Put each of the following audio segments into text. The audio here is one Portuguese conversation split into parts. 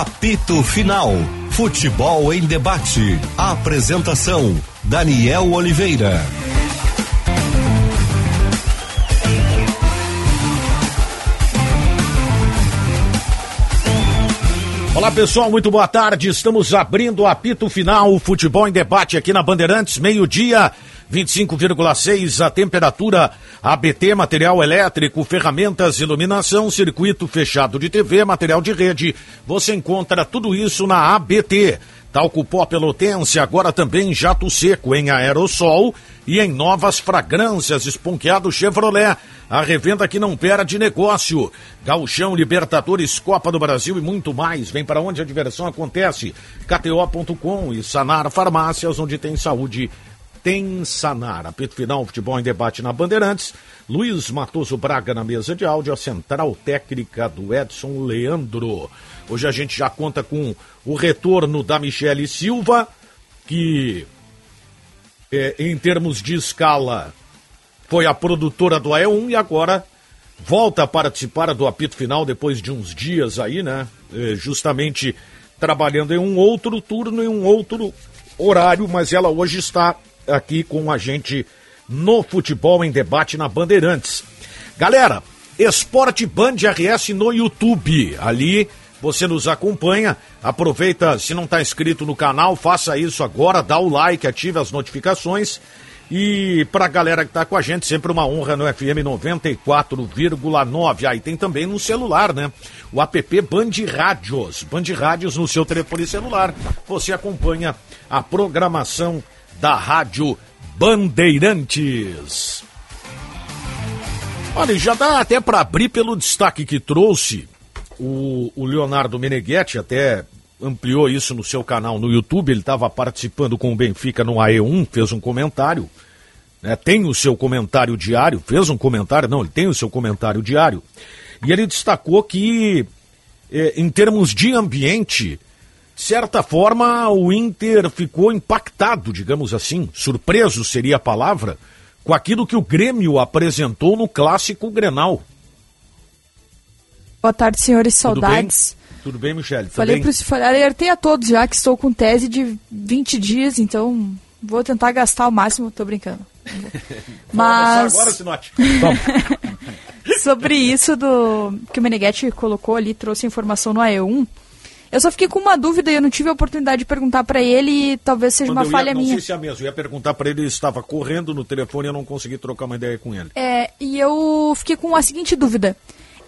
Apito Final. Futebol em debate. Apresentação: Daniel Oliveira. Olá pessoal, muito boa tarde. Estamos abrindo o apito final, futebol em debate aqui na Bandeirantes, meio-dia, 25,6 a temperatura. ABT, material elétrico, ferramentas, iluminação, circuito fechado de TV, material de rede. Você encontra tudo isso na ABT. Talco pó pelotense, agora também jato seco em aerossol e em novas fragrâncias, esponqueado Chevrolet. A revenda que não perde negócio. Galchão, Libertadores, Copa do Brasil e muito mais. Vem para onde a diversão acontece. KTO.com e Sanar Farmácias, onde tem saúde tem Sanar. Apito final, futebol em debate na Bandeirantes. Luiz Matoso Braga na mesa de áudio, a central técnica do Edson Leandro. Hoje a gente já conta com o retorno da Michele Silva, que é, em termos de escala foi a produtora do AE1 e agora volta a participar do apito final depois de uns dias aí, né? É, justamente trabalhando em um outro turno, em um outro horário, mas ela hoje está aqui com a gente no Futebol em Debate na Bandeirantes. Galera, Esporte Band RS no YouTube. Ali você nos acompanha. Aproveita, se não está inscrito no canal, faça isso agora, dá o like, ative as notificações. E para a galera que está com a gente, sempre uma honra no FM 94,9. Aí tem também no celular, né? O app Band Rádios. Band Rádios no seu telefone celular. Você acompanha a programação da Rádio Bandeirantes. Olha, já dá até para abrir pelo destaque que trouxe o, o Leonardo Meneghetti até ampliou isso no seu canal no YouTube. Ele estava participando com o Benfica no AE1, fez um comentário. Né, tem o seu comentário diário, fez um comentário, não, ele tem o seu comentário diário. E ele destacou que, eh, em termos de ambiente, certa forma, o Inter ficou impactado, digamos assim, surpreso seria a palavra, com aquilo que o Grêmio apresentou no clássico Grenal. Boa tarde, senhores saudades. Tudo bem, Michele? Falei para os alertei a todos já que estou com tese de 20 dias, então vou tentar gastar o máximo, tô brincando. Mas agora, Sinote. sobre isso do que o Meneghetti colocou ali, trouxe informação no AE1. Eu só fiquei com uma dúvida e eu não tive a oportunidade de perguntar para ele e talvez seja Quando uma falha ia, não minha. sei se é mesmo. Eu ia perguntar para ele, ele estava correndo no telefone e eu não consegui trocar uma ideia com ele. É, e eu fiquei com a seguinte dúvida.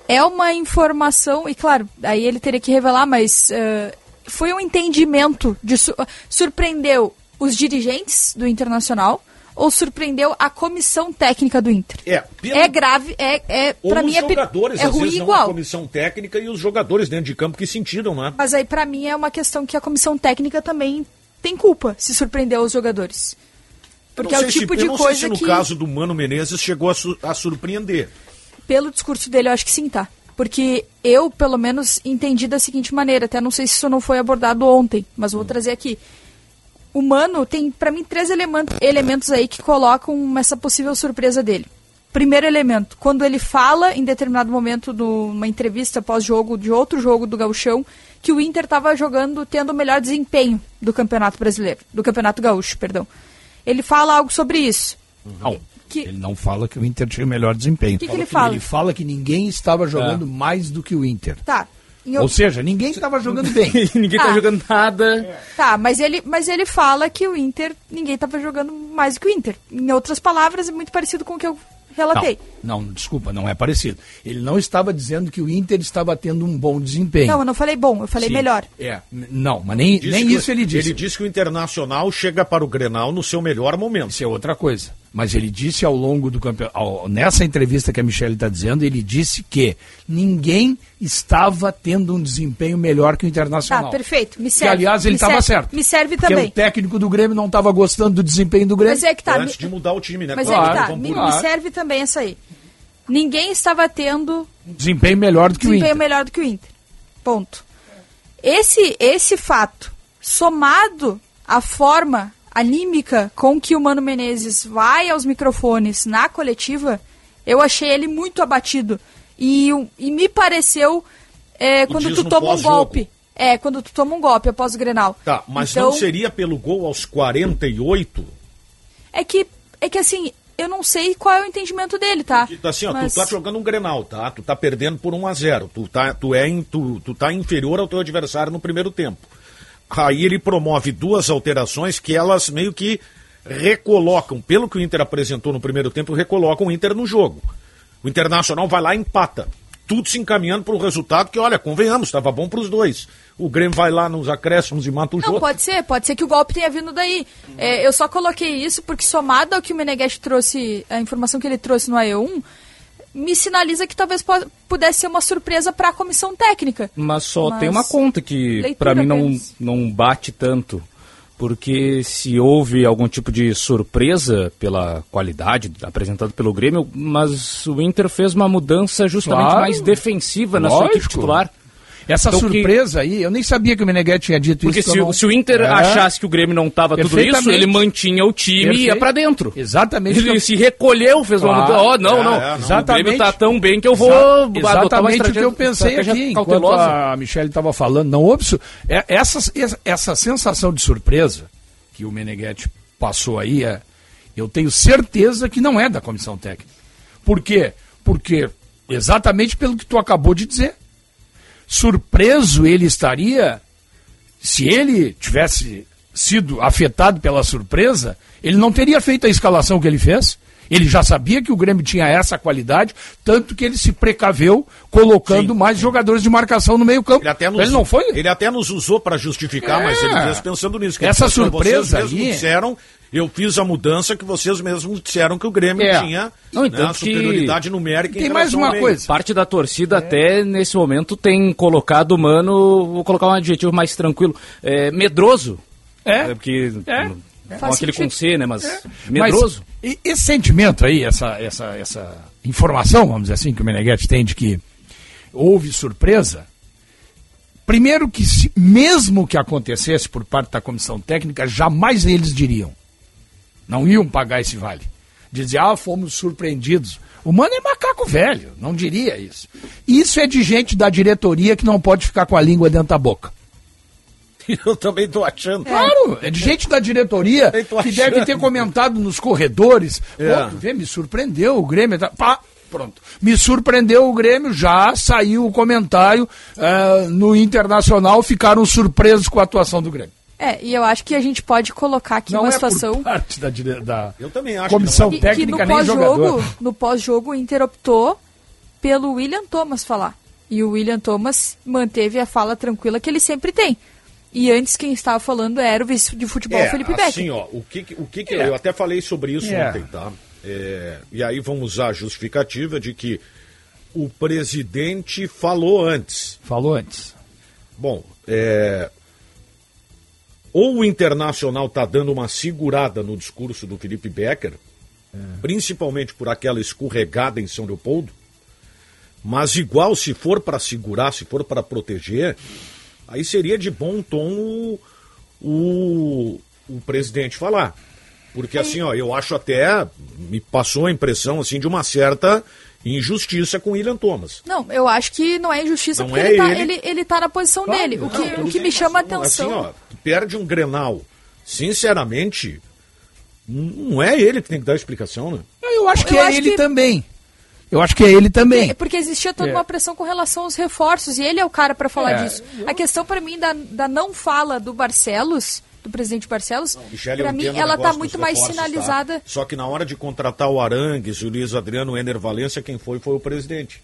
É uma informação, e claro, aí ele teria que revelar, mas uh, foi um entendimento de su surpreendeu os dirigentes do Internacional ou surpreendeu a comissão técnica do Inter? É, pelo... É grave, é, é para mim é, jogadores, é ruim vezes não a igual. comissão técnica e os jogadores dentro de campo que sentiram, né? Mas aí pra mim é uma questão que a comissão técnica também tem culpa se surpreendeu os jogadores. Porque é o tipo se, de coisa se no que caso do Mano Menezes chegou a, su- a surpreender. pelo discurso dele, eu acho que sim, tá. Porque eu, pelo menos, entendi da seguinte maneira, até não sei se isso não foi abordado ontem, mas vou trazer aqui. O Mano tem, pra mim, três elemen- elementos aí que colocam essa possível surpresa dele. Primeiro elemento, quando ele fala em determinado momento numa entrevista pós-jogo de outro jogo do Gauchão, que o Inter estava jogando, tendo o melhor desempenho do Campeonato Brasileiro, do Campeonato Gaúcho, perdão. Ele fala algo sobre isso. Não. Que- Ele não fala que o Inter tinha o melhor desempenho. Que que ele fala? Ele fala que ninguém estava jogando mais do que o Inter. Tá. Em Ou seja, ninguém estava jogando bem. Ninguém Ah. tá jogando nada. Tá, mas ele, mas ele fala que o Inter, ninguém tava jogando mais do que o Inter. Em outras palavras, é muito parecido com o que eu relatei. Não, não, desculpa, não é parecido. Ele não estava dizendo que o Inter estava tendo um bom desempenho. Não, eu não falei bom, eu falei Sim. melhor. É, não, mas nem, Disse nem que- isso ele disse. Ele disse que o Internacional chega para o Grenal no seu melhor momento. Isso é outra coisa. Mas ele disse ao longo do campeonato, nessa entrevista que a Michelle está dizendo, ele disse que ninguém estava tendo um desempenho melhor que o Tá, Internacional. perfeito. Me Que, serve. aliás, ele estava certo. Me serve Porque também. o técnico do Grêmio não estava gostando do desempenho do Grêmio. Mas é que tá. Antes me- de mudar o time, né? Mas Claro, é que tá. Me, me serve também essa aí. Ninguém estava tendo Um desempenho melhor do que o desempenho Inter. melhor do que o Inter. Ponto. Esse, esse fato, somado à forma anímica com que o Mano Menezes vai aos microfones na coletiva, eu achei ele muito abatido. E, e me pareceu é, quando tu toma um golpe. É, quando tu toma um golpe após o Grenal. Tá, mas então, não seria pelo gol aos 48? É que, é que assim, eu não sei qual é o entendimento dele, tá? Que, Assim, ó, Mas- tu tá jogando um Grenal, tá? Tu tá perdendo por 1 a 0 Tu tá, tu é, in- tu, tu tá inferior ao teu adversário no primeiro tempo. Aí ele promove duas alterações que elas meio que recolocam, pelo que o Inter apresentou no primeiro tempo, recolocam o Inter no jogo. O Internacional vai lá e empata. Tudo se encaminhando para um resultado que, olha, convenhamos, estava bom para os dois. O Grêmio vai lá nos acréscimos e mata o Não, jogo. pode ser, pode ser que o golpe tenha vindo daí. É, eu só coloquei isso porque, somado ao que o Meneghetti trouxe, a informação que ele trouxe no AE1, me sinaliza que talvez pudesse ser uma surpresa para a comissão técnica. Mas só Mas tem uma conta que pra mim não, não bate tanto. Porque se houve algum tipo de surpresa pela qualidade apresentada pelo Grêmio, mas o Inter fez uma mudança justamente Claro. mais defensiva na sua equipe titular. Essa Então que- surpresa aí, eu nem sabia que o Meneghetti tinha dito Porque isso. se, eu o- não- se o Inter É. achasse que o Grêmio não estava tudo isso, ele mantinha o time e ia Perfeito. pra dentro. Exatamente. Ele se recolheu, fez uma mudança. Ó, não, É, não. é, não. O. Grêmio tá tão bem que eu vou Exa- Exatamente o que eu pensei aqui, enquanto cautelosa. a Michelle estava falando. Não houve su- é, essa, essa, essa sensação de surpresa que o Meneghetti passou aí, é, eu tenho certeza que não é da comissão técnica. Por quê? Porque exatamente pelo que tu acabou de dizer. Surpreso ele estaria se ele tivesse sido afetado pela surpresa, ele não teria feito a escalação que ele fez. Ele já sabia que o Grêmio tinha essa qualidade, tanto que ele se precaveu colocando Sim. mais jogadores de marcação no meio-campo. Ele até nos, Ele não foi? Ele até nos usou para justificar, É. mas ele fez pensando nisso. que ele Essa surpresa vocês mesmos aí- disseram, eu fiz a mudança que vocês mesmos disseram que o Grêmio É. tinha Não, e né, tanto que- superioridade numérica em Tem mais uma coisa. Parte da torcida até nesse momento tem colocado o Mano, vou colocar um adjetivo mais tranquilo, é, medroso. É. porque É. com Faz aquele sentido. com C, né? Mas Mas medroso. e- esse sentimento aí, essa, essa, essa informação, vamos dizer assim, que o Meneghetti tem de que houve surpresa. Primeiro que, se- mesmo que acontecesse por parte da comissão técnica, jamais eles diriam. Não iam pagar esse vale. Dizer, ah, fomos surpreendidos. O mano é macaco velho, não diria isso. Isso é de gente da diretoria que não pode ficar com a língua dentro da boca. Eu também tô achando. Claro, é de gente da diretoria que deve ter comentado nos corredores. É. Pô, tu vê, me surpreendeu o Grêmio. tá- Pá, pronto. Me surpreendeu o Grêmio, já saiu o comentário ah, no Internacional, ficaram surpresos com a atuação do Grêmio. É, e eu acho que a gente pode colocar aqui Não uma é situação. por parte da, dire- da Eu também acho comissão que que, que técnica no nem pós-jogo, no pós-jogo o Inter optou pelo William Thomas falar. E o William Thomas manteve a fala tranquila que ele sempre tem. E antes quem estava falando era o vice de futebol é, Felipe Becker. assim, ó, o que, o que, que É. eu até falei sobre isso É. ontem, tá? É, e aí vamos usar a justificativa de que o presidente falou antes. Falou antes. Bom, é, ou o Internacional está dando uma segurada no discurso do Felipe Becker, principalmente por aquela escorregada em São Leopoldo, mas igual se for para segurar, se for para proteger, aí seria de bom tom o, o, o presidente falar. Porque assim, ó, eu acho até, me passou a impressão assim de uma certa injustiça com o William Thomas. Não, eu acho que não é injustiça Não porque é ele, tá, ele. ele, ele tá na posição Claro, dele. O que, Não, o que me chama a atenção. Assim, ó, perde um Grenal. Sinceramente, não é ele que tem que dar explicação, né? Eu acho que Eu é acho ele que- também. Eu acho que é ele também. É porque existia toda É. uma pressão com relação aos reforços e ele é o cara para falar É, disso. A questão para mim da, da não fala do Barcelos, do presidente Barcelos, eu para mim ela tá negócio muito mais reforços, sinalizada. tá? Só que na hora de contratar o Arangues, o Luiz Adriano, o Ener Valência, quem foi foi o presidente.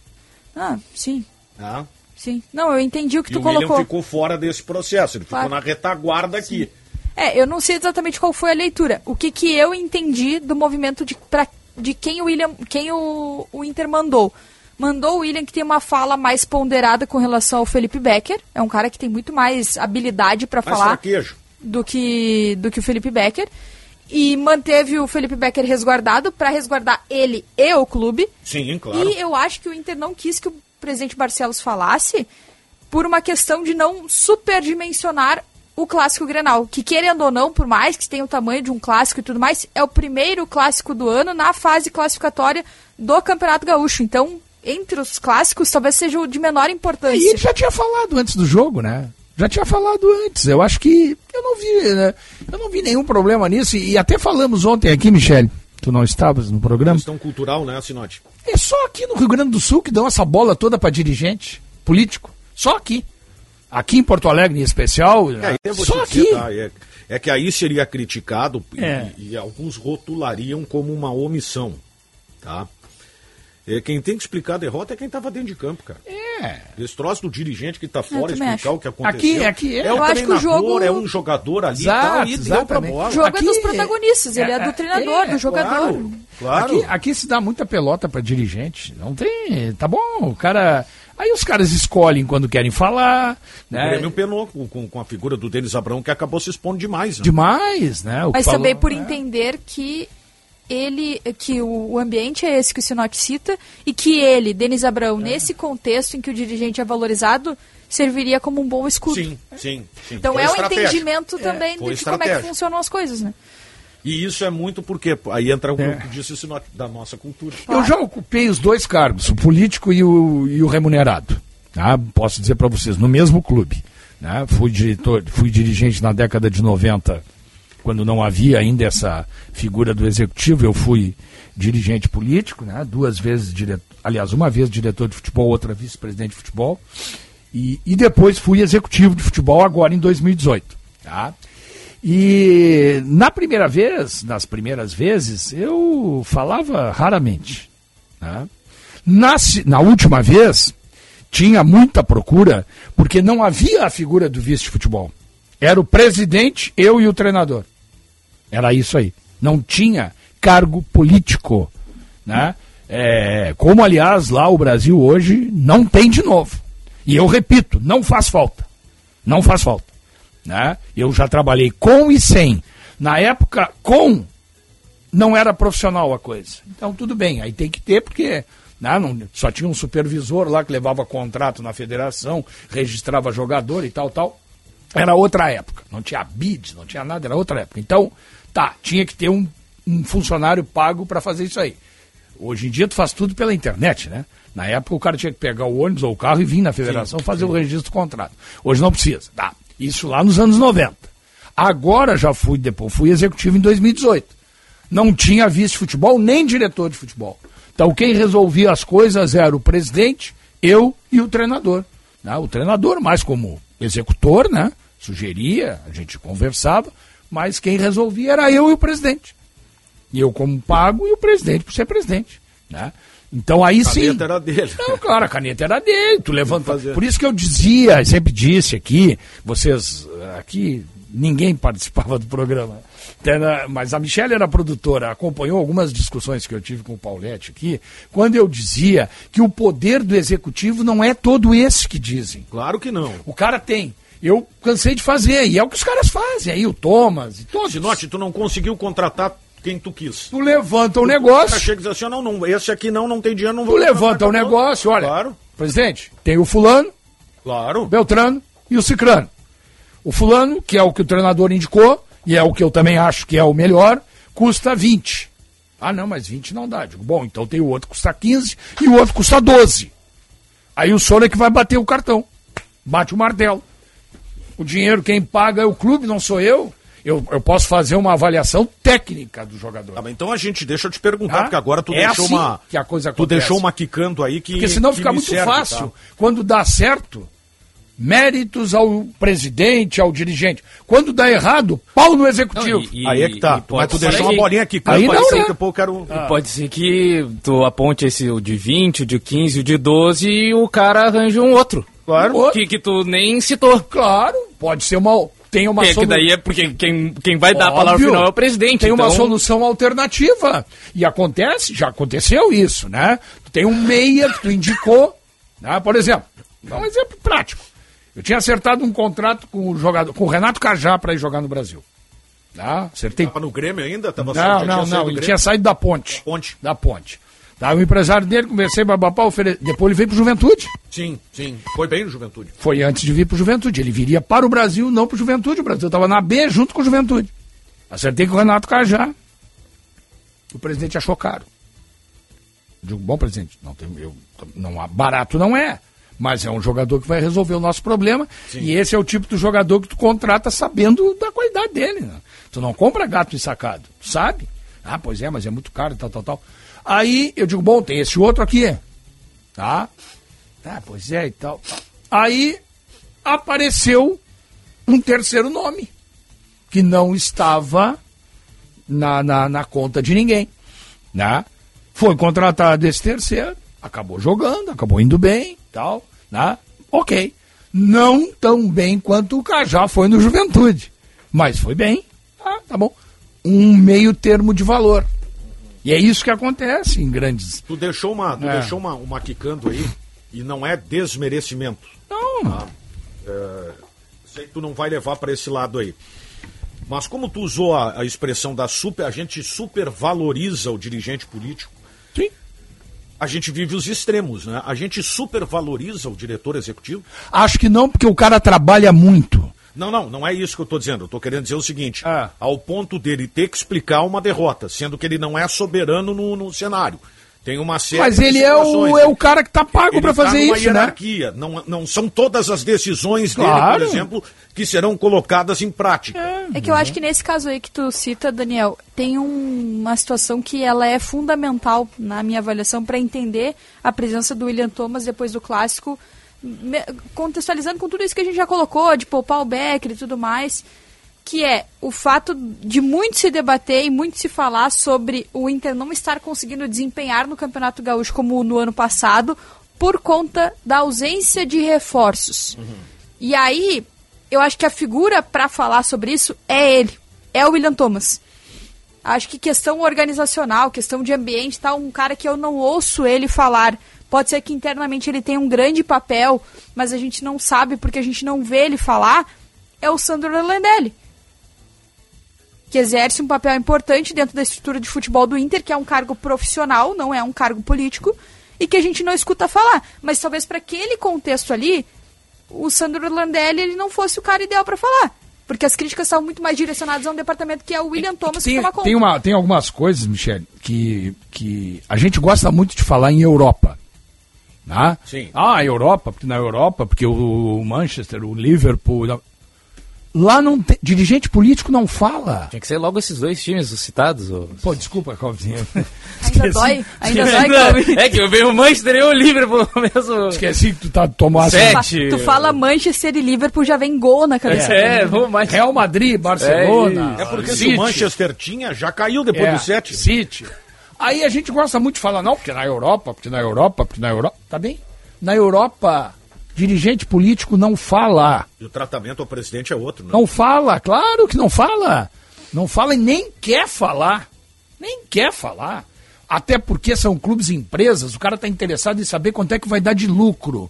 Ah, sim, Tá? sim. Não, eu entendi o que E tu o William colocou. ficou fora desse processo, ele ficou Claro. na retaguarda aqui. É, eu não sei exatamente qual foi a leitura. O que, que eu entendi do movimento de, pra, de quem o William, quem o, o Inter mandou. Mandou o William que tem uma fala mais ponderada com relação ao Felipe Becker. É um cara que tem muito mais habilidade para falar fraquejo. do que, do que o Felipe Becker. E manteve o Felipe Becker resguardado para resguardar ele e o clube. Sim, claro. E eu acho que o Inter não quis que o presidente Barcelos falasse por uma questão de não superdimensionar o clássico Grenal. Que querendo ou não, por mais que tenha o tamanho de um clássico e tudo mais, é o primeiro clássico do ano na fase classificatória do Campeonato Gaúcho. Então, entre os clássicos, talvez seja o de menor E importância. ele já tinha falado antes do jogo, né? Já tinha falado antes. Eu acho que eu não vi, né? eu não vi nenhum problema nisso. E até falamos ontem aqui, Michele. Tu não estavas no programa? Questão cultural, né, Sinote? É só aqui no Rio Grande do Sul que dão essa bola toda para dirigente político. Só aqui. Aqui em Porto Alegre, em especial. É, só dizer, aqui. Tá, é, é, que aí seria criticado É. e, e alguns rotulariam como uma omissão. Tá? É, quem tem que explicar a derrota é quem estava dentro de campo, cara. É. Esse troço do dirigente que está fora explicar acho. o que aconteceu. Aqui- aqui é. é o Eu acho que o treinador, jogo- é um jogador ali Exato, e tal, e pra bola. O jogo Aqui é dos é- protagonistas, ele é, é- do treinador, é, do jogador. Claro, claro. Aqui, aqui se dá muita pelota para dirigente. Não tem. Tá bom, o cara. Aí os caras escolhem quando querem falar. O Né? Grêmio penou com, com, com a figura do Denis Abrão, que acabou se expondo demais. Né? Demais, né? O Mas falou, também por né? entender que ele, que o, o ambiente é esse que o Sinote cita e que ele, Denis Abrão, nesse contexto em que o dirigente é valorizado, serviria como um bom escudo. Sim, sim, sim. Então Foi é um estratégia. entendimento também foi de como é que funcionam as coisas, né? E isso é muito porque aí entra o É. que disse o Sinote, da nossa cultura. Eu já ocupei os dois cargos, o político e o, e o remunerado. Tá? Posso dizer para vocês, no mesmo clube. Né? Fui, diretor, fui dirigente na década de 90, quando não havia ainda essa figura do executivo, eu fui dirigente político, né? duas vezes diretor, aliás, uma vez diretor de futebol, outra vice-presidente de futebol. E, e depois fui executivo de futebol agora em 2018. Tá? E na primeira vez, nas primeiras vezes, eu falava raramente. né? Na, na última vez, tinha muita procura, porque não havia a figura do vice de futebol. Era o presidente, eu e o treinador. Era isso aí. Não tinha cargo político. Né? É, como, aliás, lá o Brasil hoje não tem de novo. E eu repito, não faz falta. Não faz falta. Né? Eu já trabalhei com e sem. Na época, com não era profissional a coisa. Então, tudo bem, aí tem que ter, porque né, não- só tinha um supervisor lá que levava contrato na federação, registrava jogador e tal, tal. Era outra época. Não tinha BID, não tinha nada, era outra época. Então, tá, tinha que ter um, um funcionário pago para fazer isso aí. Hoje em dia tu faz tudo pela internet, né? Na época o cara tinha que pegar o ônibus ou o carro e vir na federação fazer o registro do contrato. Hoje não precisa. Tá. Isso lá nos anos 90. Agora já fui depois, fui executivo em 2018. Não tinha vice-futebol nem diretor de futebol. Então quem resolvia as coisas era o presidente, eu e o treinador. né? O treinador, mais como executor, né? Sugeria, a gente conversava, mas quem resolvia era eu e o presidente. E eu como pago e o presidente por ser presidente. Né? Então aí A sim. caneta era dele. Não, claro, a caneta era dele, tu levanta. Por isso que eu dizia, sempre disse aqui, vocês aqui, ninguém participava do programa. Na- Mas a Michelle era produtora, acompanhou algumas discussões que eu tive com o Paulette aqui, quando eu dizia que o poder do executivo não é todo esse que dizem. Claro que não. O cara tem. Eu cansei de fazer, e é o que os caras fazem aí, o Thomas e todos. Sinote, tu não conseguiu contratar quem tu quis. Tu levanta o cara negócio, chega e diz assim, não, não, esse aqui não, não tem dinheiro, não tu vou levanta contratar, o acabou. negócio, olha, Claro, presidente, tem o fulano, claro. o Beltrano e o Cicrano. O fulano, que é o que o treinador indicou, e é o que eu também acho que é o melhor, custa 20. Ah, não, mas 20 não dá. Digo, bom, então tem o outro que custa 15 e o outro custa 12. Aí o senhor é que vai bater o cartão. Bate o martelo. O dinheiro quem paga é o clube, não sou eu. Eu, eu posso fazer uma avaliação técnica do jogador. Tá, mas então a gente, deixa eu te perguntar, Tá? porque agora tu É deixou assim uma. que a coisa Tu deixou uma quicando aí que. Porque senão que fica muito serve, fácil. tá? Quando dá certo, méritos ao presidente, ao dirigente. Quando dá errado, pau no executivo. Não, e- Aí é que tá. e Mas pode tu deixou uma que- bolinha quicando, Aí pode não, ser né? que eu quero. E Pode ser que tu aponte esse o de 20, o de 15, o de 12 e o cara arranje um outro. Claro. Outro. Que, que tu nem citou. Claro, pode ser uma. Tem uma Que, que solu- daí é porque quem, quem vai dar a Óbvio. palavra final é o presidente. Tem uma então- solução alternativa. E acontece, já aconteceu isso, né? Tu tem um meia que tu indicou, né? Por exemplo, dá um exemplo prático. Eu tinha acertado um contrato com o jogador, com o Renato Cajá para ir jogar no Brasil. Tá? Acertei Tava no Grêmio ainda? Tava Não, não, não. Ele tinha saído da ponte. Ponte. Da ponte. Tá, o empresário dele, conversei, babapá, ofere... depois ele veio pro Juventude. Sim, sim. Foi bem no Juventude. Foi antes de vir pro Juventude. Ele viria para o Brasil, não pro Juventude. O Brasil estava na B junto com o Juventude. Acertei com o Renato Cajá. O presidente achou caro. Digo, bom, presidente, não tem, eu, não, há- barato não é. Mas é um jogador que vai resolver o nosso problema. E esse é o tipo do jogador que tu contrata sabendo da qualidade dele. Né? Tu não compra gato ensacado, tu sabe? Ah, pois é, mas é muito caro tal, tal, tal. Aí eu digo, bom, tem esse outro aqui. Tá? Tá, pois é e tal. Aí apareceu um terceiro nome que não estava na, na, na conta de ninguém. Né? Foi contratado esse terceiro, acabou jogando, acabou indo bem, tal, né? Ok. Não tão bem quanto o Cajá foi no Juventude, mas foi bem, ah, tá bom. Um meio termo de valor. E é isso que acontece em grandes. Tu deixou uma, tu É. deixou uma, uma quicando aí, e não é desmerecimento. Não, Sei que tu não vai levar para esse lado aí. Mas como tu usou a, a expressão da super, a gente supervaloriza o dirigente político, sim. a gente vive os extremos, né? A gente supervaloriza o diretor executivo. Acho que não, porque o cara trabalha muito. Não, não, não é isso que eu estou dizendo. Eu estou querendo dizer o seguinte: Ah. ao ponto dele ter que explicar uma derrota, sendo que ele não é soberano no, no cenário. Tem uma série Mas de ele é o, é o cara que tá pago para tá fazer numa isso, né? hierarquia. Não, não são todas as decisões dele, Claro. por exemplo, que serão colocadas em prática. É que eu acho que nesse caso aí que tu cita, Daniel, tem um- uma situação que ela é fundamental na minha avaliação para entender a presença do William Thomas depois do clássico, contextualizando com tudo isso que a gente já colocou, de poupar o Becker e tudo mais, que é o fato de muito se debater e muito se falar sobre o Inter não estar conseguindo desempenhar no Campeonato Gaúcho como no ano passado por conta da ausência de reforços. E aí, eu acho que a figura para falar sobre isso é ele, é o William Thomas. Acho que questão organizacional, questão de ambiente, tá um cara que eu não ouço ele falar. Pode ser que internamente ele tenha um grande papel, mas a gente não sabe porque a gente não vê ele falar. É o Sandro Landelli, que exerce um papel importante dentro da estrutura de futebol do Inter, que é um cargo profissional, não é um cargo político, e que a gente não escuta falar. Mas talvez para aquele contexto ali, o Sandro Landelli ele não fosse o cara ideal para falar. Porque as críticas estavam muito mais direcionadas a um departamento que é o William Thomas que tem, toma conta. tem, uma, tem algumas coisas, Michele, que, que a gente gosta muito de falar em Europa. Né? Sim. Ah, Europa, porque na Europa, porque o, Manchester, o Liverpool. Lá não tem. Dirigente político não fala. Tinha que ser logo esses dois times os citados. ô. Pô, desculpa, Calvinho. Ainda dói? Ainda dói, Ainda- Cláudio? é que eu vejo o Manchester e o Liverpool mesmo. Esqueci que tu tá tomando Sete. Tu fala Manchester e Liverpool, já vem gol na cabeça. É, vou mais. Real Madrid, Barcelona. É porque se City. o Manchester tinha, já caiu depois É, do 7. City. Aí a gente gosta muito de falar, não, porque na Europa, porque na Europa, porque na Europa. Tá bem? Na Europa, dirigente político não fala. E o tratamento ao presidente é outro, né? Não fala, claro que não fala. Não fala e nem quer falar. Nem quer falar. Até porque são clubes e empresas, o cara tá interessado em saber quanto é que vai dar de lucro.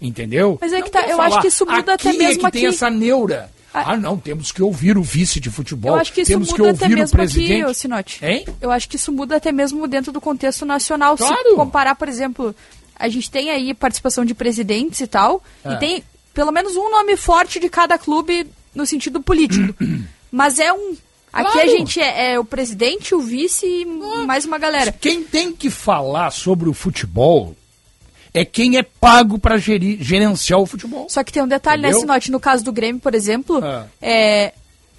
Entendeu? Mas é que Não tá, eu acho que isso muda aqui até mesmo é que tem aqui. essa neura. Ah. Ah, não, temos que ouvir o vice de futebol. Eu acho que isso temos que muda até ouvir o mesmo aqui, presidente. Sinote. Hein? Eu acho que isso muda até mesmo dentro do contexto nacional. Se Claro. comparar, por exemplo, a gente tem aí participação de presidentes e tal, É. e tem pelo menos um nome forte de cada clube no sentido político. Mas é um. Aqui Claro. a gente é, é o presidente, o vice e mais uma galera. Quem tem que falar sobre o futebol é quem é pago para gerenciar o futebol. Só que tem um detalhe, né, Entendeu? Sinote? No caso do Grêmio, por exemplo, Ah. é,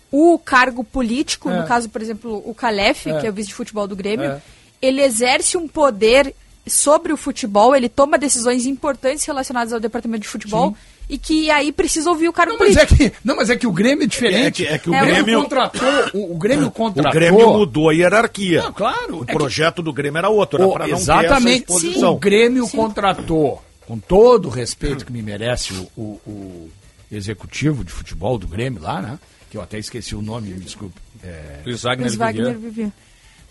o cargo político, É. no caso, por exemplo, o Calef, É. que é o vice de futebol do Grêmio, É. ele exerce um poder sobre o futebol, ele toma decisões importantes relacionadas ao departamento de futebol e que aí precisa ouvir o cargo Não, mas é que, não, mas é que o Grêmio é diferente. É que- é que o É, o Grêmio... contratou, o, o Grêmio O contratou. Grêmio mudou a hierarquia. Não, claro. O É que- projeto do Grêmio era outro, era O- para não exatamente. ter essa exposição. O Grêmio contratou, com todo o respeito que me merece o, o- o executivo de futebol do Grêmio lá, né? Que eu até esqueci o nome, me desculpe. É, Luiz Wagner, Mas Wagner Vivian. vivia.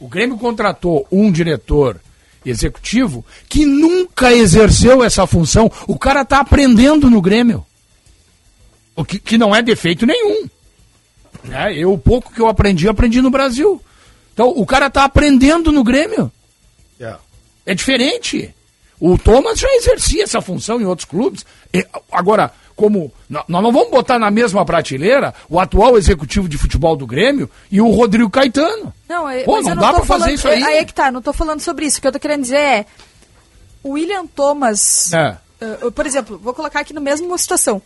O Grêmio contratou um diretor executivo que nunca exerceu essa função. O cara está aprendendo no Grêmio. O que, que não é defeito nenhum. Né? Eu, o pouco que eu aprendi, eu aprendi no Brasil. Então, o cara está aprendendo no Grêmio. É. É diferente. O Thomas já exercia essa função em outros clubes. E, agora, como nó- nós não vamos botar na mesma prateleira o atual executivo de futebol do Grêmio e o Rodrigo Caetano. Não, é- Pô, mas não eu dá pra fazer falando- isso aí. Aí é que tá, não tô falando sobre isso. O que eu tô querendo dizer é. O William Thomas. É. Uh, por exemplo, vou colocar aqui na mesma situação.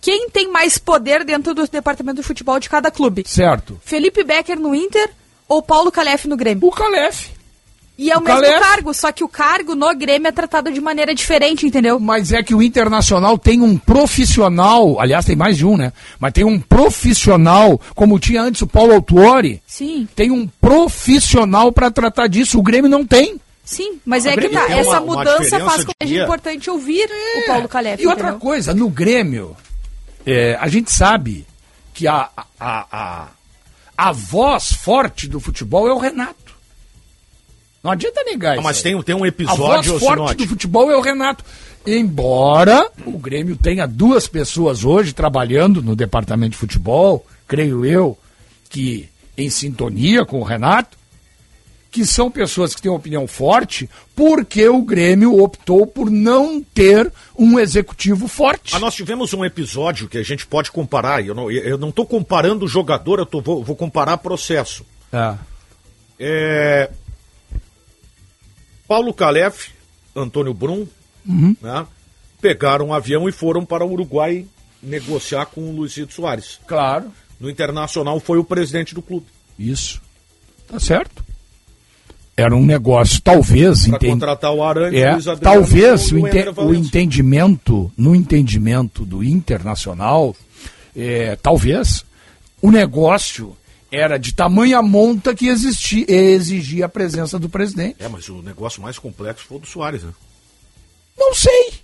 Quem tem mais poder dentro do departamento de futebol de cada clube? Certo. Felipe Becker no Inter ou Paulo Calef no Grêmio? O Calef. E é o, O mesmo Calef. cargo, só que o cargo no Grêmio é tratado de maneira diferente, entendeu? Mas é que o Internacional tem um profissional, aliás, tem mais de um, né? Mas tem um profissional, como tinha antes o Paulo Autuori, Sim, tem um profissional para tratar disso. O Grêmio não tem. sim. Mas O é que tá. Essa uma- uma mudança faz com que seja dia. importante ouvir o Paulo Calef. E outra entendeu? coisa, no Grêmio, é, a gente sabe que a, a, a, a voz forte do futebol é o Renato. Não adianta negar Ah, isso. mas aí. tem, tem um A episódio, voz forte do futebol é o Renato. Embora o Grêmio tenha duas pessoas hoje trabalhando no departamento de futebol, creio eu, que em sintonia com o Renato, que são pessoas que têm uma opinião forte, porque o Grêmio optou por não ter um executivo forte. Ah, nós tivemos um episódio que a gente pode comparar. Eu não, eu não comparando o jogador, eu tô, vou, vou comparar processo. É. É, Paulo Calef, Antônio Brum, Uhum. né, pegaram um avião e foram para o Uruguai negociar com o Luizito Soares. Claro. No Internacional foi o presidente do clube. Isso. Tá certo. Era um negócio, talvez, Para entende- contratar o Aranha, É, Luiz Adriano talvez o, ente- o entendimento, no entendimento do internacional, é, talvez o negócio era de tamanha monta que existia, exigia a presença do presidente. É, mas o negócio mais complexo foi o do Soares, né? Não sei.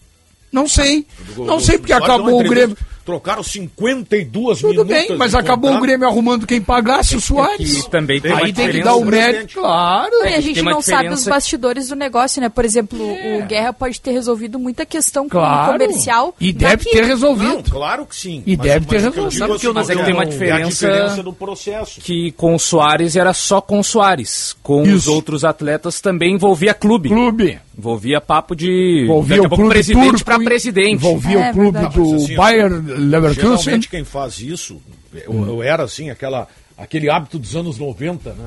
Não sei. Não sei porque acabou o Grêmio. Trocaram 52 Tudo minutos. bem, mas acabou o contrato. Grêmio arrumando quem pagasse o Soares. E também tem Aí tem que diferença- dar o mérito, claro. E a gente não sabe os diferença- bastidores do negócio, né? Por exemplo, o Guerra pode ter resolvido muita questão com o Claro. comercial. E deve daqui. ter resolvido. Não, claro que sim. E deve ter o que eu resolvido. Sabe o que eu não- seguinte, mas é que tem uma é a diferença- diferença do processo. que com o Soares era só com o Soares. Com os Isso. outros atletas também envolvia clube. Clube. Envolvia papo de. Envolvia o clube presidente para presidente. Envolvia É, o clube verdade. do Mas, assim, ó, Bayer Leverkusen. Geralmente quem faz isso, eu, eu era assim, aquela, aquele hábito dos anos 90, né?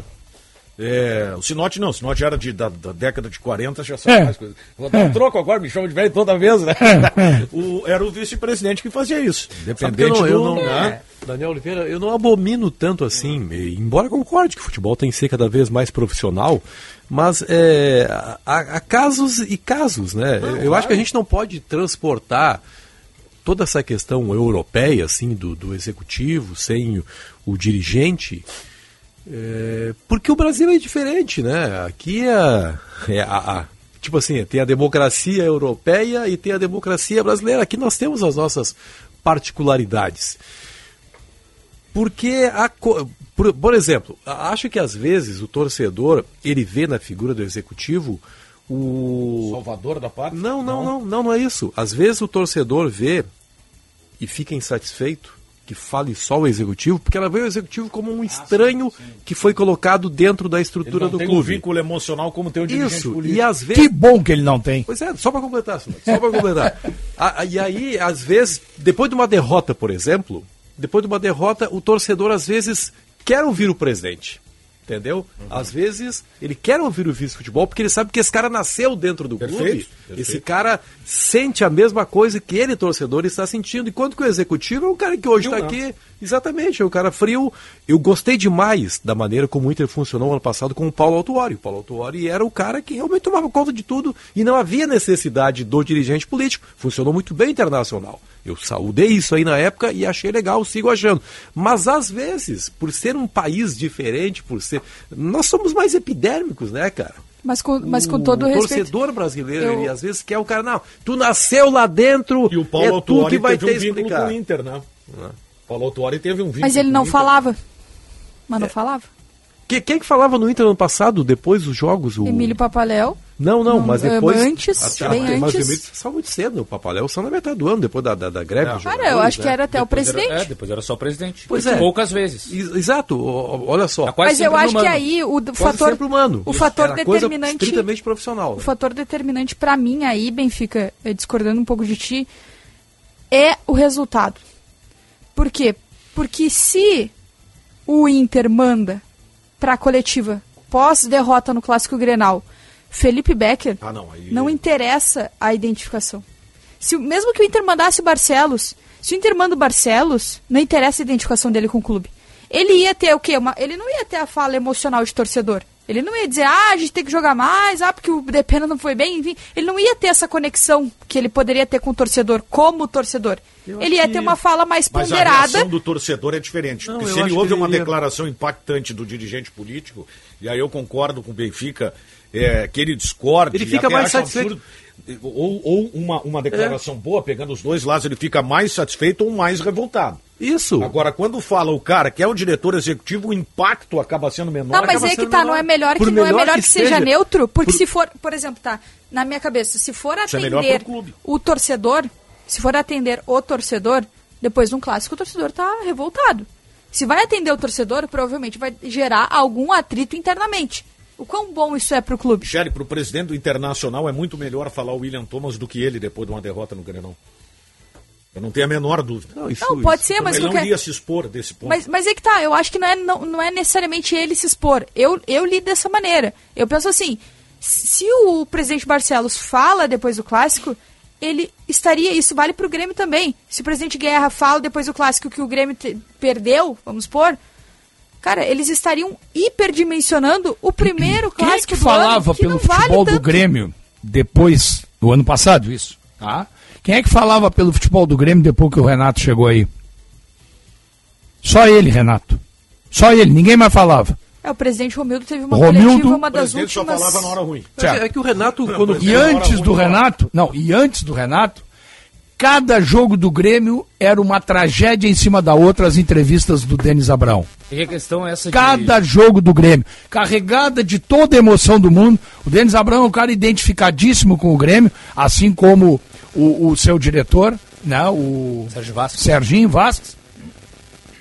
É, o Sinote não, o Sinote era de, da, da década de 40, já sabe É. mais coisas. Vou dar um É. troco agora, me chama de velho toda vez, né? É. O, era o vice-presidente que fazia isso. Eu Independente não, eu do, não, né? Daniel Oliveira, eu não abomino tanto assim, e- embora concorde que o futebol tem que ser cada vez mais profissional, mas é, há, há casos e casos, né? eu acho que a gente não pode transportar toda essa questão europeia, assim, do, do executivo, sem o, o dirigente, é, porque o Brasil é diferente, né? Aqui é, é a, a- tipo assim, tem a democracia europeia e tem a democracia brasileira. Aqui nós temos as nossas particularidades. Porque, a, por, por exemplo, acho que às vezes o torcedor, ele vê na figura do executivo o... Salvador da pátria? Não, não, não, não, não é isso. Às vezes o torcedor vê e fica insatisfeito que fale só o executivo, porque ela vê o executivo como um estranho que foi colocado dentro da Ele estrutura não do tem um clube. vínculo emocional como tem o dirigente Isso, político. e às vezes Que bom que ele não tem. Pois é, só para completar, só para completar. A- a- e aí, às vezes, depois de uma derrota, por exemplo, depois de uma derrota, o torcedor às vezes quer ouvir o presidente. Entendeu? Uhum. Às vezes ele quer ouvir o vice-futebol porque ele sabe que esse cara nasceu dentro do Perfeito, clube. perfeito. Esse cara sente a mesma coisa que ele, torcedor, está sentindo. Enquanto que o executivo é um cara que hoje está né? aqui. Exatamente, é um cara frio. Eu gostei demais da maneira como o Inter funcionou ano passado com o Paulo Autuori. O Paulo Autuori era o cara que realmente tomava conta de tudo e não havia necessidade do dirigente político. Funcionou muito bem internacional. Eu saudei isso aí na época e achei legal, sigo achando. Mas às vezes, por ser um país diferente, por ser. Nós somos mais epidérmicos, né, cara? Mas com, mas com todo o respeito. torcedor brasileiro, eu- ele às vezes quer o cara, não, tu nasceu lá dentro, E o Paulo é tu que vai teve ter um vínculo explicar. com o Inter, né? O Paulo Autuori teve um vínculo Mas ele não o Inter. falava. Mas É. não falava. Que- quem que falava no Inter ano passado, depois dos jogos? O... Emílio Papaléu. Não, não, Não, mas eh, depois. antes, bem mas antes. o Emílio saiu muito cedo, o Papaléu saiu na metade do ano, depois da, da, da greve. dos Cara, eu acho que né? era até o Depois era- presidente. é, depois era só o presidente. Pois é. Poucas vezes. Ex- Exato, olha só. Tá quase Mas eu acho no que aí o Quase fator, humano. o fator Era coisa determinante, estritamente profissional. o né? fator determinante para mim aí, Benfica, eh, discordando um pouco de ti, é o resultado. Por quê? Porque se o Inter manda pra coletiva pós derrota no clássico Grenal, Felipe Becker, Ah, não, aí- não interessa a identificação. Se, mesmo que o Inter mandasse o Barcelos, se o Inter manda o Barcelos, não interessa a identificação dele com o clube. Ele ia ter o quê? Uma- ele não ia ter a fala emocional de torcedor. Ele não ia dizer, ah, a gente tem que jogar mais, ah, porque o Depena não foi bem, enfim. Ele não ia ter essa conexão que ele poderia ter com o torcedor, como torcedor. Ele ia ter uma fala mais Mas a ponderada. reação do torcedor é diferente. Não, porque eu se ele ouve ele uma ia- declaração impactante do dirigente político, e aí eu concordo com o Benfica, é, que ele discorde, Ele fica mais acha satisfeito. absurdo, ou, ou uma, uma declaração boa, pegando os dois lados, ele fica mais satisfeito ou mais revoltado. Isso. Agora, quando fala o cara que é o diretor executivo, o impacto acaba sendo menor. Não, mas é que tá, menor. não é melhor que não é melhor melhor que que, seja neutro, porque por- se for, por exemplo, tá, na minha cabeça, se for é melhor atender clube. o torcedor, se for atender o torcedor, depois de um clássico o torcedor tá revoltado. Se vai atender o torcedor, provavelmente vai gerar algum atrito internamente. O quão bom isso é pro clube? Michele, para o presidente do Internacional é muito melhor falar o William Thomas do que ele depois de uma derrota no Grenal. Eu não tenho a menor dúvida. Não, isso- Não, pode isso- ser, mas ele não qualquer- iria se expor desse ponto. Mas, mas é que tá, eu acho que não é, não, não é necessariamente ele se expor. Eu, eu li dessa maneira. Eu penso assim, se o presidente Barcelos fala depois do clássico, ele estaria, isso vale pro Grêmio também. Se o presidente Guerra fala depois do clássico que o Grêmio te- perdeu, vamos supor, cara, eles estariam hiperdimensionando o primeiro Quem é clássico que do ano, falava que pelo não vale futebol do. Grêmio depois do ano passado, isso? Tá? Quem é que falava pelo futebol do Grêmio depois que o Renato chegou aí? Só ele, Renato. Só ele, ninguém mais falava. É, o presidente Romildo teve uma Romildo- coletiva, uma o das presidente últimas... só falava na hora ruim. Mas É que o Renato, quando. E antes do Renato, não, e antes do Renato, cada jogo do Grêmio era uma tragédia em cima da outra, as entrevistas do Denis Abrão. E a questão é essa de... Cada jogo do Grêmio, carregada de toda a emoção do mundo. O Denis Abrão é um cara identificadíssimo com o Grêmio, assim como o, o seu diretor, né, o Sérgio Vasco. Serginho Vasques.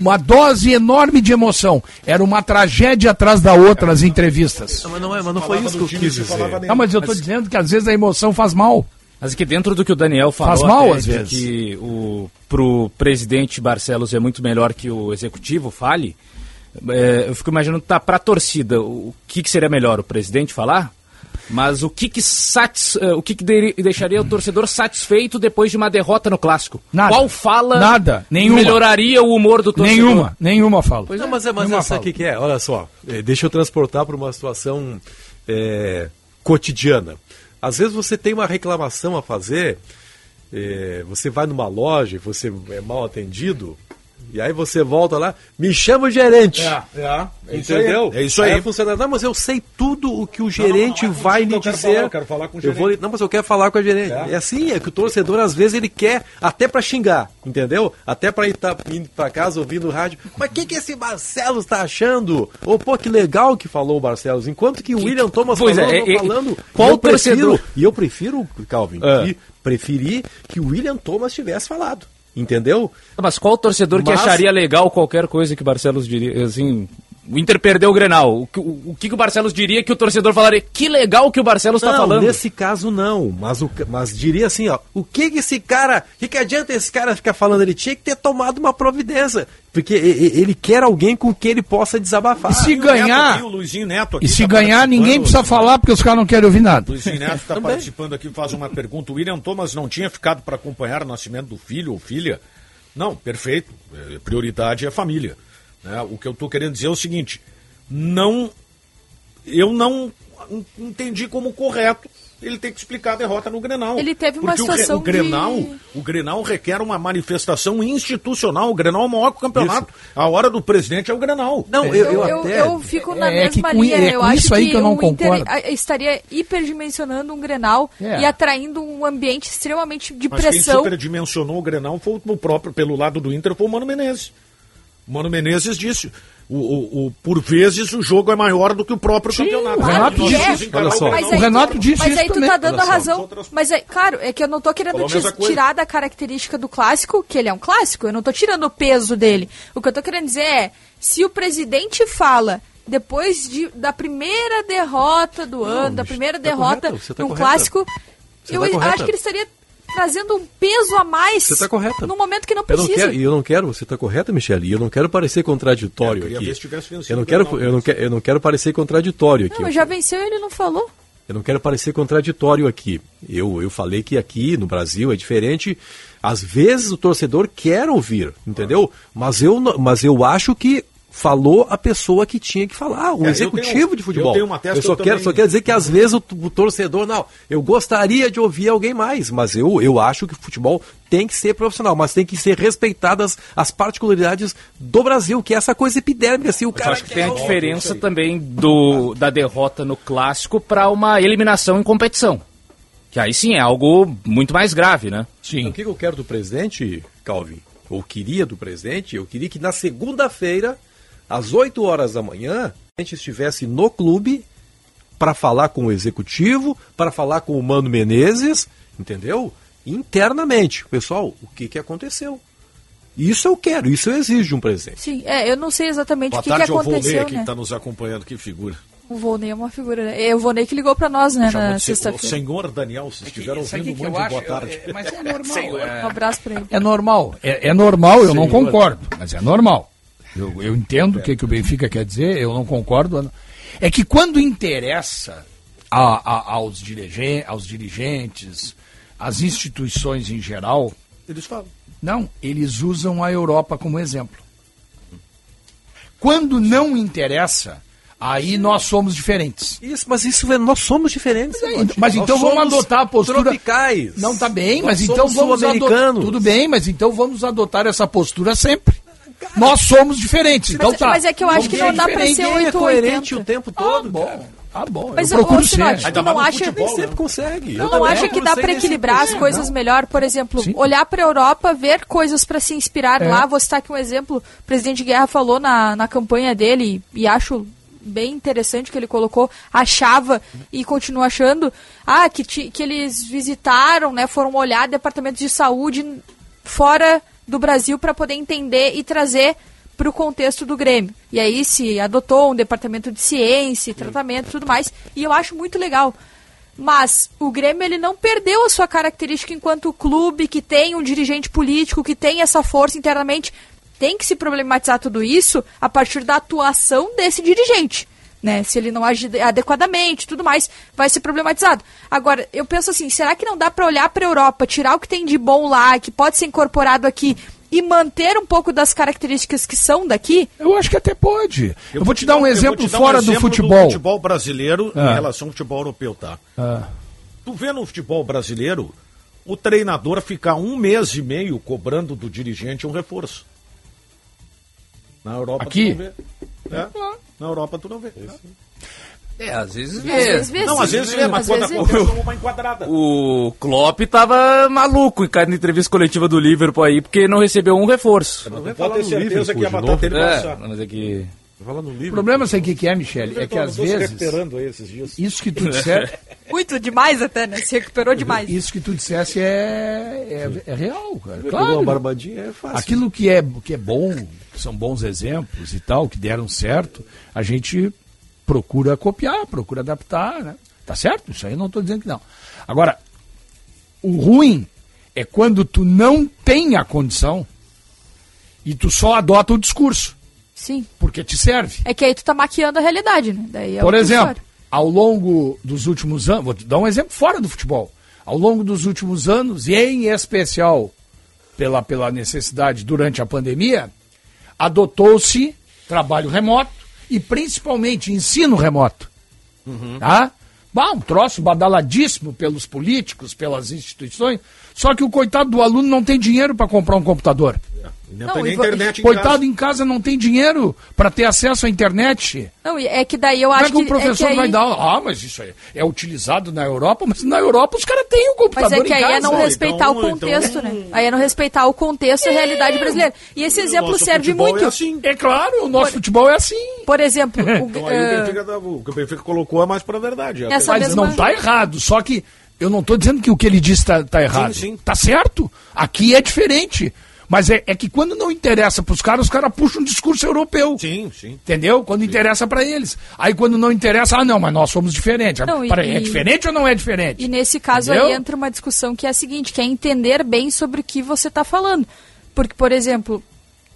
Uma dose enorme de emoção. Era uma tragédia atrás da outra as entrevistas. Não, mas não, é, mas não foi isso que eu quis dizer. Não, mas eu tô dizendo que às vezes a emoção faz mal. Mas que dentro do que o Daniel falou, Faz mal, às de vezes. que o, pro presidente Barcelos é muito melhor que o executivo fale, é, eu fico imaginando, tá, pra torcida, o que, que seria melhor, o presidente falar? Mas o que que, satis, eh, o que, que de- deixaria o torcedor satisfeito depois de uma derrota no clássico? Nada. Qual fala Nada. Nenhuma. melhoraria o humor do torcedor? Nenhuma, nenhuma fala. Não, mas, é, mas Nenhuma sabe fala. o que, é? Olha só, deixa eu transportar para uma situação eh, cotidiana. Às vezes você tem uma reclamação a fazer, eh, você vai numa loja, você é mal atendido, e aí você volta lá, me chama o gerente. É, é, é aí. Entendeu? É isso aí. a funcionária, não, mas eu sei tudo o que o gerente não, não, vai não, lhe eu quero dizer. falar, eu quero falar com o vou gerente. lhe- não, mas eu quero falar com a gerente. É. É, assim, é que o torcedor às vezes ele quer até pra xingar, entendeu? Até pra ir tá, indo pra casa ouvindo o rádio. Mas o que, que esse Barcelos tá achando? Ou pô, que legal que falou o Barcelos. Enquanto que o William Thomas Pois é, falou, é, é, falando. qual eu prefiro- torcedor? E eu prefiro, Calvin, É. que preferi que o William Thomas tivesse falado. Entendeu? Mas qual torcedor que Mas- acharia legal qualquer coisa que Barcelos diria? Assim, o Inter perdeu o Grenal. O, que- o, o que, que o Barcelos diria que o torcedor falaria? Que legal que o Barcelos está não, falando. nesse caso não, mas, o, mas diria assim, ó, o que que esse cara, o que, que adianta esse cara ficar falando? Ele tinha que ter tomado uma providência, porque e- e- ele quer alguém com quem ele possa desabafar. E se E o Neto ganhar, aqui, Luizinho Neto aqui e se tá ganhar, ninguém precisa falar porque os caras não querem ouvir nada. Luizinho Neto está participando aqui, faz uma pergunta. O William Thomas não tinha ficado para acompanhar o nascimento do filho ou filha? Não, perfeito. É, Prioridade é a família. Né? O que eu estou querendo dizer é o seguinte: não. Eu não entendi como correto ele ter que explicar a derrota no Grenal. Ele teve uma Porque o situação o, Grenal, de- o Grenal requer uma manifestação institucional. O Grenal é o maior que o campeonato. A hora do presidente é o Grenal. Não, eu, Eu, eu, eu, até... eu fico na É que mesma com- linha. é eu acho isso aí que eu não o Inter concordo. a- estaria hiperdimensionando um Grenal É. e atraindo um ambiente extremamente de Mas quem pressão. superdimensionou o Grenal foi o próprio, pelo lado do Inter, foi o Mano Menezes. O Mano Menezes disse, o, o- o- por vezes o jogo é maior do que o próprio campeonato. o Renato disse vamos isso. Olha só. Mas O Renato tu, disse mas aí tu também. tá dando a razão. Mas é claro, é que eu não tô querendo tirar da característica do clássico, que ele é um clássico, eu não tô tirando o peso dele. O que eu tô querendo dizer é, se o presidente fala depois de, da primeira derrota do ano, da primeira tá derrota tá num correta. clássico, Você eu tá acho que ele estaria trazendo um peso a mais Você tá correta. no momento que não Eu não precisa. quero, e eu não quero, você está correta, Michele, e eu não quero parecer contraditório É, eu aqui. Eu não quero, eu não quero, eu não quero parecer contraditório aqui. Não, mas já venceu e ele não falou. Eu não quero parecer contraditório aqui. Eu, eu falei que aqui no Brasil é diferente. Às vezes o torcedor quer ouvir, entendeu? Mas eu, mas eu acho que falou a pessoa que tinha que falar, o É, eu executivo tenho- de futebol. eu tenho uma tese Eu só, que eu quero, também- só quero dizer que às vezes o, o torcedor, não, eu gostaria de ouvir alguém mais, mas eu, eu acho que o futebol tem que ser profissional, mas tem que ser respeitadas as particularidades do Brasil, que é essa coisa epidérmica. Assim, o Eu cara acho que tem a diferença também do, da derrota no clássico para uma eliminação em competição. Que aí sim é algo muito mais grave, né? Então, O que eu quero do presidente, Calvin? Ou queria do presidente? Eu queria que na segunda-feira, às 8 horas da manhã, a gente estivesse no clube para falar com o executivo, para falar com o Mano Menezes, entendeu? Internamente. Pessoal, o que, que aconteceu? Isso eu quero, isso eu exijo de um presidente. Sim, é, eu não sei exatamente Boa o que, que tarde ao Volney aconteceu, aqui né? que está nos acompanhando, que figura. O Volney é uma figura, né? É o Volney que ligou pra nós, né, Chamou na o sexta-feira. senhor Daniel, se estiveram Isso aqui ouvindo, que muito acho, boa tarde. é- mas é normal. é- Um abraço pra ele. É normal, é, é normal, eu não Senhor. concordo, mas é normal. Eu, eu entendo o que, que o Benfica quer dizer, eu não concordo. É que quando interessa a- a- aos, dirige, aos dirigentes, às instituições em geral, Eles falam. não, eles usam a Europa como exemplo. Quando não interessa, aí nós somos diferentes. Isso, mas isso é, nós somos diferentes. Mas, mas então vamos adotar a postura. Tropicais. Não tá bem, Nós mas então vamos adotar. Tudo bem, mas então vamos adotar essa postura sempre. Nós somos diferentes. Então Mas- tá. mas é que eu acho que não dá pra ser Ninguém é 880. coerente o tempo Ah, todo. bom. cara. Ah, bom. Mas, eu procuro ser. Ainda tu não acha, futebol, Nem sempre consegue. tu Eu não acha que dá nem equilibrar as coisas melhor? Por exemplo, Sim. olhar pra Europa, ver coisas pra se inspirar É. lá. Vou citar aqui um exemplo. O presidente Guerra falou na, na campanha dele, e acho bem interessante que ele colocou, achava e continua achando, ah, que, ti- que eles visitaram, né, foram olhar departamentos de saúde fora do Brasil para poder entender e trazer para o contexto do Grêmio. E aí se adotou um departamento de ciência, tratamento e tudo mais. E eu acho muito legal. Mas o Grêmio ele não perdeu a sua característica enquanto clube que tem um dirigente político, que tem essa força internamente. Tem que se problematizar tudo isso a partir da atuação desse dirigente. Né? Se ele não age adequadamente tudo mais, vai ser problematizado. Agora, eu penso assim, será que não dá para olhar para a Europa, tirar o que tem de bom lá, que pode ser incorporado aqui e manter um pouco das características que são daqui? Eu acho que até pode. Eu, vou te dar um eu vou exemplo te dar fora do exemplo futebol. futebol brasileiro Ah. em relação ao futebol europeu, tá? Ah, Tu vê no futebol brasileiro o treinador ficar um mês e meio cobrando do dirigente um reforço. Na Europa Aqui? tu não vê. É, na Europa tu não vê. É, às vezes Às vezes vê, Não, às vezes vê, mas Às quando vê. acontece uma enquadrada. O Klopp tava maluco em cada entrevista coletiva do Liverpool aí, porque não recebeu um reforço. Não pode falar ter no certeza que a batata ele vai É, mas é que... Fala no o problema, sabe o que, que é, Michele? É que Eu às vezes. recuperando aí esses dias. Isso que tu disser, Muito demais até, né? Se recuperou demais. isso que tu dissesse é, é, é real, cara. Claro. uma barbadinha é fácil. Aquilo que é, que é bom, que são bons exemplos e tal, que deram certo, a gente procura copiar, procura adaptar, né? Tá certo? Isso aí eu não estou dizendo que não. Agora, o ruim é quando tu não tem a condição e tu só adota o discurso, Sim. porque te serve. É que aí tu tá maquiando a realidade, né? Daí é Por exemplo, ao longo dos últimos anos, vou te dar um exemplo fora do futebol. Ao longo dos últimos anos, e em especial pela, pela necessidade durante a pandemia, adotou-se trabalho remoto e principalmente ensino remoto. Tá? Bah, um troço badaladíssimo pelos políticos, pelas instituições, só que o coitado do aluno não tem dinheiro para comprar um computador. Não, e internet em Coitado casa. em casa não tem dinheiro para ter acesso à internet. Não, é que daí eu Como acho é que o professor é que vai aí- dar? Ah, mas isso é, é utilizado na Europa, mas na Europa os caras têm o computador Mas é que aí é não Então, respeitar o então- contexto, né? Aí é não respeitar o contexto e a realidade brasileira. E esse exemplo Nosso serve futebol muito. É assim. É claro, o nosso futebol é assim. Por exemplo, o, Então aí eh, o, Benfica, tá- o que o Benfica colocou é mais pra verdade. É Essa até- Mas mesma- não tá errado, só que eu não tô dizendo que o que ele disse tá, tá errado. sim. Tá certo. Aqui é diferente. Mas é, é que quando não interessa pros caras, os caras puxam um discurso europeu. Sim, sim. Entendeu? Quando interessa pra eles. Aí quando não interessa, ah, não, mas nós somos diferentes. Não, e- Peraí, é diferente ou não é diferente? E nesse caso Entendeu? aí entra uma discussão que é a seguinte, que é entender bem sobre o que você está falando. Porque, por exemplo,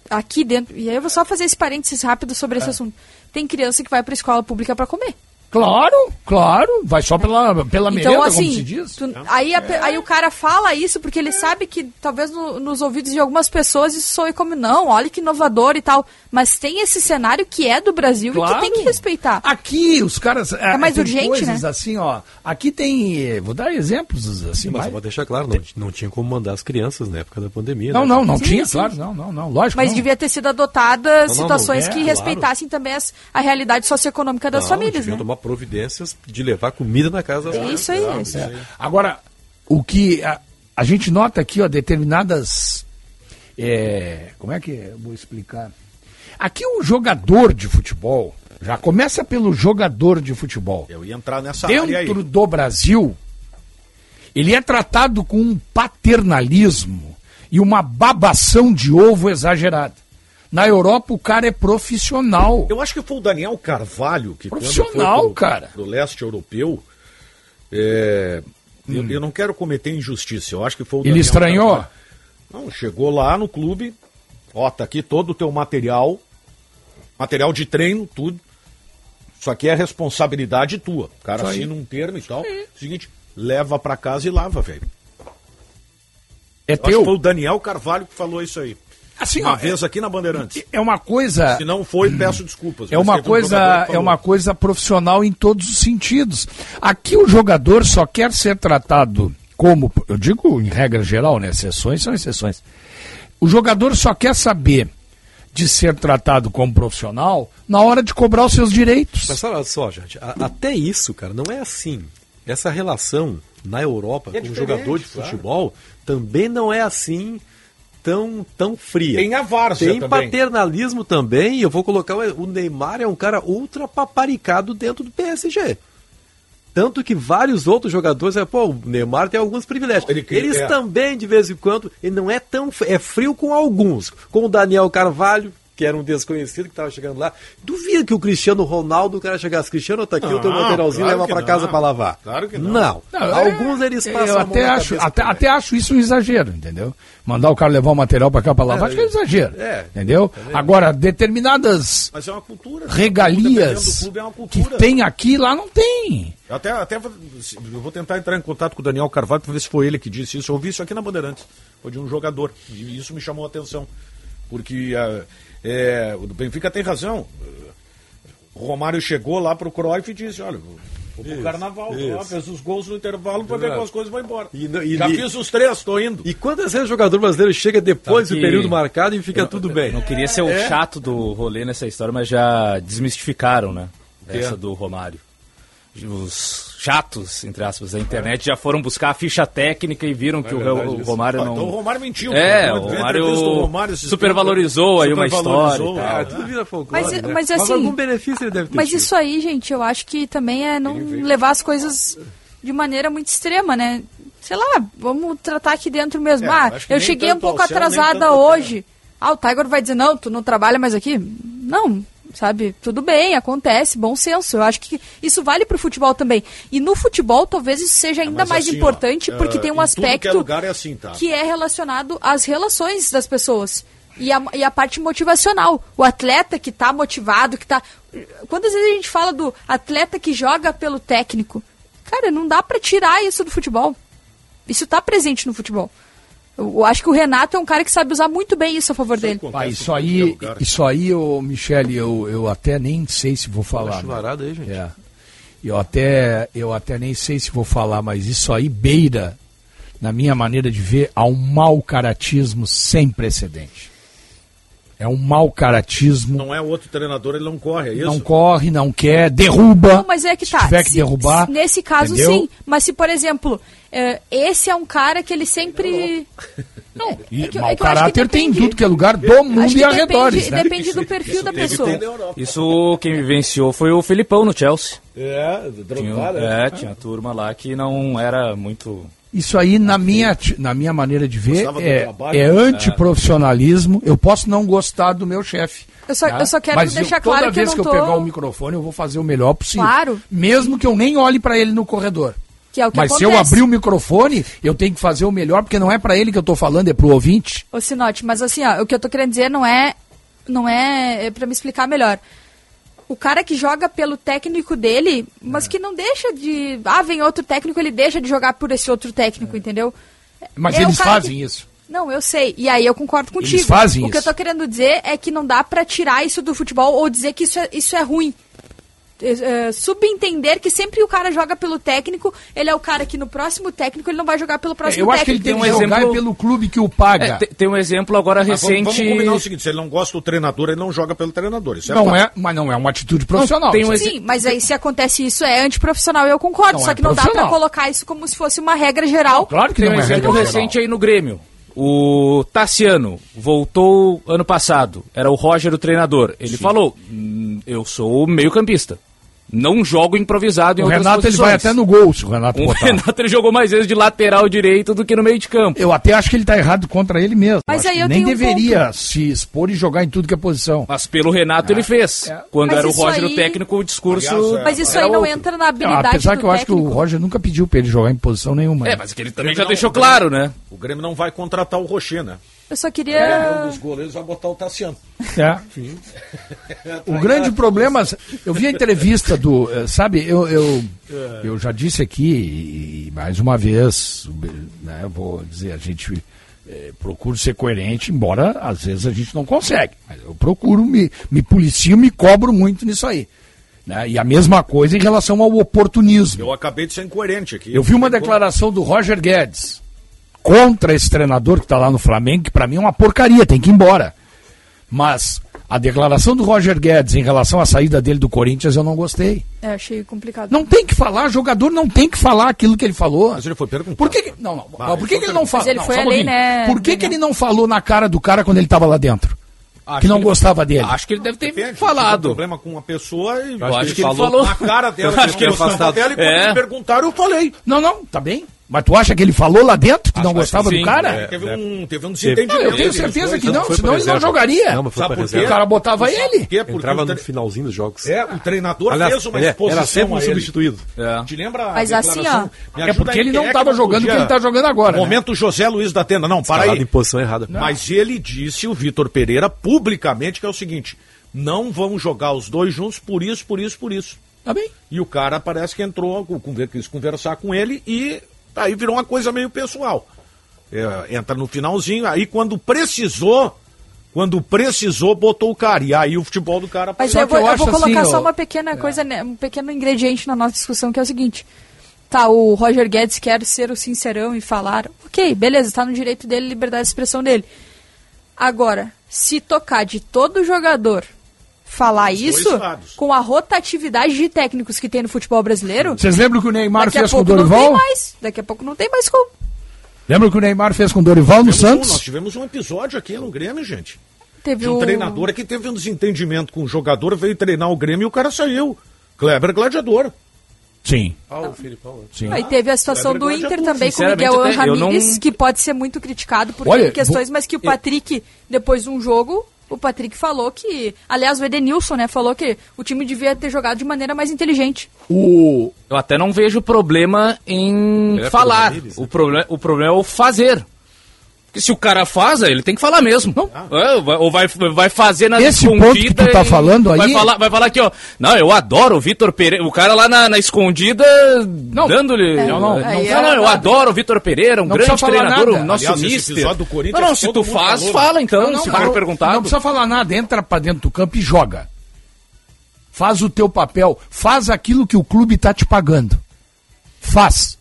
aqui dentro, e aí eu vou só fazer esse parênteses rápido sobre É. esse assunto. Tem criança que vai para escola pública para comer. Claro, claro, vai só pela, pela merenda, Então, como assim, se diz. tu- aí, a pe- aí o cara fala isso porque ele sabe que talvez no- nos ouvidos de algumas pessoas isso soe como, não, olha que inovador e tal. Mas tem esse cenário que é do Brasil e que tem que respeitar. Aqui os caras. É mais tem urgente, coisas né? assim, ó. Aqui tem. Vou dar exemplos assim. Mas mais- eu vou deixar claro, não, não tinha como mandar as crianças na época da pandemia. Não, né? não, não Sim, tinha, sim. claro, não, não, não, lógico. Mas não. devia ter sido adotadas Não, situações não, é, que claro. respeitassem também as- a realidade socioeconômica das Não, famílias, né? Providências de levar comida na casa das É isso aí. é isso aí. É. Agora, o que a, a gente nota aqui, ó, determinadas. é, como é que eu vou explicar? Aqui o jogador de futebol, já começa pelo jogador de futebol. Eu ia entrar nessa área aí. Dentro do Brasil, ele é tratado com um paternalismo e uma babação de ovo exagerada. Na Europa, o cara é profissional. Eu acho que foi o Daniel Carvalho que Profissional, pro, cara. pro leste europeu. é, eu, eu não quero cometer injustiça. Eu acho que foi o Ele Daniel estranhou? Carvalho. Não, chegou lá no clube. Ó, tá aqui todo o teu material, material de treino, tudo. Isso aqui é responsabilidade tua. O cara Isso aí. assina um termo e tal. Seguinte, leva pra casa e lava, velho. É Eu acho que foi o teu. Daniel Carvalho que falou isso aí. Assim, Uma ó, vez aqui na Bandeirantes. é uma coisa. Se não foi, peço desculpas. É uma um coisa, é uma coisa profissional em todos os sentidos. Aqui o jogador só quer ser tratado como, eu digo em regra geral, né? Exceções são exceções. O jogador só quer saber de ser tratado como profissional na hora de cobrar os seus direitos. Mas olha só, gente, a- até isso, cara, não é assim. Essa relação na Europa É com o jogador de claro. futebol também não é assim tão, tão fria. Tem a várzea Tem também. paternalismo também, eu vou colocar o Neymar é um cara ultra paparicado dentro do PSG. Tanto que vários outros jogadores, é, pô, o Neymar tem alguns privilégios. Ele Eles é. também, de vez em quando, ele não é tão. É frio com alguns. Com o Daniel Carvalho, que era um desconhecido que estava chegando lá. Duvido que o Cristiano Ronaldo, o cara chegasse, Cristiano, tá aqui o teu Não, materialzinho claro leva que pra não. casa pra lavar. Claro que não. Não. Não, é- Alguns eles passam Eu a mão até na acho, até, até acho isso um exagero, entendeu? Mandar o cara levar o material pra cá pra lavar, acho que é um exagero. é. entendeu? Agora, determinadas Mas é uma cultura. regalias Dependendo do clube, é uma que cultura. tem aqui, lá não tem. Eu Até, até vou- eu vou tentar entrar em contato com o Daniel Carvalho para ver se foi ele que disse isso. Eu ouvi isso aqui na Bandeirantes. Foi de um jogador. E isso me chamou a atenção. Porque ah, é, o Benfica tem razão. O Romário chegou lá pro Cruyff e disse, olha, vou pro Isso, carnaval, isso. fez os gols no intervalo, vai ver com as coisas e vai embora. E e Já fiz os três, tô indo. E quantas vezes o jogador brasileiro chega depois do período marcado e fica tudo bem? Não queria ser o É. chato do rolê nessa história, mas já desmistificaram, né? Essa do Romário. Os chatos, entre aspas, da internet já foram buscar a ficha técnica e viram que o, verdade o isso. Romário Ah, não. então o Romário mentiu. É, o Romário Romário supervalorizou aí uma história. Ah, tudo vira folclore, Mas, né? mas assim, algum benefício ele deve ter Mas tido. isso aí, gente, eu acho que também é não levar as coisas de maneira muito extrema, né? Sei lá, vamos tratar aqui dentro mesmo. É, ah, eu cheguei um pouco céu, atrasada hoje. Ah, o Tiger vai dizer, não, tu não trabalha mais aqui? Não, sabe? Tudo bem, acontece, bom senso. Eu acho que isso vale pro futebol também. E no futebol, talvez isso seja ainda mas mais assim, ó, importante, porque tem um que é aspecto lugar é assim, tá? que é relacionado às relações das pessoas. E a, e a parte motivacional. O atleta que tá motivado, que tá. Quantas vezes a gente fala do atleta que joga pelo técnico? Cara, não dá pra tirar isso do futebol. Isso tá presente no futebol. Eu, acho que o Renato é um cara que sabe usar muito bem isso a favor dele. Ah, isso aí, isso aí, ô, Michele, eu, eu até nem sei se vou falar. né? chuvarada aí, gente. É. Eu até, eu até nem sei se vou falar, mas isso aí beira, na minha maneira de ver, a um mau caratismo sem precedente. É um mau caratismo, Não é outro treinador, ele não corre, é isso? não corre, não quer, derruba. Não, mas é que se tá. tiver que se- derrubar. se- nesse caso, entendeu? sim. Mas se, por exemplo, esse é um cara que ele sempre. Não, É que- mau é que que caráter tem em depende- tudo que é lugar do mundo e que arredores, depende, né? depende do perfil da pessoa. Isso quem vivenciou foi o Felipão no Chelsea. É, Tinha, Drogba, né? é, tinha turma lá que não era muito. Isso aí, na minha, na minha maneira de ver, é, trabalho, é né? antiprofissionalismo. Eu posso não gostar do meu chefe. Eu só, tá? eu só quero Mas deixar eu, claro toda que eu vez não que tô... eu pegar o microfone, eu vou fazer o melhor possível. Claro. Mesmo que eu nem olhe para ele no corredor. Que é o que Mas se acontece. eu abrir o microfone, eu tenho que fazer o melhor, porque não é para ele que eu tô falando, é pro ouvinte. Ô, Sinote, mas assim, ó, o que eu tô querendo dizer não é. Não é, é para me explicar melhor. o cara que joga pelo técnico dele, mas que não deixa de. Ah, vem outro técnico, ele deixa de jogar por esse outro técnico, entendeu? Mas É eles fazem que- isso. Não, eu sei. E aí eu concordo contigo. fazem o que eu isso. tô querendo dizer é que não dá pra tirar isso do futebol ou dizer que isso é, isso é ruim. É, é, subentender que sempre o cara joga pelo técnico, ele é o cara que no próximo técnico ele não vai jogar pelo próximo Eu acho que ele técnico. tem um jogar exemplo- pelo clube que o paga. É, te- tem um exemplo agora Mas vamos, recente. vamos combinar o seguinte: se ele não gosta do treinador, ele não joga pelo treinador. Isso é não é, mas não é uma atitude profissional. tem um Isso Sim, mas aí se acontece isso é antiprofissional, eu concordo. Não só é que não dá pra profissional. colocar isso como se fosse uma regra geral. Claro que Tem não um é exemplo regra recente geral. aí no Grêmio. O Tassiano voltou ano passado. Era o Roger o treinador. Ele falou: "Hum, Eu sou meio-campista. Não jogo improvisado em O outras Renato ele posições." vai até no gol, se o Renato O botar. Renato ele jogou mais vezes de lateral direito do que no meio de campo. Eu até acho que ele tá errado contra ele mesmo. Mas aí eu nem tenho um deveria se expor e jogar em tudo que é posição. Mas pelo Renato ele fez. é. Quando Mas era o Roger aí- o técnico, o discurso. Aliás, é- Mas isso aí não outro. entra na Não, habilidade apesar do que eu acho que o técnico. Roger nunca pediu pra ele jogar em posição nenhuma. É, né? mas que ele também já não- deixou claro, né? O Grêmio não vai contratar o Rocher, né? Eu só Um queria. dos goleiros vai botar o Tassiano. É. O grande problema, eu vi a entrevista do, eh, sabe, eu, eu, eu já disse aqui, e mais uma vez, né, eu vou dizer, a gente procura ser coerente, embora às vezes a gente não consegue, mas eu procuro, me, me policio, me cobro muito nisso aí. né? E a mesma coisa em relação ao oportunismo. Eu acabei de ser incoerente aqui. Eu vi uma declaração do Roger Guedes contra esse treinador que está lá no Flamengo, que para mim é uma porcaria, tem que ir embora. Mas a declaração do Roger Guedes em relação à saída dele do Corinthians eu não gostei. É, achei complicado. Não tem que falar, jogador não tem que falar aquilo que ele falou. Mas ele foi perguntado. Por que, que- não, não, Ah, mas por que, ele que ele não? Mas ele não, foi um pouquinho. né, Por que, que ele não falou na cara do cara quando ele estava lá dentro? Acho que não ele- gostava dele. Acho que ele deve ter Depende, Tive um falado. problema com uma pessoa e Eu acho que ele falou. na cara dela. Acho que ele falou. dela e quando É. me perguntaram, eu falei. Não, não, tá bem. Mas tu acha que ele falou lá dentro que não Acho que gostava sim. do cara? É. Teve um, teve um Não, desentendimento. eu tenho certeza que não, senão ele não jogaria. Não, mas foi por quê? O cara botava ele. Porque Entrava o no tre- finalzinho dos jogos. É, o treinador Aliás, fez uma ele exposição era sempre um a ele. substituído. É. Te lembra a Mas assim, declaração? ó, É porque ele não é estava que jogando o que ele está jogando agora. né? Momento José Luiz da Tenda. Não, para aí. em posição errada. Mas ele disse, o Vitor Pereira, publicamente, que é o seguinte: não vão jogar os dois juntos por isso, por isso, por isso. Tá bem. E o cara parece que entrou, quis conversar com ele e aí virou uma coisa meio pessoal. É, entra no finalzinho, aí quando precisou, quando precisou, botou o cara. E aí o futebol do cara Mas eu vou, eu eu vou colocar assim, só uma pequena coisa, né, um pequeno ingrediente na nossa discussão, que é o seguinte. Tá, o Roger Guedes quer ser o sincerão e falar. Ok, beleza, tá no direito dele, liberdade de expressão dele. Agora, se tocar de todo jogador falar dois isso, com a rotatividade de técnicos que tem no futebol brasileiro, Vocês lembram que o Neymar daqui a fez com o pouco não tem Dorival? mais. Daqui a pouco não tem mais como. Lembra que o Neymar fez com o Dorival no Tivemos um- Santos? nós tivemos um episódio aqui no Grêmio, gente. Teve De um o... treinador que teve um desentendimento com o jogador, veio treinar o Grêmio e o cara saiu. Kleber Gladiador. Sim. Ah, o Filipão. né? Sim. Aí teve a situação É do Inter também com o Miguel Ramírez, não- que pode ser muito criticado por Olha, questões, vou- mas que o Patrick, depois de um jogo, o Patrick falou que. Aliás, o Edenilson, né, falou que o time devia ter jogado de maneira mais inteligente. O, Eu até não vejo problema em É, falar. o, né? problema, o problema é o fazer. Se o cara faz, ele tem que falar mesmo. É, vai- ou vai, vai fazer na Esse ponto que tu tá falando Vai aí- falar, vai falar aqui, ó. Não, eu adoro o Vitor Pereira. O cara lá na, na escondida, dando-lhe. É, não, não, não, não não, fala não, eu adoro o Vitor Pereira, um Não grande treinador, nada. um nosso Aliás, mister. do Corinthians, não, não, se tu faz, falou. fala então, Não, não, se for não- perguntado. Não precisa falar nada, entra pra dentro do campo e joga. Faz o teu papel, faz aquilo que o clube tá te pagando. Faz.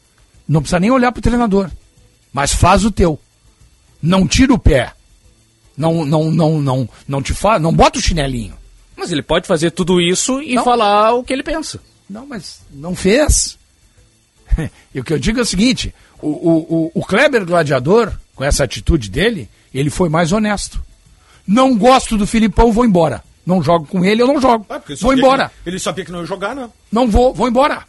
Não precisa nem olhar pro treinador. Mas faz o teu. Não tira o pé. Não, não, não, não, não te faz, não bota o chinelinho. Mas ele pode fazer tudo isso e Não. falar o que ele pensa. Não, mas não fez. e o que eu digo é o seguinte: o, o, o, o Kleber Gladiador, com essa atitude dele, ele foi mais honesto. Não gosto do Filipão, vou embora. Não jogo com ele, eu não jogo. Ah, ele vou embora. que- ele sabia que não ia jogar, né? Não vou, vou embora.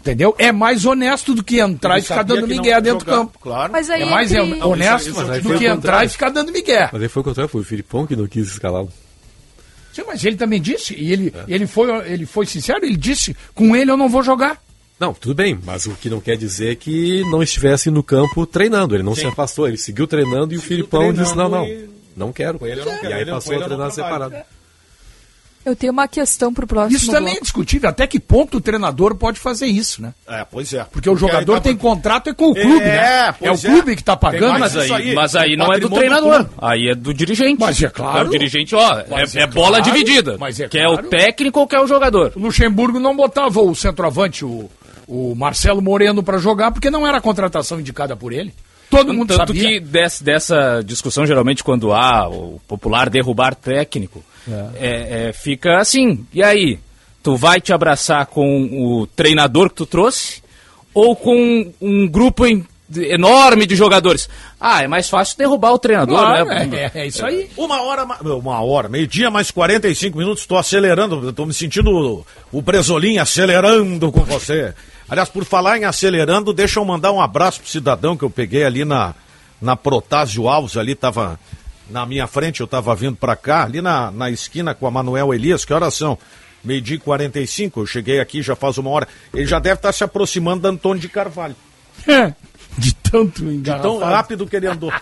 Entendeu? É mais honesto do que entrar e ficar dando migué dentro do jogar, campo. Claro. Mas aí É mais entre- é honesto Isso- isso do que entrar e ficar dando migué. Mas aí foi o contrário, foi o Filipão que não quis escalá-lo. Sim, mas ele também disse, e ele, ele, foi, ele foi sincero, ele disse, com ele eu não vou jogar. Não, tudo bem, mas o que não quer dizer é que não estivesse no campo treinando. Ele não se afastou, ele seguiu treinando e o Filipão disse: não, não, e- não quero. ele eu não e quero, aí ele- passou com ele a treinar separado. Eu tenho uma questão pro próximo Isso também é bloco. discutível. Até que ponto o treinador pode fazer isso, né? É, pois é. Porque o jogador tá- tem contrato é com o clube, É, né? É o é. clube que tá pagando. Mas aí, aí, mas aí é não é do do treinador, clube. aí é do dirigente. Mas é claro. É o dirigente, ó, Mas é, é é bola claro. dividida. Mas é quer claro. o técnico ou quer o jogador. O Luxemburgo não botava o centroavante, o, o Marcelo Moreno, pra jogar, porque não era a contratação indicada por ele. Todo mundo Tanto sabia. que des- dessa discussão, geralmente, quando há o popular derrubar técnico, é, é, fica assim. E aí? Tu vai te abraçar com o treinador que tu trouxe? Ou com um grupo em- enorme de jogadores? Ah, é mais fácil derrubar o treinador, Claro, né? é, é isso aí. Uma hora, ma- uma hora, meio-dia mais 45 minutos, estou acelerando, estou me sentindo o, o Bresolim acelerando com você. Aliás, por falar em acelerando, deixa eu mandar um abraço pro cidadão que eu peguei ali na, na Protásio Alves, ali tava na minha frente, eu tava vindo para cá, ali na, na esquina com a Manuel Elias, que horas são? Meio-dia e 45, eu cheguei aqui já faz uma hora. Ele já deve estar se aproximando da Antônio de Carvalho. De tanto Tão engarrafado. rápido que ele andou.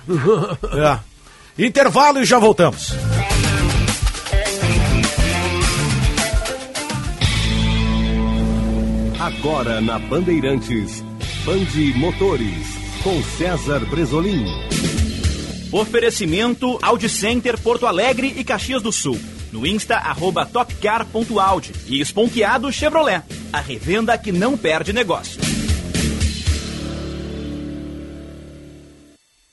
É. Intervalo e já voltamos. Agora na Bandeirantes, Bande Motores, com César Bresolim. Oferecimento Audi Center Porto Alegre e Caxias do Sul. No Insta, arroba topcar.audi. E Esponqueado Chevrolet. A revenda que não perde negócio.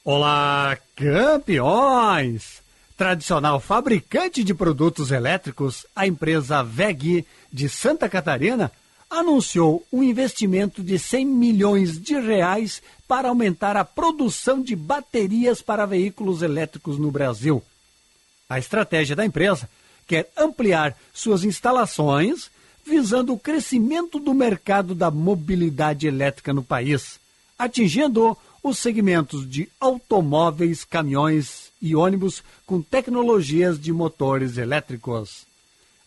Olá, campeões! Tradicional fabricante de produtos elétricos, a empresa VEG de Santa Catarina anunciou um investimento de 100 milhões de reais para aumentar a produção de baterias para veículos elétricos no Brasil. A estratégia da empresa quer ampliar suas instalações visando o crescimento do mercado da mobilidade elétrica no país, atingindo os segmentos de automóveis, caminhões e ônibus com tecnologias de motores elétricos.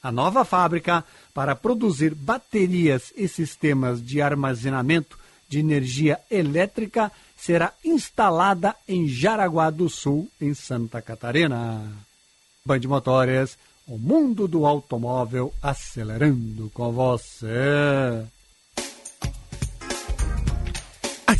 A nova fábrica para produzir baterias e sistemas de armazenamento de energia elétrica será instalada em Jaraguá do Sul, em Santa Catarina. Band Motores, o mundo do automóvel acelerando com você.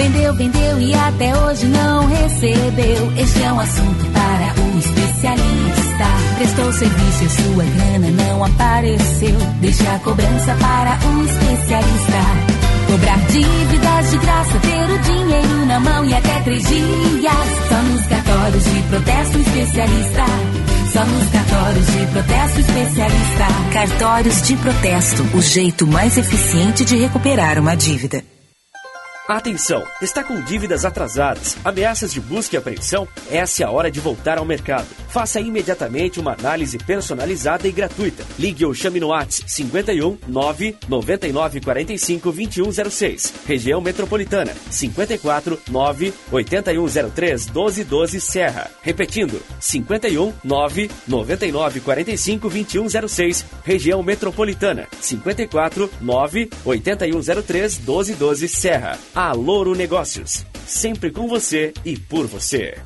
Vendeu, vendeu e até hoje não recebeu. Este é um assunto para o especialista. Prestou serviço e sua grana não apareceu. Deixe a cobrança para o especialista. Cobrar dívidas de graça, ter o dinheiro na mão e até três dias. Só nos cartórios de protesto especialista. Só nos cartórios de protesto especialista. Cartórios de protesto, o jeito mais eficiente de recuperar uma dívida. Atenção! Está com dívidas atrasadas, ameaças de busca e apreensão? Essa é a hora de voltar ao mercado. Faça imediatamente uma análise personalizada e gratuita. Ligue ou chame no WhatsApp 51 9 99 45 2106. Região Metropolitana 54 9 8103 1212 Serra. Repetindo 51 9 99 45 2106. Região Metropolitana 54 9 8103 1212 Serra. A Negócios. Sempre com você e por você.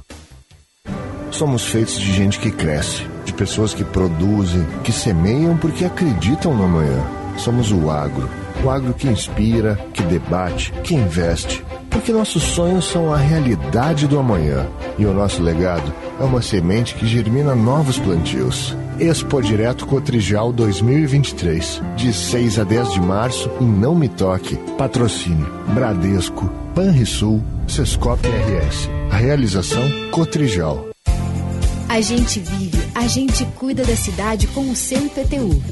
Somos feitos de gente que cresce, de pessoas que produzem, que semeiam porque acreditam no amanhã. Somos o agro. O agro que inspira, que debate, que investe. Porque nossos sonhos são a realidade do amanhã. E o nosso legado é uma semente que germina novos plantios. Expo Direto Cotrijal 2023. De 6 a 10 de março em Não Me Toque. Patrocínio Bradesco, Panrisul, Sescop RS. A realização Cotrijal. A gente vive, a gente cuida da cidade com o seu IPTU.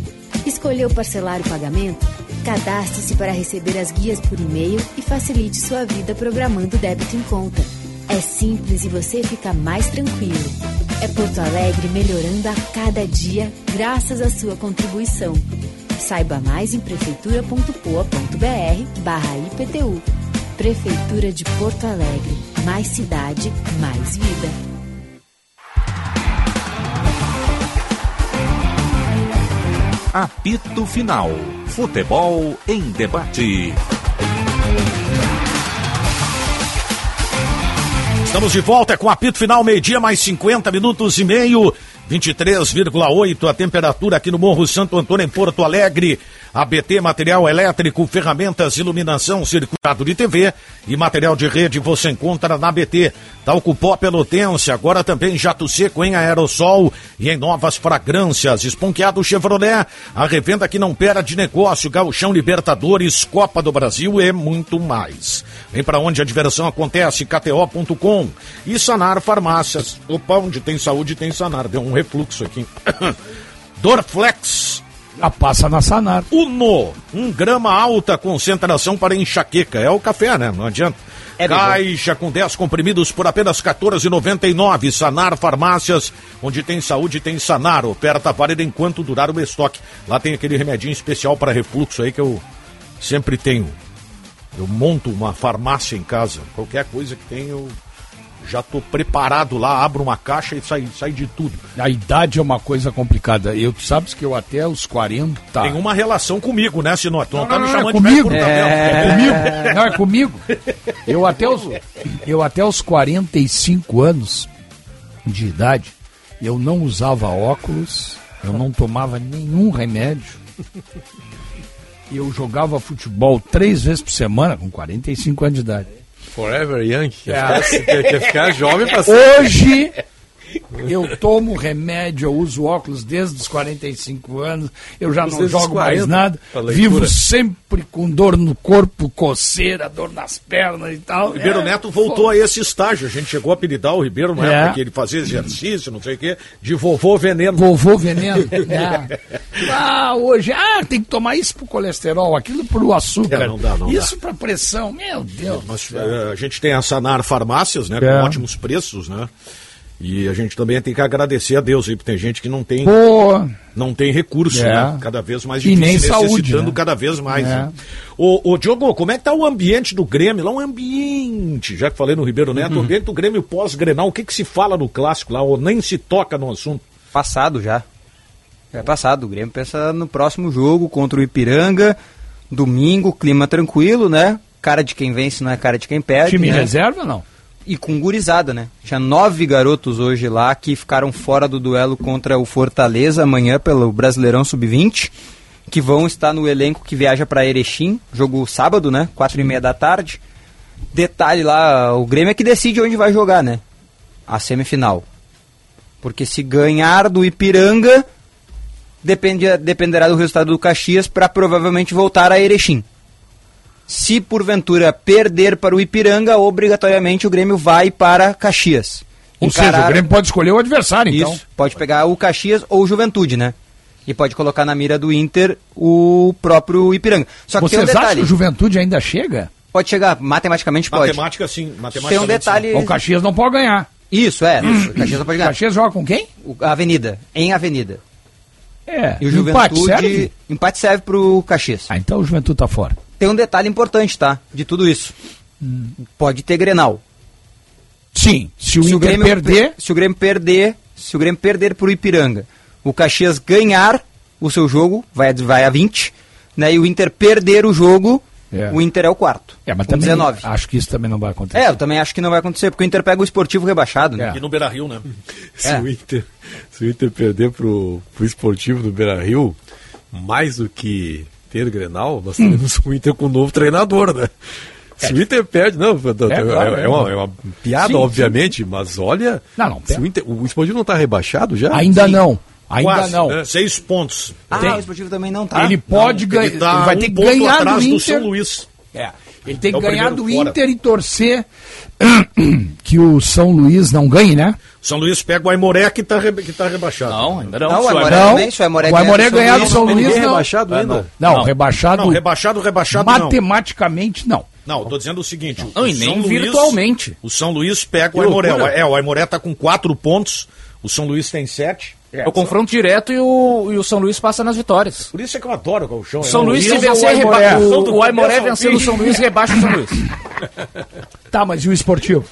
Escolheu parcelar o pagamento? Cadastre-se para receber as guias por e-mail e facilite sua vida programando débito em conta. É simples e você fica mais tranquilo. É Porto Alegre melhorando a cada dia graças à sua contribuição. Saiba mais em prefeitura.poa.br barra IPTU. Prefeitura de Porto Alegre. Mais cidade, mais vida. Apito Final. Futebol em debate. Estamos de volta com apito final, meio-dia, mais 50 minutos e meio. 23,8 a temperatura aqui no Morro Santo Antônio, em Porto Alegre. ABT Material Elétrico, ferramentas, iluminação, circuitado de TV e material de rede você encontra na ABT. Talco Pó Pelotense, agora também jato seco em aerossol e em novas fragrâncias. Esponqueado Chevrolet, a revenda que não pera de negócio, Gauchão Libertadores, Copa do Brasil e muito mais. Vem para onde a diversão acontece, KTO.com e Sanar Farmácias. Opa, onde tem saúde tem Sanar. Deu um refluxo aqui. Dorflex. A passa na Sanar. Uno, um grama alta concentração para enxaqueca. É o café, né? Não adianta. É Caixa com 10 comprimidos por apenas R$ 14,99. Sanar Farmácias, onde tem saúde tem Sanar. Oferta válida enquanto durar o estoque. Lá tem aquele remedinho especial para refluxo aí que eu sempre tenho. Eu monto uma farmácia em casa. Qualquer coisa que tenha, eu já estou preparado lá, abro uma caixa e sai, sai de tudo. A idade é uma coisa complicada. Eu, tu sabes que eu até os 40. Tem uma relação comigo, né, Sinó? Tu não, tá me não, é chamando comigo. de velho por É, tabela. é comigo. Não, é comigo. Eu até, os, eu até os 45 anos de idade, eu não usava óculos, eu não tomava nenhum remédio. Eu jogava futebol três vezes por semana, com 45 anos de idade. Forever Young. Quer, É. ficar, quer, quer ficar jovem pra sempre. Hoje eu tomo remédio, eu uso óculos desde os 45 anos, eu já não Desde jogo mais 40, nada, pra leitura. vivo sempre com dor no corpo, coceira, dor nas pernas e tal. O Ribeiro É, Neto voltou a esse estágio. A gente chegou a apelidar o Ribeiro na É. época que ele fazia exercício, não sei o quê, de vovô veneno. Vovô veneno. é. Ah, hoje, ah, tem que tomar isso pro colesterol, aquilo pro açúcar, É, não dá, não isso pra pressão, meu Deus. Nós, eh, a gente tem a Sanar Farmácias, né? Com É. ótimos preços, né? E a gente também tem que agradecer a Deus aí, porque tem gente que não tem, Pô, não tem recurso, É. né? Cada vez mais E difícil, nem saúde, necessitando né? cada vez mais. É. Né? Ô, ô, Diogo, como é que tá o ambiente do Grêmio? Lá um ambiente, já que falei no Ribeiro Neto, o Uhum. ambiente do Grêmio pós-Grenal, o que que se fala no clássico lá, ou nem se toca no assunto? Passado já. Já é passado. O Grêmio pensa no próximo jogo contra o Ipiranga. Domingo, clima tranquilo, né? Cara de quem vence não é cara de quem perde. time né? reserva não? E com gurizada, né? Tinha nove garotos hoje lá que ficaram fora do duelo contra o Fortaleza amanhã pelo Brasileirão Sub-20, que vão estar no elenco que viaja para Erechim, jogo sábado, né? Quatro e meia da tarde. Detalhe lá, o Grêmio é que decide onde vai jogar, né? A semifinal. Porque se ganhar do Ipiranga, depende, dependerá do resultado do Caxias para provavelmente voltar a Erechim. Se porventura perder para o Ipiranga, obrigatoriamente o Grêmio vai para Caxias. Ou seja, o Grêmio pode escolher o adversário, então. Isso, pode pegar o Caxias ou o Juventude, né? E pode colocar na mira do Inter o próprio Ipiranga. Só que Vocês tem um detalhe. acham que o Juventude ainda chega? Pode chegar, matematicamente pode. Matemática sim, matematicamente Tem um detalhe. O Caxias não pode ganhar. Isso, é. O Caxias não pode O ganhar. Caxias joga com quem? O- A Avenida, em Avenida. É, E o empate Juventude. serve? empate serve pro Caxias. Ah, então o Juventude tá fora. Tem um detalhe importante, tá? De tudo isso. Pode ter Grenal. Sim, se o Inter perder- per- se o Grêmio perder, se o Grêmio perder pro Ipiranga, o Caxias ganhar o seu jogo, vai, vai a 20, né? E o Inter perder o jogo, É. o Inter é o quarto. É, mas com também 19. acho que isso também não vai acontecer. É, eu também acho que não vai acontecer, porque o Inter pega o esportivo rebaixado, né? E no Beira Rio, né? Se, É. o Inter, se o Inter perder pro, pro esportivo do Beira Rio, mais do que ter Grenal, nós Hum. teremos o Inter com um novo treinador, né? Se o Inter perde, não, é, claro, é uma, é uma piada, Sim, obviamente, mas olha, Não, não, se o, Inter, o esportivo não está rebaixado já? Ainda não. Ainda Quase, não. né? Seis pontos. Ah, Tem- o esportivo também não tá. Ele pode ganhar. ele tá ele vai um ter que ganhar do atrás do Inter. São Luís. É. Ele tem É que o ganhar do fora. Inter e torcer que o São Luís não ganhe, né? São Luís pega o Aimoré que tá, re- que tá rebaixado. Não, ainda não. Não, o Aimoré Aimoré- também, o Aimoré o Aimoré ganhar do São Luís, não. rebaixado Ah, ainda. Não, Não. rebaixado. Não, rebaixado, rebaixado não. matematicamente, não. Não, eu tô dizendo o seguinte. Não, o e nem Luís- virtualmente. o São Luís pega o Aimoré. É, o Aimoré tá com quatro pontos, o São Luís tem sete. É o confronto direto e o, e o São Luís passa nas vitórias. Por isso é que eu adoro o Gauchão. O é São um- Luís, se vencer, reba- o, o Aimoré vencendo o. São Luís, rebaixa o São Luís. Tá, mas e o esportivo?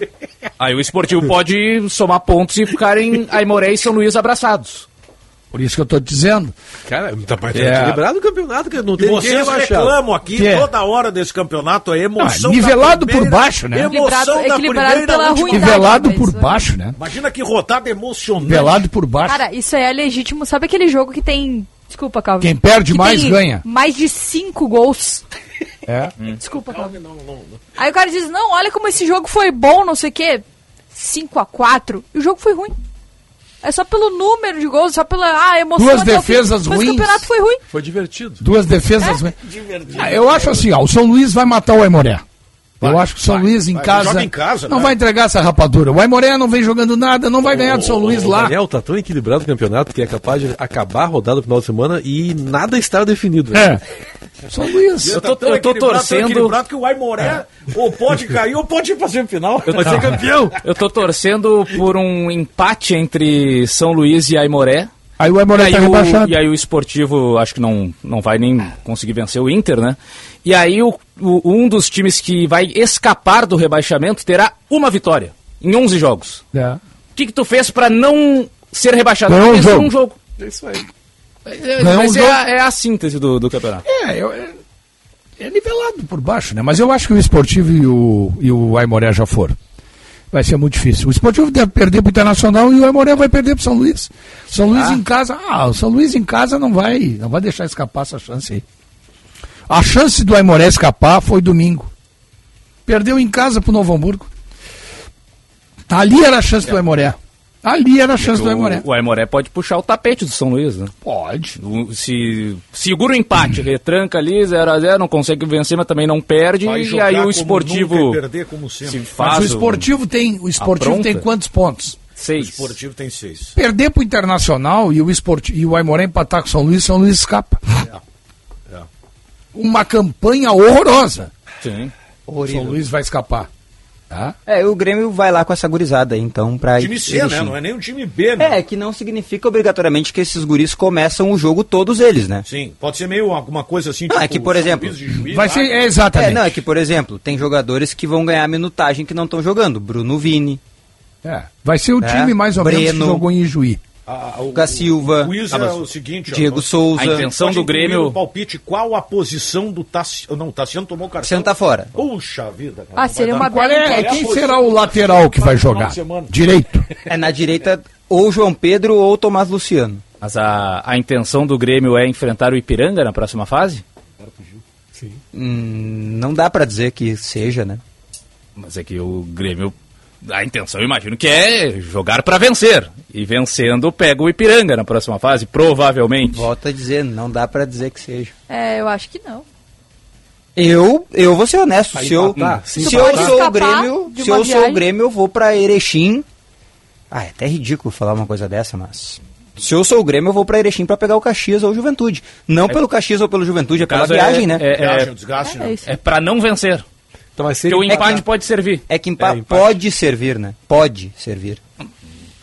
Aí o esportivo pode somar pontos e ficarem Aimoré e São Luís abraçados. Por isso que eu tô te dizendo. Cara, tá tá É. equilibrado o campeonato, que não E tem ninguém vocês reclamam aqui Que é? toda hora desse campeonato, a emoção. Ah, nivelado primeira- por baixo, né? Emoção Equilibrado- da equilibrado primeira pela última- ruindade. Nivelado por isso é- baixo, né? Imagina que rodada emocionante. Nivelado por baixo. Cara, isso aí é legítimo. Sabe aquele jogo que tem. Desculpa, Calvin. Quem perde Que mais tem ganha. Mais de cinco gols. É. Desculpa, Calvin. Aí o cara diz: Não, olha como esse jogo foi bom, não sei o quê. 5 a 4 E o jogo foi ruim. É só pelo número de gols, só pela ah, emoção. Duas defesas Mas ruins. o campeonato foi ruim. Foi divertido. Duas defesas. Ah, eu acho assim, ó, o São Luís vai matar o Aimoré. Eu acho que o São vai, Luís em vai. casa, Joga em casa, não né? vai entregar essa rapadura. O Aimoré não vem jogando nada, não vai ganhar do São Luís O lá. Daniel tá tão equilibrado o campeonato que é capaz de acabar a rodada no final de semana e nada está definido. É. São Luís. Eu Tá tô, eu tô equilibrado, tão torcendo. que o Aimoré ou pode cair ou pode ir pra semifinal. Vai ser campeão. Eu tô torcendo por um empate entre São Luís e Aimoré. Aí o E Aimoré aí, tá o, rebaixado. e aí o esportivo acho que não, não vai nem conseguir vencer o Inter, né? E aí o, o- um dos times que vai escapar do rebaixamento terá uma vitória em 11 jogos. É. O que, que tu fez pra não ser rebaixado? Ganhou um jogo. um jogo. É isso aí. É, mas um é, a, é a síntese do, do campeonato. É, eu- é, é nivelado por baixo, né? Mas eu acho que o Esportivo e o, e o Aimoré já foram. Vai ser muito difícil. O Esportivo deve perder pro Internacional e o Aimoré vai perder pro São Luís. São Luís em casa. Ah, o São Luís em casa não vai, não vai deixar escapar essa chance aí. A chance do Aimoré escapar foi domingo. Perdeu em casa pro Novo Hamburgo. Ali era a chance do Aimoré. Ali era a chance do Aimoré. O, o Aimoré pode puxar o tapete do São Luís, né? Pode. O- Se segura o empate, retranca ali, 0x0, não consegue vencer, mas também não perde. Vai e aí o como esportivo nunca e perder como sempre. se Mas faz. o esportivo tem, o esportivo apronta. tem quantos pontos? O Seis. esportivo tem seis. Perder pro Internacional e o, esporti e o Aimoré empatar com o São Luís, São Luís escapa. É. Uma campanha horrorosa. Sim. São Luís vai escapar. Tá? É, o Grêmio vai lá com essa gurizada então, pra Time C, né? Não é nem um time B, né? É, que não significa obrigatoriamente que esses guris começam o jogo todos eles, né? Sim, pode ser meio alguma coisa assim, Ah, é que, por exemplo, Juiz, Vai lá. ser, é É, exatamente. não, é que, por exemplo, tem jogadores que vão ganhar minutagem que não estão jogando. Bruno Vini, É, Vai ser o É, time mais ou menos que Breno. jogou em Ijuí. Ah, o, Lucas Silva, O Ah, é o seguinte, Diego Souza. A intenção do Grêmio. palpite qual a posição do Tassiano. Não, o Tassiano tomou o cartão. Tassiano tá fora. Puxa vida. cara, Ah, seria uma Qual é, quem será o lateral que vai jogar? Direito. É na direita ou João Pedro ou Tomás Luciano. Mas a, a intenção do Grêmio é enfrentar o Ipiranga na próxima fase? Hum, não dá pra dizer que seja, né? Mas é que o Grêmio. A intenção, eu imagino que é jogar pra vencer. E vencendo, pega o Ipiranga na próxima fase, provavelmente. Volto a dizer, não dá pra dizer que seja. É, eu acho que não. Eu, eu vou ser honesto. Se eu, se Tu eu sou o Grêmio, se eu sou o Grêmio, eu vou pra Erechim. Ah, é até ridículo falar uma coisa dessa, mas se eu sou o Grêmio, eu vou pra Erechim pra pegar o Caxias ou o Juventude. Não pelo Caxias ou pelo Juventude, é pela caso, viagem, é- né? é- Viagem, o desgaste, É né? isso. É pra não vencer. Então vai ser Porque o empate. empate pode servir. É que empa- É, empate. pode servir, né? Pode servir.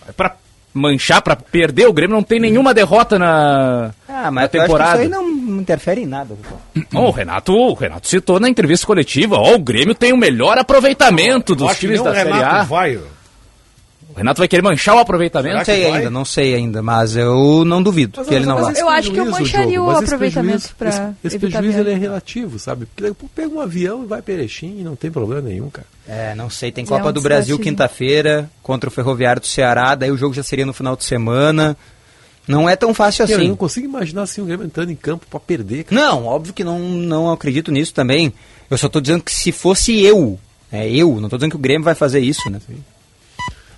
É pra manchar, pra perder. O Grêmio não tem nenhuma derrota na, Ah, na mas que temporada. isso aí não interfere em nada. Ó, o, Renato, o Renato citou na entrevista coletiva, ó, o Grêmio tem o melhor aproveitamento dos times da Série A. vai. O Renato vai querer manchar o aproveitamento. Não sei ainda, não sei ainda, mas eu não duvido Mas, que ele não vá. Eu acho que eu mancharia o aproveitamento pra Esse, esse evitar prejuízo ele é relativo, sabe? Porque daqui a pouco pega um avião e vai para Erechim e não tem problema nenhum, cara. É, não sei, tem É Copa um do Brasil desgaste. quinta-feira contra o Ferroviário do Ceará, daí o jogo já seria no final de semana. Não é tão fácil Eu assim. não consigo imaginar assim o Grêmio entrando em campo para perder, cara. Não, óbvio que não, não acredito nisso também. Eu só tô dizendo que se fosse eu, é eu, não tô dizendo que o Grêmio vai fazer isso, né?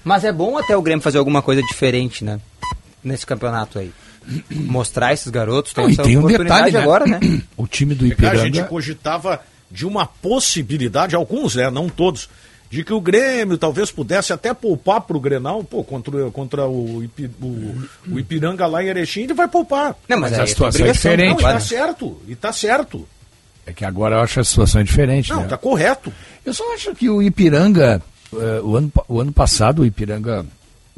Mas é bom até o Grêmio fazer alguma coisa diferente, né? Nesse campeonato aí. mostrar esses garotos. Tem Não, e essa tem um oportunidade detalhe, né? agora, né? O time do Ipiranga... A gente cogitava de uma possibilidade, alguns, né, não todos, de que o Grêmio talvez pudesse até poupar para o Grenal, pô, contra, contra o, Ipi, o, o, Ipiranga lá em Erechim, ele vai poupar. Não, mas, mas a situação é diferente. Não, e tá certo, e tá certo. É que agora eu acho a situação diferente, Não, né? tá correto. Eu só acho que o Ipiranga, uh, o, ano, o ano passado o Ipiranga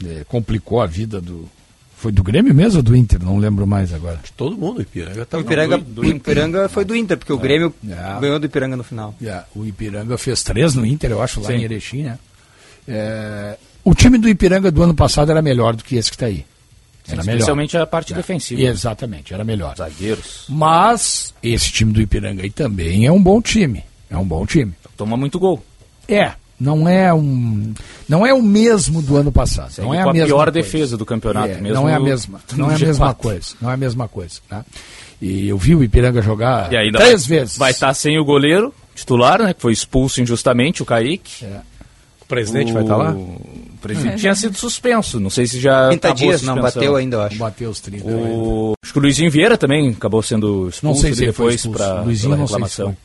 uh, complicou a vida do, foi do Grêmio mesmo ou do Inter? Não lembro mais agora. De todo mundo, o Ipiranga tá o Ipiranga, do, do o Ipiranga foi do Inter, porque o Grêmio é. ganhou do Ipiranga no final. É. O Ipiranga fez três no Inter, eu acho, lá Sim. em Erechim, né? É, o time do Ipiranga do ano passado era melhor do que esse que está aí. Era Especialmente melhor. a parte defensiva. Exatamente, era melhor. Zagueiros. Mas esse time do Ipiranga aí também é um bom time. É um bom time. Toma muito gol. É, não é um não é o mesmo do ano passado. Segue não é a, a mesma pior coisa. defesa do campeonato é, mesmo. Não é a mesma, não é a mesma coisa, não é a mesma coisa, né? E eu vi o Ipiranga jogar e ainda três vai, vezes. Vai estar sem o goleiro titular, né? Que foi expulso injustamente, o Kaique. É. O presidente o... vai estar lá? O presidente é. tinha sido suspenso, não sei se já 30 dias, não bateu ainda, eu acho. Não bateu os 30. O... Acho que o Luizinho Vieira também acabou sendo expulso não sei se depois para reclamação.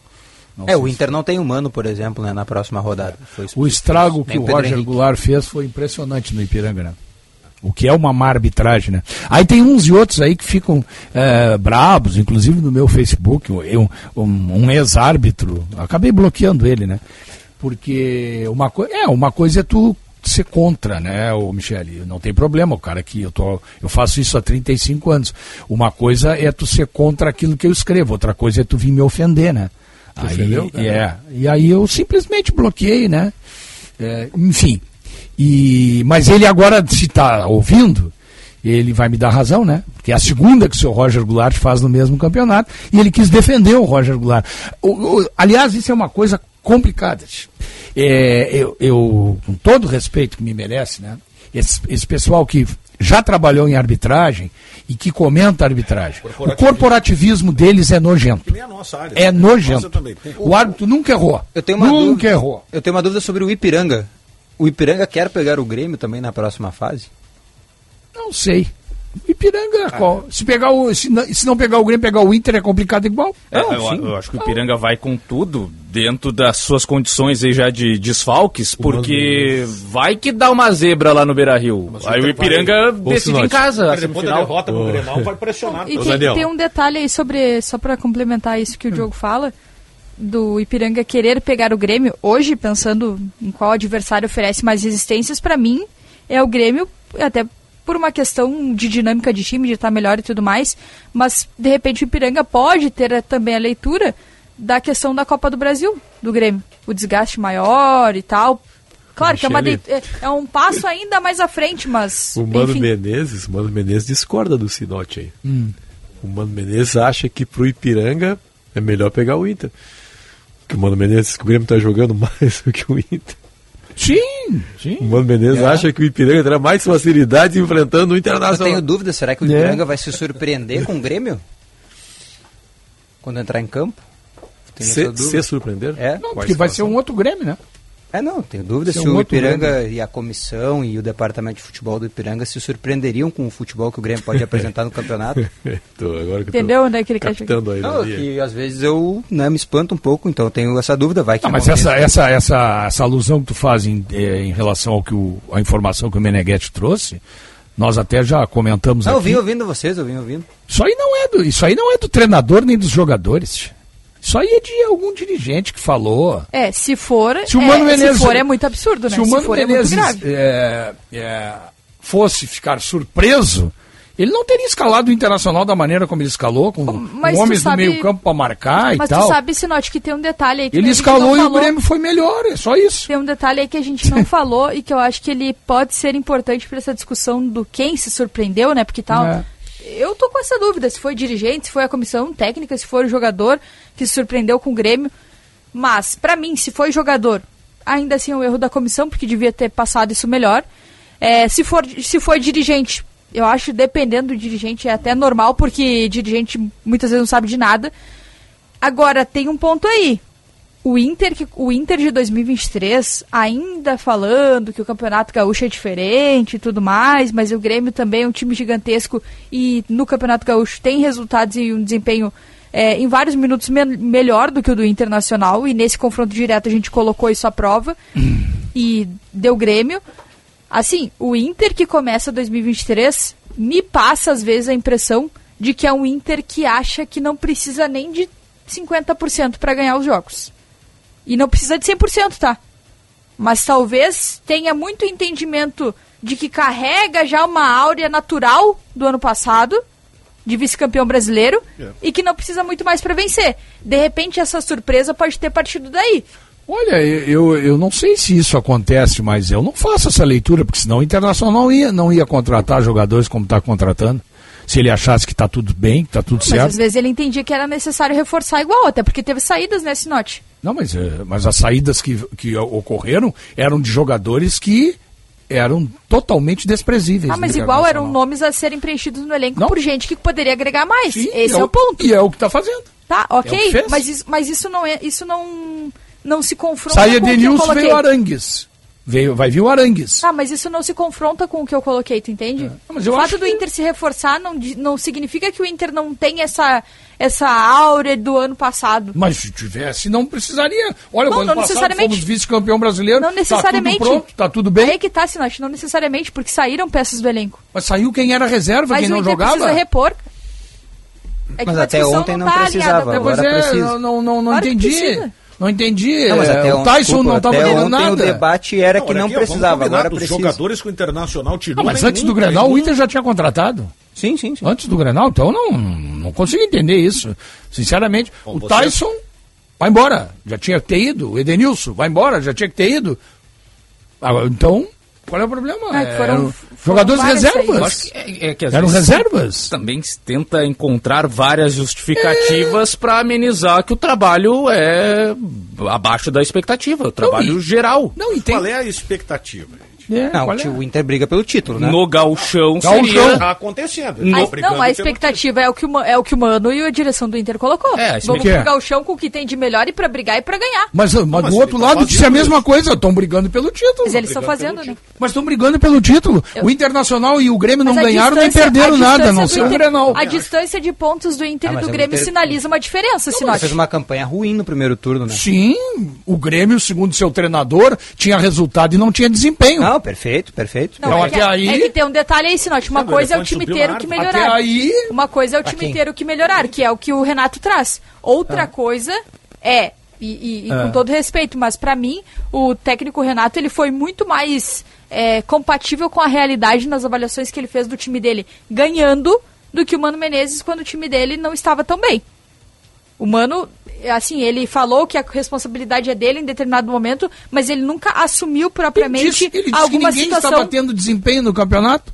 É, o Inter não tem humano, por exemplo, né, na próxima rodada. o estrago que o Roger Henrique. Goulart fez foi impressionante no Ipiranga, né? O que é uma má arbitragem, né? Aí tem uns e outros aí que ficam é, brabos, inclusive no meu Facebook, um, um, um ex-árbitro, acabei bloqueando ele, né? Porque uma, co é, uma coisa é tu ser contra, né, o Michele? Não tem problema, o cara que eu tô, eu faço isso há 35 anos. Uma coisa é tu ser contra aquilo que eu escrevo, outra coisa é tu vir me ofender, né? Aí, Ofendeu, é, e aí eu simplesmente bloqueei, né? É, enfim, e, mas ele agora, se está ouvindo, ele vai me dar razão, né? Porque é a segunda que o seu Roger Goulart faz no mesmo campeonato e ele quis defender o Roger Goulart. O, o, aliás, isso é uma coisa complicada. É, eu, eu, com todo o respeito que me merece, né? Esse, esse pessoal que já trabalhou em arbitragem e que comenta a arbitragem. Corporativismo. O corporativismo deles é nojento. Área, é nojento. O árbitro nunca errou. Eu tenho uma nunca dúvida, errou. Eu tenho uma dúvida sobre o Ipiranga. O Ipiranga quer pegar o Grêmio também na próxima fase? Não sei. Ipiranga, ah, se, pegar o, se, não, se não pegar o Grêmio, pegar o Inter é complicado igual. É, não, eu, eu, acho que o Ipiranga vai com tudo dentro das suas condições aí já de desfalques, porque vai que dá uma zebra lá no Beira Rio. Aí o Ipiranga vai... decide em casa. Porque depois da derrota oh. o Grenal vai pressionar. E tem, tem, um detalhe aí sobre, só para complementar isso que o Diogo fala, do Ipiranga querer pegar o Grêmio, hoje, pensando em qual adversário oferece mais resistências, para mim é o Grêmio, até por uma questão de dinâmica de time, de estar melhor e tudo mais, mas de repente o Ipiranga pode ter também a leitura da questão da Copa do Brasil, do Grêmio. O desgaste maior e tal. Claro que é, uma de, é, é, um passo ainda mais à frente, mas. O Mano enfim. Menezes, o Mano Menezes discorda do Sinote aí. Hum. O Mano Menezes acha que pro Ipiranga é melhor pegar o Inter. Que o Mano Menezes, que o Grêmio tá jogando mais do que o Inter. Sim, sim. O Mano Menezes é. acha que o Ipiranga terá mais facilidade enfrentando o Internacional. Eu tenho dúvida, será que o Ipiranga é. vai se surpreender com o Grêmio? Quando entrar em campo? Se, se, surpreender? É. Não, porque vai ser um outro Grêmio, né? É, não, tenho dúvida se, se um o Ipiranga Grêmio. e a comissão e o departamento de futebol do Ipiranga se surpreenderiam com o futebol que o Grêmio pode apresentar no campeonato. tô, agora que Entendeu onde é que ele quer chegar? Não, que às vezes eu né, me espanto um pouco, então eu tenho essa dúvida, vai que não, mas essa, essa, essa, essa alusão que tu faz em, eh, em relação ao que o, a informação que o Meneghetti trouxe, nós até já comentamos não, aqui. Eu vim ouvindo vocês, eu vim ouvindo. Isso aí não é do, isso aí não é do treinador nem dos jogadores. Isso aí é de algum dirigente que falou. É, se for, se, o Mano é, Menezes, se for é muito absurdo, né? Se o Mano se for Menezes é muito grave. É, é, fosse ficar surpreso, ele não teria escalado o Internacional da maneira como ele escalou, com, homens sabe, do meio campo para marcar mas e tal. Mas tu sabe, Sinote, que tem um detalhe aí que Ele escalou e o Grêmio foi melhor, é só isso. Tem um detalhe aí que a gente não falou e que eu acho que ele pode ser importante para essa discussão do quem se surpreendeu, né? Porque tal... É eu tô com essa dúvida, se foi dirigente, se foi a comissão técnica, se foi o jogador que se surpreendeu com o Grêmio. Mas, para mim, se foi jogador, ainda assim é um erro da comissão, porque devia ter passado isso melhor. É, se, for, se foi dirigente, eu acho, dependendo do dirigente, é até normal, porque dirigente muitas vezes não sabe de nada. Agora, tem um ponto aí. O Inter, o Inter de 2023, ainda falando que o Campeonato Gaúcho é diferente e tudo mais, mas o Grêmio também é um time gigantesco e no Campeonato Gaúcho tem resultados e um desempenho é, em vários minutos me melhor do que o do Internacional, e nesse confronto direto a gente colocou isso à prova e deu Grêmio. Assim, o Inter que começa 2023 me passa às vezes a impressão de que é um Inter que acha que não precisa nem de 50% para ganhar os jogos. E não precisa de 100%, tá? Mas talvez tenha muito entendimento de que carrega já uma áurea natural do ano passado, de vice-campeão brasileiro, É. e que não precisa muito mais para vencer. De repente, essa surpresa pode ter partido daí. Olha, eu, eu não sei se isso acontece, mas eu não faço essa leitura, porque senão o Internacional não ia, não ia contratar jogadores como está contratando. Se ele achasse que está tudo bem, que está tudo Mas certo. às vezes ele entendia que era necessário reforçar igual, até porque teve saídas nesse note. Não, mas, eh, mas as saídas que, que ocorreram eram de jogadores que eram totalmente desprezíveis. Ah, mas igual eram nomes a serem preenchidos no elenco por gente que poderia agregar mais. Sim, Esse é, é o o- ponto. E é o que está fazendo. Tá, É ok, fez. mas, isso, mas isso não é. Isso não, não se confronta Saia com Denilson, veio Arangues. Veio, vai vir o Arangues. Tá, mas isso não se confronta com o que eu coloquei, tu entende? mas eu o fato do Inter se reforçar não, não significa que o Inter não tem essa, essa áurea do ano passado. Mas se tivesse, não precisaria. Olha, Não, o ano não passado fomos vice-campeão brasileiro. Não necessariamente. Tá tudo pronto, tá tudo bem. Aí é que tá, Sinote, não necessariamente, porque saíram peças do elenco. Mas saiu quem era reserva, Mas quem o não Inter jogava. precisa repor. É Mas a até ontem não tá precisava, alinhada. Agora é, precisa. não, não, não, não Claro que entendi. Não entendi. Não, mas É, até o on- Tyson desculpa, não estava jogando ontem nada. o debate era que olha não aqui, precisava, combinar agora que os precisa. jogadores que o Internacional tirou. Não, mas antes do Grenal, o não- Inter já tinha contratado. Sim, sim, sim. Antes do Grenal, então não, não consigo entender isso. Sinceramente, o você- Tyson vai embora. Já tinha que ter ido. O Edenilson vai embora, já tinha que ter ido. Então, qual é o problema? Ah, que foram- Eram jogadores reservas. é, é que às Eram vezes reservas. Também se tenta encontrar várias justificativas para amenizar que o trabalho é abaixo da expectativa, o trabalho e- geral. Não, e tem... Qual é a expectativa? É, Não, é? o Inter briga pelo título, né? No gauchão Gauchão. seria... Acontecendo. No- A- não, a expectativa é o, que o, é o que o Mano e a direção do Inter colocou. É, a Vamos pro galchão com o que tem de melhor e pra brigar e pra ganhar. Mas, mas, mas do outro tá lado disse a fazendo mesma coisa, estão brigando pelo título. Mas eles estão fazendo, né? Mas estão brigando pelo título. Eu- O Internacional e o Grêmio não Mas a ganharam nem perderam a nada, a distância não ser o Grenal. A distância de pontos do Inter Ah, e do o Grêmio sinaliza uma diferença, Sinote. fez uma campanha ruim no primeiro turno, né? Sim, o Grêmio, segundo seu treinador, tinha resultado e não tinha desempenho. Não, perfeito, perfeito. Não, Então, é, que, até aí- é que tem um detalhe aí, Sinote. Uma Não, coisa é o time subiu ter na o que melhorar. Até aí, Uma coisa é o time quem? ter o que melhorar, que é o que o Renato traz. Outra Ah. coisa é, e, e- e É. com todo respeito, mas pra mim, o técnico Renato ele foi muito mais é, compatível com a realidade nas avaliações que ele fez do time dele ganhando do que o Mano Menezes quando o time dele não estava tão bem. O Mano, assim, ele falou que a responsabilidade é dele em determinado momento, mas ele nunca assumiu ele propriamente disse, ele disse que alguma ninguém situação. estava tendo desempenho no campeonato.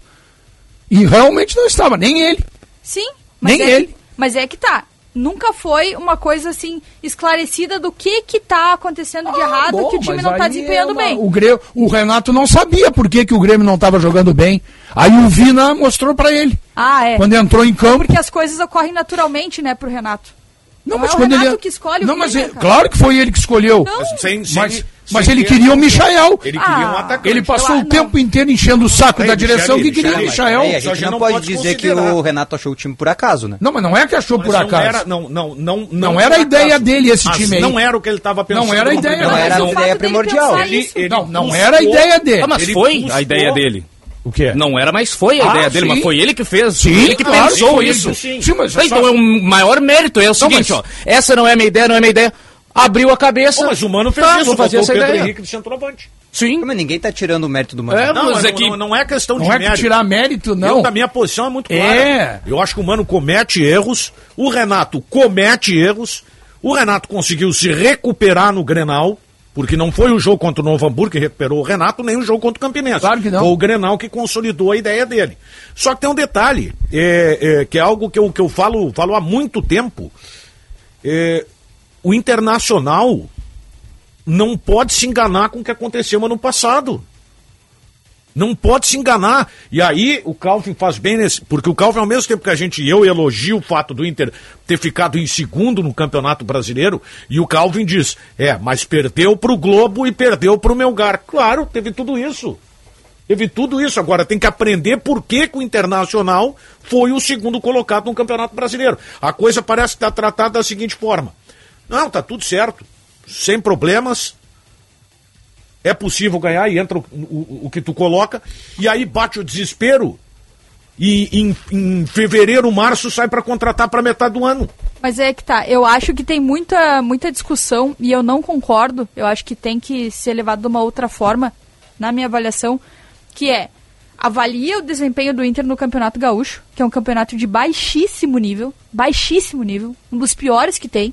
E realmente não estava, nem ele. Sim, mas Nem é ele. Que, mas é que tá. Nunca foi uma coisa assim esclarecida do que que tá acontecendo de errado, Bom, que o time não tá aí desempenhando é uma- bem. O, Grêmio, o Renato não sabia por que, que o Grêmio não estava jogando bem. Aí o Vina mostrou para ele. Ah, é. Quando entrou em campo. Porque as coisas ocorrem naturalmente, né, pro Renato. Não, Não mas é o quando Renato ele... que escolhe o Não, mas Vina, é- claro que foi ele que escolheu. Não. Mas, sem, sem, Mas, sem mas ele queria o Michael. Ele queria um Ah. atacante. Ele passou o não. tempo inteiro enchendo o saco Aí, da direção que queria o Michael. Aí, a gente não, não pode pode dizer que o Renato achou o time por acaso, né? Não, mas não é que achou Mas por não acaso. Era, não, não, não, Não era a ideia acaso. dele esse Mas time aí. Não era o que ele estava pensando. Não era a ideia, Não era a o ideia primordial. Ele- ele Não, não era a ideia dele. Ah, mas Ele foi a ideia dele. O quê? Não era, mas foi a Ah, ideia dele, sim. mas foi ele que fez. Sim, ele que claro, pensou isso. Sim. Sim, mas então só- é um maior mérito. É o seguinte, mas- ó. Essa não é a minha ideia, não é a minha ideia. Abriu a cabeça. Pô, mas o Mano fez tá, isso, vou fazer essa Pedro ideia. Henrique de centroavante. Sim. Mas ninguém tá tirando o mérito do Mano. É, Não, mas é não, que- não, não é questão de Não é que mérito. tirar mérito, não. Eu, da minha posição, é muito clara. É. Eu acho que o Mano comete erros, o Renato comete erros, o Renato conseguiu se recuperar no Grenal, porque não foi o jogo contra o Novo Hamburgo que recuperou o Renato, nem o jogo contra o Campinense. Claro que não. Foi o Grenal que consolidou a ideia dele. Só que tem um detalhe, é, é, que é algo que eu, que eu falo, falo há muito tempo. É, o Internacional não pode se enganar com o que aconteceu ano passado. Não pode se enganar. E aí o Calvin faz bem nesse. Porque o Calvin, ao mesmo tempo que a gente eu elogio o fato do Inter ter ficado em segundo no Campeonato Brasileiro, e o Calvin diz: é, mas perdeu pro Globo e perdeu pro Melgar. Claro, teve tudo isso. Teve tudo isso. Agora tem que aprender por que, que o Internacional foi o segundo colocado no Campeonato Brasileiro. A coisa parece estar tratada da seguinte forma: não, tá tudo certo, sem problemas. É possível ganhar e entra o, o, o que tu coloca, e aí bate o desespero. E em, em fevereiro, março, sai para contratar para metade do ano. Mas é que tá, eu acho que tem muita, muita discussão e eu não concordo. Eu acho que tem que ser levado de uma outra forma, na minha avaliação, que é avalia o desempenho do Inter no Campeonato Gaúcho, que é um campeonato de baixíssimo nível, baixíssimo nível, um dos piores que tem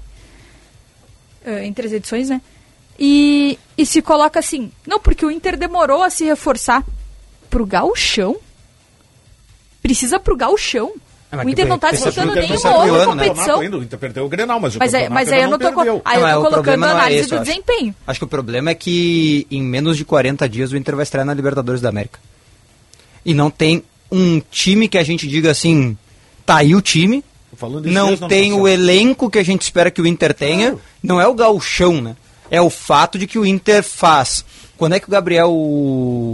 eh, entre as edições, né? E, e se coloca assim, não, porque o Inter demorou a se reforçar pro gauchão? Precisa pro gauchão? Ah, o Inter não tá disputando nenhuma outra competição. Ainda, o Inter perdeu o Grenal, mas o Mas, é, mas aí eu não tô, perdeu. aí eu Não, tô o colocando a é análise esse, do eu acho. desempenho. Acho que o problema é que em menos de 40 dias o Inter vai estrear na Libertadores da América. E não tem um time que a gente diga assim, tá aí o time. Falando isso Não o tem o passado. elenco que a gente espera que o Inter tenha. Não é o gauchão, né? É o fato de que o Inter faz. Quando é que o Gabriel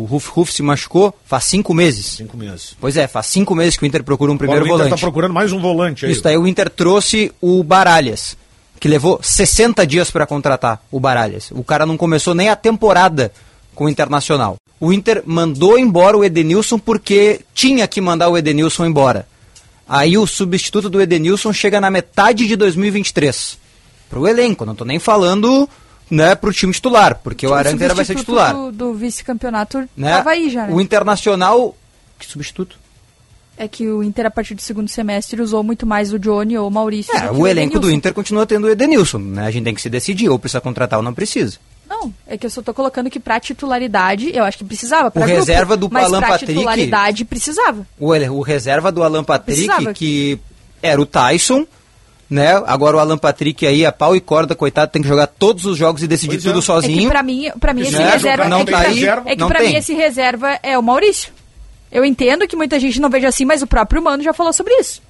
Ruf Ruf se machucou? Faz cinco meses. Cinco meses. Pois é, faz cinco meses que o Inter procura um primeiro Agora o Inter volante. tá procurando mais um volante aí. Isso daí o Inter trouxe o Baralhas, que levou 60 dias para contratar o Baralhas. O cara não começou nem a temporada com o Internacional. O Inter mandou embora o Edenilson porque tinha que mandar o Edenilson embora. Aí o substituto do Edenilson chega na metade de 2023. Pro elenco, não tô nem falando, né, pro time titular, porque o Aranguera vai ser titular. Do, do vice-campeonato Né? tava aí já, né? O Internacional que substituto? É que o Inter, a partir do segundo semestre, usou muito mais o Johnny ou o Maurício. É, que o elenco do. Inter continua tendo o Edenilson, né? A gente tem que se decidir, ou precisa contratar ou não precisa. Não, é que eu só tô colocando que pra titularidade, eu acho que precisava. Pra O grupo, reserva do Alan Patrick- titularidade precisava. O, o reserva do Alan Patrick, Precisava. que era o Tyson, né? Agora o Alan Patrick aí, a pau e corda, coitado, tem que jogar todos os jogos e decidir Pois é. tudo É que sozinho. pra mim, pra mim esse Né? reserva. Não é que tá pra, aí, mim, é que não pra tem. mim esse reserva é o Maurício. Eu entendo que muita gente não veja assim, mas o próprio Mano já falou sobre isso.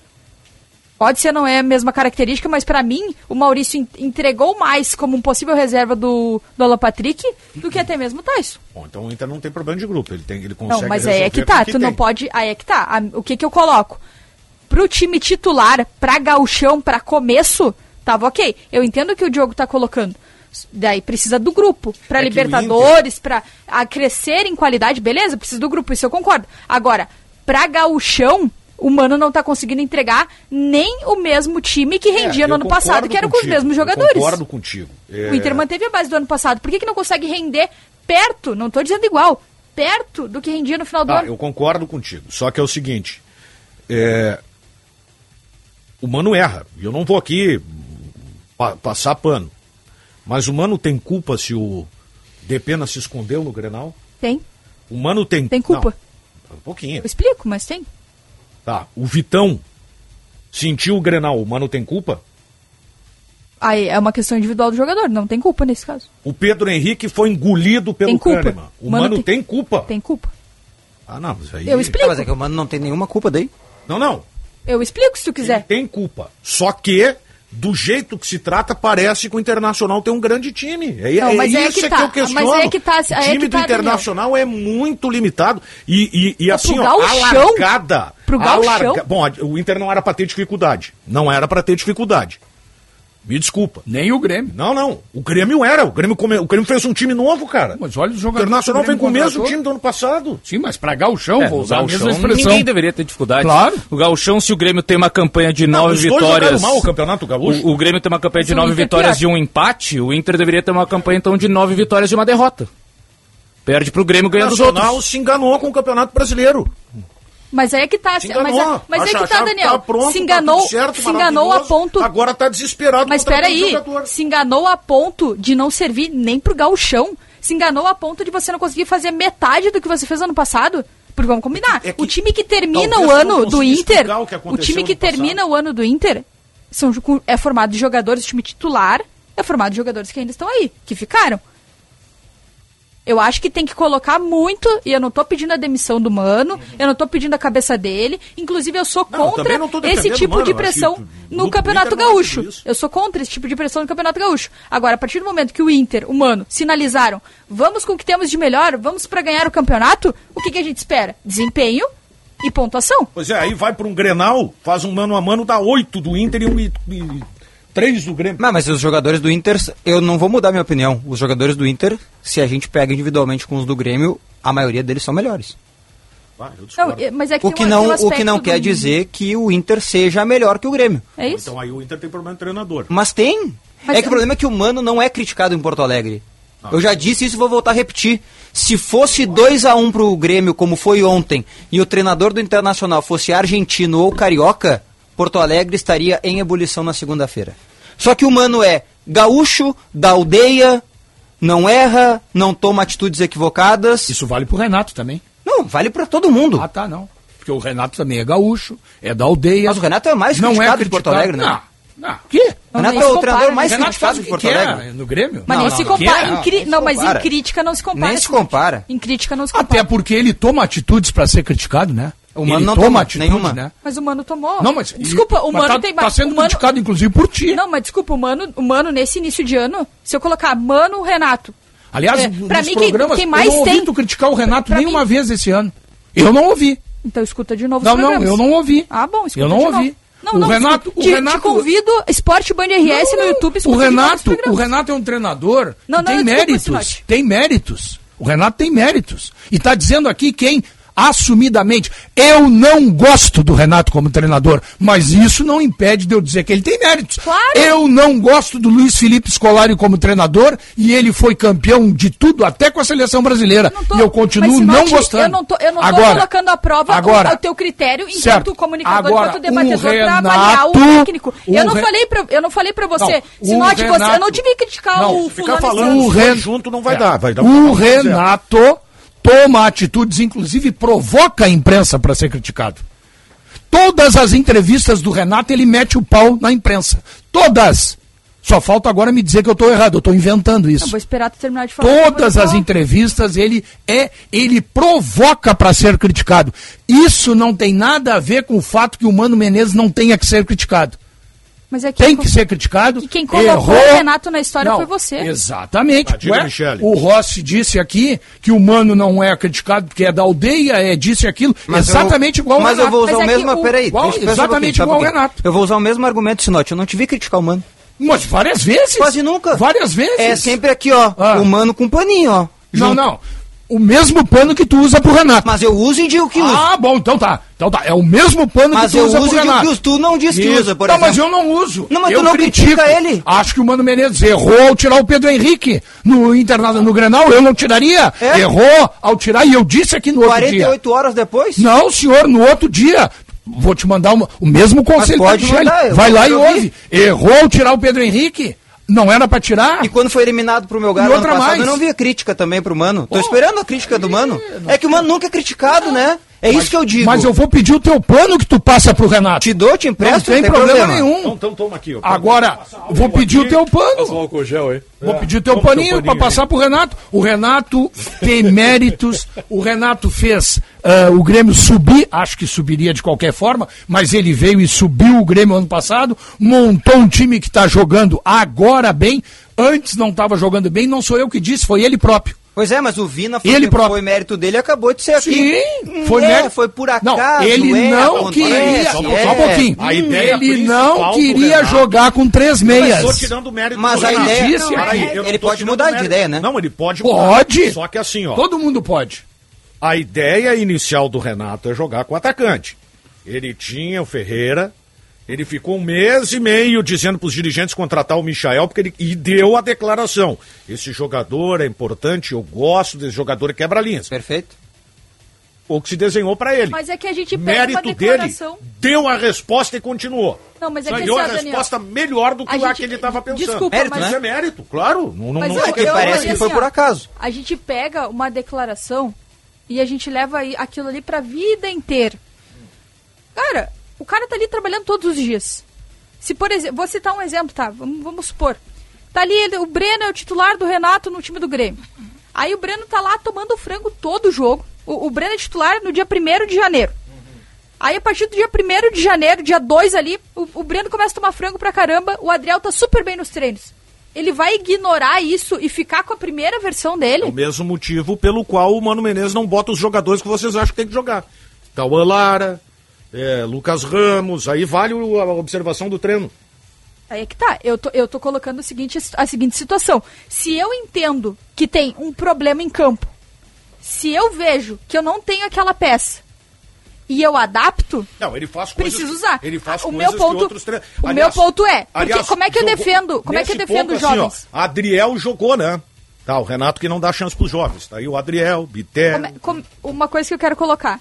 Pode ser não é a mesma característica, mas pra mim o Maurício en- entregou mais como um possível reserva do, do Alan Patrick do que até mesmo o Tyson. Bom, então o Inter não tem problema de grupo. Ele, tem, ele consegue Não, mas aí é que tá, o que tu não tem. pode. Aí é que tá. A- o que que eu coloco? Pro time titular, pra gauchão, pra começo, tava ok. Eu entendo que o Diogo tá colocando. Daí precisa do grupo. Pra É o Libertadores, pra a crescer em qualidade, beleza? Precisa do grupo, isso eu concordo. Agora, pra gauchão, o Mano não tá conseguindo entregar nem o mesmo time que rendia É, no ano passado, que era com os contigo, mesmos eu jogadores. concordo contigo. É, O Inter manteve a base do ano passado. Por que, que não consegue render perto? Não tô dizendo igual. Perto do que rendia no final do Tá, ano. eu concordo contigo. Só que é o seguinte: é, o Mano erra. E eu não vou aqui pa- passar pano. Mas o Mano tem culpa se o Depena se escondeu no Grenal? Tem. O Mano tem. Tem culpa. Não, um pouquinho. Eu explico, mas tem. Tá. O Vitão sentiu o Grenal. O Mano tem culpa? Aí é uma questão individual do jogador, não tem culpa nesse caso. O Pedro Henrique foi engolido pelo Tem culpa. Kahneman. O Mano Mano, tem- tem... culpa? Tem culpa. Ah, não, mas aí. Eu explico. Mas é que o Mano não tem nenhuma culpa daí. Não, não. Eu explico se tu quiser. Tem culpa. Só que, do jeito que se trata, parece que o Internacional tem um grande time. É, Não, é mas é isso que é tá. que eu questiono. Mas é que tá- o é time que do tá, Internacional é muito limitado. E, e, e assim, ó, a largada. Pro a larga... Bom, o Inter não era pra ter dificuldade. Não era pra ter dificuldade. Me desculpa. Nem o Grêmio. Não, não. O Grêmio era. O Grêmio, come... o Grêmio fez um time novo, cara. Mas olha os O jogadores. Internacional o vem com o mesmo time do ano passado. Sim, mas pra Galchão, É, vou usar a mesma expressão. ninguém deveria ter dificuldade. Claro. O Gauchão, se o Grêmio tem uma campanha de Não, nove os dois vitórias. mal o Campeonato Gaúcho. O, o Grêmio tem uma campanha de Mas o nove vitórias e um empate. O Inter deveria ter uma campanha então de nove vitórias e uma derrota. Perde pro Grêmio O ganha dos Internacional outros. se enganou com o Campeonato Brasileiro. Mas aí é que tá. Se mas enganou. é, mas é Acha- que tá, Daniel. tá pronto, se tá enganou, tudo certo, se enganou a ponto. Agora tá desesperado. Mas peraí, jogador. se enganou a ponto de não servir nem pro gauchão. Se enganou a ponto de você não conseguir fazer metade do que você fez ano passado. Porque vamos combinar, É que o time que termina o ano do Inter, o o time que passado. termina o ano do Inter são, é formado de jogadores, o time titular é formado de jogadores que ainda estão aí, que ficaram. Eu acho que tem que colocar muito, e eu não tô pedindo a demissão do Mano, eu não tô pedindo a cabeça dele. Inclusive, eu sou contra não tô esse tipo Mano, de eu pressão no Campeonato é Gaúcho. Eu sou contra esse tipo de pressão no Campeonato Gaúcho. Agora, a partir do momento que o Inter, o Mano, sinalizaram, vamos com o que temos de melhor, vamos pra ganhar o campeonato, o que, que a gente espera? Desempenho e pontuação. Pois é, aí vai para um Grenal, faz um mano a mano, dá oito do Inter e, um, e, e três do Grêmio. Não, mas os jogadores do Inter, eu não vou mudar minha opinião. Os jogadores do Inter, se a gente pega individualmente com os do Grêmio, a maioria deles são melhores. Não, é- mas é que O que um- não, um o que não do- quer dizer que o Inter seja melhor que o Grêmio. É isso? Então aí o Inter tem problema de treinador. Mas tem. Mas é que eu- o problema é que o Mano não é criticado em Porto Alegre. Eu já disse isso e vou voltar a repetir. Se fosse 2 a 1 um pro Grêmio, como foi ontem, e o treinador do Internacional fosse argentino ou carioca, Porto Alegre estaria em ebulição na segunda-feira. Só que o Mano é gaúcho, da aldeia, não erra, não toma atitudes equivocadas. Isso vale pro Renato também. Não, vale pra todo mundo. Ah, tá, não. Porque o Renato também é gaúcho, é da aldeia. Mas o Renato é mais não criticado é de Porto. Alegre, né? Não, não. Que? Não, Renato nem é o treinador mais? Renato criticado o de Porto Alegre. no Grêmio. Mas Não, nem não, se não. compara. É? em cri- Não, Não, mas em crítica não se compara. Nem se Simone. compara. Em crítica não se compara. Até porque ele toma atitudes pra ser criticado, né? O Mano ele não toma toma atitudes, nenhuma. né? Mas o Mano tomou. Não, mas Desculpa, o mas Mano tá, tem tá sendo criticado inclusive por ti. Não, mas desculpa, o Mano, o Mano nesse início de ano, se eu colocar Mano Renato. Aliás, É, nos pra mim, quem- programas, quem mais eu não ouvi tem- tu criticar o Renato pra nenhuma mim- vez esse ano. Eu não ouvi. Então escuta de novo Não, os não, programas. eu não ouvi. Ah, bom, escuta Eu não de ouvi. novo. Não, O não, Renato- escuta. o te, Renato- te convido, Esporte Band RS no YouTube, O escuta de novo os Renato, o. Renato é um treinador Não, que não, tem méritos. Tem méritos. O Renato tem méritos. E está dizendo aqui quem assumidamente. Eu não gosto do Renato como treinador, mas isso não impede de eu dizer que ele tem méritos. Claro. Eu não gosto do Luiz Felipe Scolari como treinador e ele foi campeão de tudo, até com a seleção brasileira. Não tô- e eu continuo mas, não gostando. Eu não tô, eu não tô agora, colocando à prova o- agora, o, teu critério enquanto certo. comunicador, Agora, enquanto debatedor o pra avaliar o técnico. o Eu não, Re- falei pra, eu não falei pra você, Não, o Sinote, você, eu não tive que criticar Não, o Ficar fulano falando esse ano. os Ren- junto não vai É. dar. Vai dar o. Renato toma atitudes, inclusive provoca a imprensa para ser criticado. Todas as entrevistas do Renato ele mete o pau na imprensa. Todas. Só falta agora me dizer que eu estou errado. Eu estou inventando Eu isso. vou esperar tu terminar de falar. Todas Eu as entrevistas ele é, ele provoca para ser criticado. Isso não tem nada a ver com o fato que o Mano Menezes não tenha que ser criticado. Mas é Tem que ser criticado. E quem colocou errou. o Renato na história Não, foi você. Exatamente. Ué, o Rossi disse aqui que o Mano não é criticado porque é da aldeia, é disso e aquilo. Mas exatamente eu, igual Mas o eu Renato. vou usar Mas o é mesmo. o- Peraí, Igual- eu exatamente um igual o. Renato. Eu vou usar o mesmo argumento, Sinote. Eu não te vi criticar o Mano. Mas várias vezes. Quase nunca. Várias vezes. É sempre aqui, ó. Ah. O Mano com paninho, ó. Não, junto. não. O mesmo pano que tu usa pro Renato. Mas eu uso e digo que uso. Ah, bom, então tá. Então tá. É o mesmo pano Mas que tu eu usa uso pro e digo Renato. que usa. Tu não diz que Isso. usa, por não, exemplo. mas eu não uso. Não, mas eu tu não critico. critica ele. Acho que o Mano Menezes errou ao tirar o Pedro Henrique no Internado no Grenal. Eu não tiraria. É? Errou ao tirar e eu disse aqui no outro dia. 48 horas depois? Não, senhor, no outro dia. Vou te mandar uma- o mesmo conselho Mas pode da Michele. mandar, eu Vai lá e ouve. Errou ao tirar o Pedro Henrique. Não era pra tirar. E quando foi eliminado pro meu galo ano outra passado, mais. eu não via crítica também pro Mano. Tô esperando a crítica do Mano. É que o Mano nunca é criticado, né? É isso que eu digo. Mas eu vou pedir o teu pano que tu passa pro Renato. Te dou, te empresto, não tem, problema, nenhum. Então, então toma aqui. ó. Agora, vou pedir o teu pano. Um álcool gel aí. Vou pedir o teu paninho paninho para passar pro Renato. O Renato tem méritos. O Renato fez ah, o Grêmio subir, acho que subiria de qualquer forma, mas ele veio e subiu o Grêmio ano passado, montou um time que está jogando agora bem. Antes não estava jogando bem, não sou eu que disse, foi ele próprio. Pois é, mas o Vina foi, Ele próprio. foi mérito dele e acabou de ser aqui. Sim, foi é, mérito. foi por acaso. Não, ele é, não queria. Só, é. só um pouquinho. A ideia ele não queria jogar com três meias. Estou tirando o mérito Mas do a ideia- Não, é, não ele pode mudar de ideia, né? Não, ele pode Pode. mudar. Só que assim, ó. Todo mundo pode. A ideia inicial do Renato é jogar com o atacante. Ele tinha o Ferreira, ele ficou um mês e meio dizendo para os dirigentes contratar o Michael, porque ele e deu a declaração. Esse jogador é importante, eu gosto desse jogador e quebra linhas. Perfeito. O que se desenhou para ele. Mas é que a gente pega uma Mérito dele, declaração. deu a resposta e continuou. Não, mas é que deu assim, a Daniel, resposta melhor do que a lá gente- que ele estava pensando. Desculpa, Mérito, mas Mas é mérito, claro. Não, não, Mas não eu- se Porque eu- parece assim, que foi ó, por acaso. A gente pega uma declaração e a gente leva aí aquilo ali pra vida inteira. Cara, o cara tá ali trabalhando todos os dias. Se, por exemplo, vou citar um exemplo, tá? Vamos, vamos supor. Tá ali, ele- o Breno é o titular do Renato no time do Grêmio. Aí o Breno tá lá tomando frango todo o jogo. O, o Breno é titular no dia 1 de janeiro. Aí a partir do dia 1 de janeiro, dia 2 ali, o, o Breno começa a tomar frango pra caramba. O Adriel tá super bem nos treinos. Ele vai ignorar isso e ficar com a primeira versão dele? É o mesmo motivo pelo qual o Mano Menezes não bota os jogadores que vocês acham que tem que jogar. Cauã Lara, é, Lucas Ramos, aí vale o- a observação do treino. Aí é que tá. Eu tô, eu tô colocando o seguinte, a seguinte situação. Se eu entendo que tem um problema em campo, se eu vejo que eu não tenho aquela peça e eu adapto, Não, ele faz coisas. preciso usar. Ele faz o meu ponto, outros tre- o Aliás- meu ponto é, porque aliás, como é que eu jogou- defendo, como é que eu defendo os ponto, assim, jovens? ó, Adriel jogou, né? Tá, o Renato que não dá chance pros jovens. Tá aí o Adriel. Como é- uma coisa que eu quero colocar.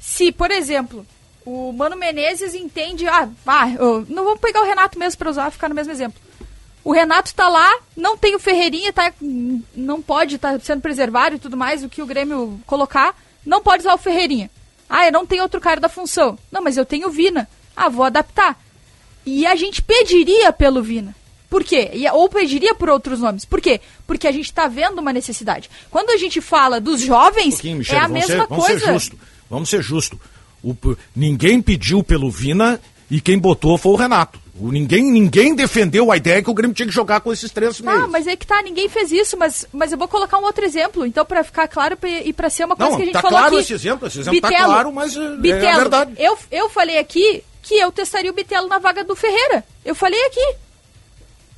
Se, por exemplo, o Mano Menezes entende. Ah, ah eu- não vamos pegar o Renato mesmo para usar, ficar no mesmo exemplo. O Renato tá lá, não tem o Ferreirinha, tá, não pode estar sendo preservado e tudo mais, o que o Grêmio colocar, não pode usar o Ferreirinha. Ah, eu não tenho outro cara da função. Não, mas eu tenho o Vina. Ah, vou adaptar. E a gente pediria pelo Vina. Por quê? E- Ou pediria por outros nomes. Por quê? Porque a gente está vendo uma necessidade. Quando a gente fala dos jovens, pouquinho, Michele, é a mesma ser, vamos coisa. ser justo. Vamos ser justo. O, ninguém pediu pelo Vina e quem botou foi o Renato. O, ninguém, ninguém defendeu a ideia que o Grêmio tinha que jogar com esses três meios. Ah, mas é que tá, ninguém fez isso, mas, mas eu vou colocar um outro exemplo, então, pra ficar claro pra- e pra ser uma coisa Não, que a gente tá falou claro aqui. esse exemplo, esse exemplo tá claro, mas é- é verdade. Eu, eu falei aqui que eu testaria o Bitelo na vaga do Ferreira. Eu falei aqui.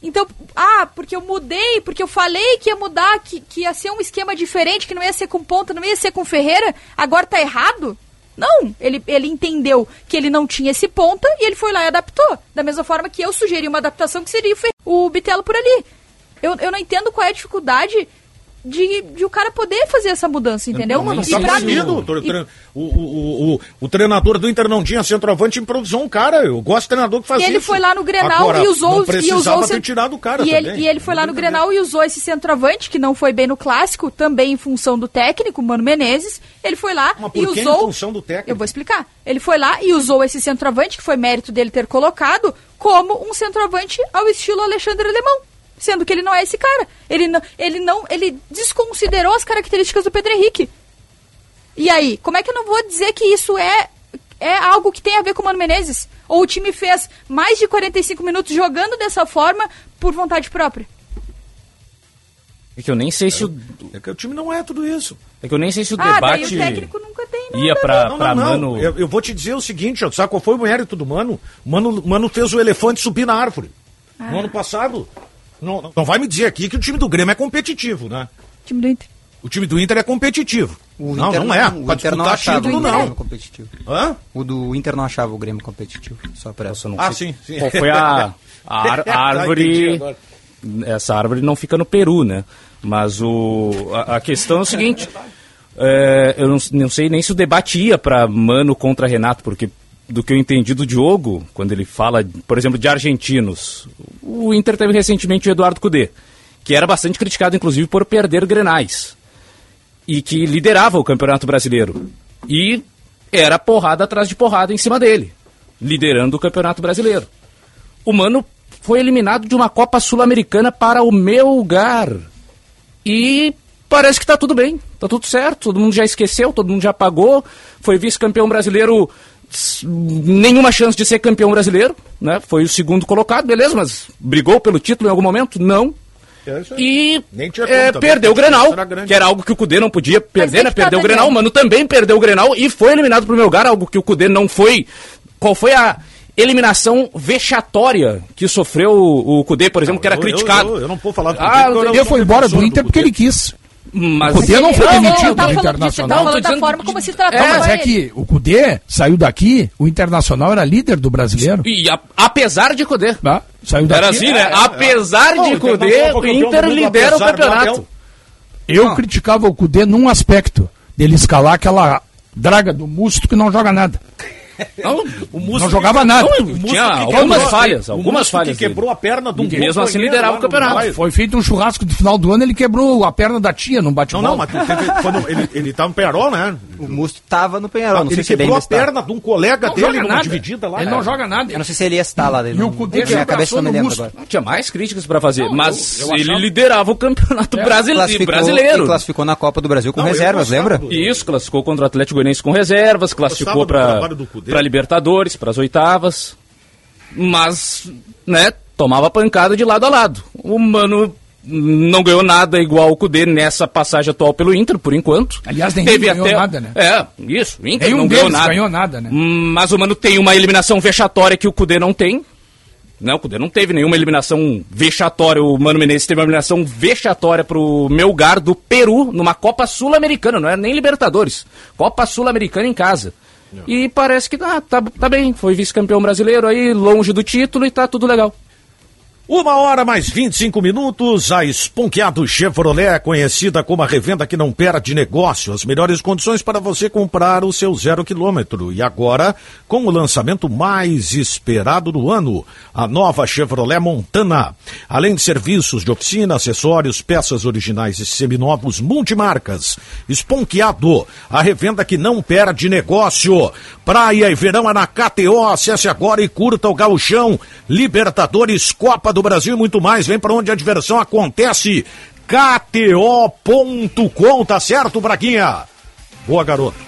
Então, ah, porque eu mudei, porque eu falei que ia mudar, que, que ia ser um esquema diferente, que não ia ser com ponta, não ia ser com Ferreira, agora tá errado? Não, ele, ele entendeu que ele não tinha esse ponta e ele foi lá e adaptou. Da mesma forma que eu sugeri uma adaptação que seria o, Bitelo por ali. Eu, eu não entendo qual é a dificuldade de, de o cara poder fazer essa mudança, entendeu? E tá proibido. O, o, o, o, treinador do Inter não tinha centroavante, improvisou um cara. Eu gosto de treinador que faz E ele isso. foi lá no Grenal e usou não e precisava usou ter tirado o cara e ele, e ele foi lá no Grenal e usou esse centroavante, que não foi bem no clássico, também em função do técnico, Mano Menezes. Ele foi lá e que em usou. função do técnico? Eu vou explicar. Ele foi lá e usou esse centroavante, que foi mérito dele ter colocado, como um centroavante ao estilo Alexandre Alemão. Sendo que ele não é esse cara. Ele não, ele não, ele desconsiderou as características do Pedro Henrique. E aí, como é que eu não vou dizer que isso é, é algo que tem a ver com o Mano Menezes? Ou o time fez mais de 45 minutos jogando dessa forma por vontade própria? É que eu nem sei se o, É que o time não é tudo isso. é que eu nem sei se o ah, daí debate o técnico nunca tem nada. ia pra, Não, pra não, não. mano. Eu, eu vou te dizer o seguinte, sabe qual foi o mérito do Mano? O Mano, Mano fez o elefante subir na árvore. Ah. No ano passado. Não, não- não vai me dizer aqui que o time do Grêmio é competitivo, né? Time do Inter. O time do Inter é competitivo. O não, Inter não é. O Pra Inter não achava título, o não. Grêmio competitivo. Hã? O do Inter não achava o Grêmio competitivo. Só pra essa. Ah, sim, sim. Qual foi a, a ar- a Tá, árvore. Essa árvore não fica no Peru, né? Mas o, a, a questão é o seguinte: é, eu não, não sei nem se o debate ia para Mano contra Renato, porque do que eu entendi do Diogo, quando ele fala, por exemplo, de argentinos, o Inter teve recentemente o Eduardo Cudê, que era bastante criticado, inclusive, por perder grenais e que liderava o Campeonato Brasileiro. E era porrada atrás de porrada em cima dele, liderando o Campeonato Brasileiro. O Mano foi eliminado de uma Copa Sul-Americana para o meu lugar. E parece que tá tudo bem, tá tudo certo, todo mundo já esqueceu, todo mundo já pagou, foi vice-campeão brasileiro, nenhuma chance de ser campeão brasileiro, né? Foi o segundo colocado, beleza, mas brigou pelo título em algum momento? Não. É. E Nem tinha é, perdeu o? Grenal, Era que era algo que o Cudê não podia perder, é né? tá, Perdeu o Daniel. Grenal, o Mano também perdeu o Grenal e foi eliminado pro meu lugar, algo que o Cudê não foi. Qual foi a eliminação vexatória que sofreu o, o Cudê, por exemplo, que era Eu- eu- criticado? Eu, eu não vou falar do Ah, Cudê, o porque eu Ele não foi embora do Inter porque Cudê. ele quis. Mas O Cudê não foi demitido do eu Internacional. falando da forma como se É, tratava Não, mas é que o Cudê saiu daqui, o Internacional era líder do brasileiro. E a- apesar de Cudê. Tá? Saiu daqui. Era assim, né? é, Apesar Não, de o Cudê, o Inter lidera o apesar campeonato. Eu criticava o Cudê num aspecto, dele escalar aquela draga do Musto que não joga nada. Não, O Musto Não jogava nada. Não, Tinha que algumas falhas, algumas falhas que quebrou dele. a perna de um E mesmo assim liderava o no campeonato. Foi feito um churrasco de final do ano, ele quebrou a perna da tia num Não, bate-bola. não, mas tu teve, quando ele, ele tá no Penharol, né? O Musto tava no Penharol, não ele sei se ele quebrou ainda a está. perna de um colega Não dele numa nada. dividida lá. Ele né? não joga nada. Eu não sei se ele ia estar lá. E o Cudê se cabeça não no agora. Tinha mais críticas pra fazer, Não, mas ele liderava o campeonato É, brasileiro, classificou, na Copa do Brasil com Não, reservas, lembra? do- Isso, classificou contra o Atlético Goianiense com reservas, classificou do para Libertadores, para as oitavas. Mas, né, tomava pancada de lado a lado. O Mano não ganhou nada igual o Cudê nessa passagem atual pelo Inter, por enquanto. Aliás, nenhum ganhou nada, né? É, isso, o Inter Nenhum não ganhou nada. ganhou nada, né? Hum, Mas o Mano tem uma eliminação vexatória que o Cudê não tem. Não, o Cudê não teve nenhuma eliminação vexatória. O Mano Menezes teve uma eliminação vexatória pro Melgar do Peru numa Copa Sul-Americana, não é nem Libertadores. Copa Sul-Americana em casa. E parece que ah, tá, tá bem, foi vice-campeão brasileiro aí, longe do título e tá tudo legal. Uma hora mais 25 minutos, a Esponqueado Chevrolet, conhecida como a revenda que não perde negócio, as melhores condições para você comprar o seu zero quilômetro. E agora, com o lançamento mais esperado do ano, a nova Chevrolet Montana. Além de serviços de oficina, acessórios, peças originais e seminovos multimarcas. Esponqueado, a revenda que não perde negócio. Praia e verão é na KTO, acesse agora e curta o gauchão. Libertadores, Copa do Brasil e muito mais. Vem para onde a diversão acontece. KTO.com, tá certo, Braguinha? Boa, garoto.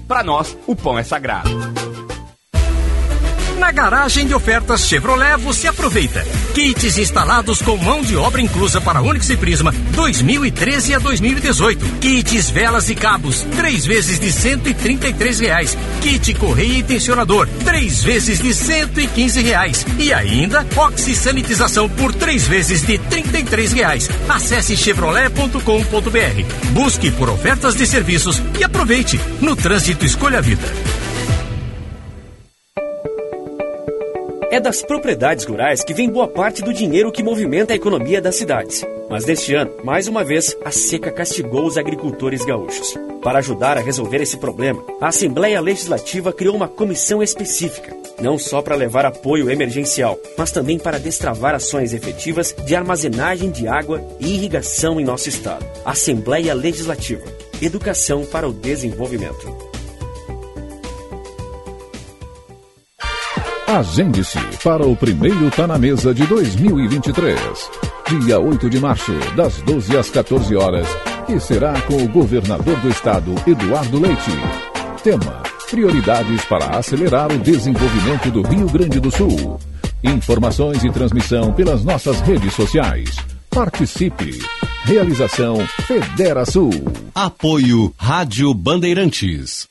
para nós, o pão é sagrado. Na garagem de ofertas Chevrolet você aproveita. Kits instalados com mão de obra inclusa para Onix e Prisma 2013 a 2018. Kits velas e cabos, três vezes de 133 reais. Kit correia e tensionador, três vezes de 115 reais. E ainda oxisanitização por três vezes de 33 reais. Acesse chevrolet.com.br. Busque por ofertas de serviços e aproveite. No trânsito escolha a vida. É das propriedades rurais que vem boa parte do dinheiro que movimenta a economia das cidades. Mas neste ano, mais uma vez, a seca castigou os agricultores gaúchos. Para ajudar a resolver esse problema, a Assembleia Legislativa criou uma comissão específica, não só para levar apoio emergencial, mas também para destravar ações efetivas de armazenagem de água e irrigação em nosso estado. Assembleia Legislativa. Educação para o desenvolvimento. Agende-se para o primeiro Tá na Mesa de 2023. Dia 8 de março, das 12 às 14 horas, que será com o governador do estado, Eduardo Leite. Tema: Prioridades para acelerar o desenvolvimento do Rio Grande do Sul. Informações e transmissão pelas nossas redes sociais. Participe. Realização Federa Sul. Apoio Rádio Bandeirantes.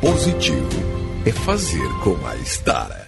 Positivo é fazer com a Estara.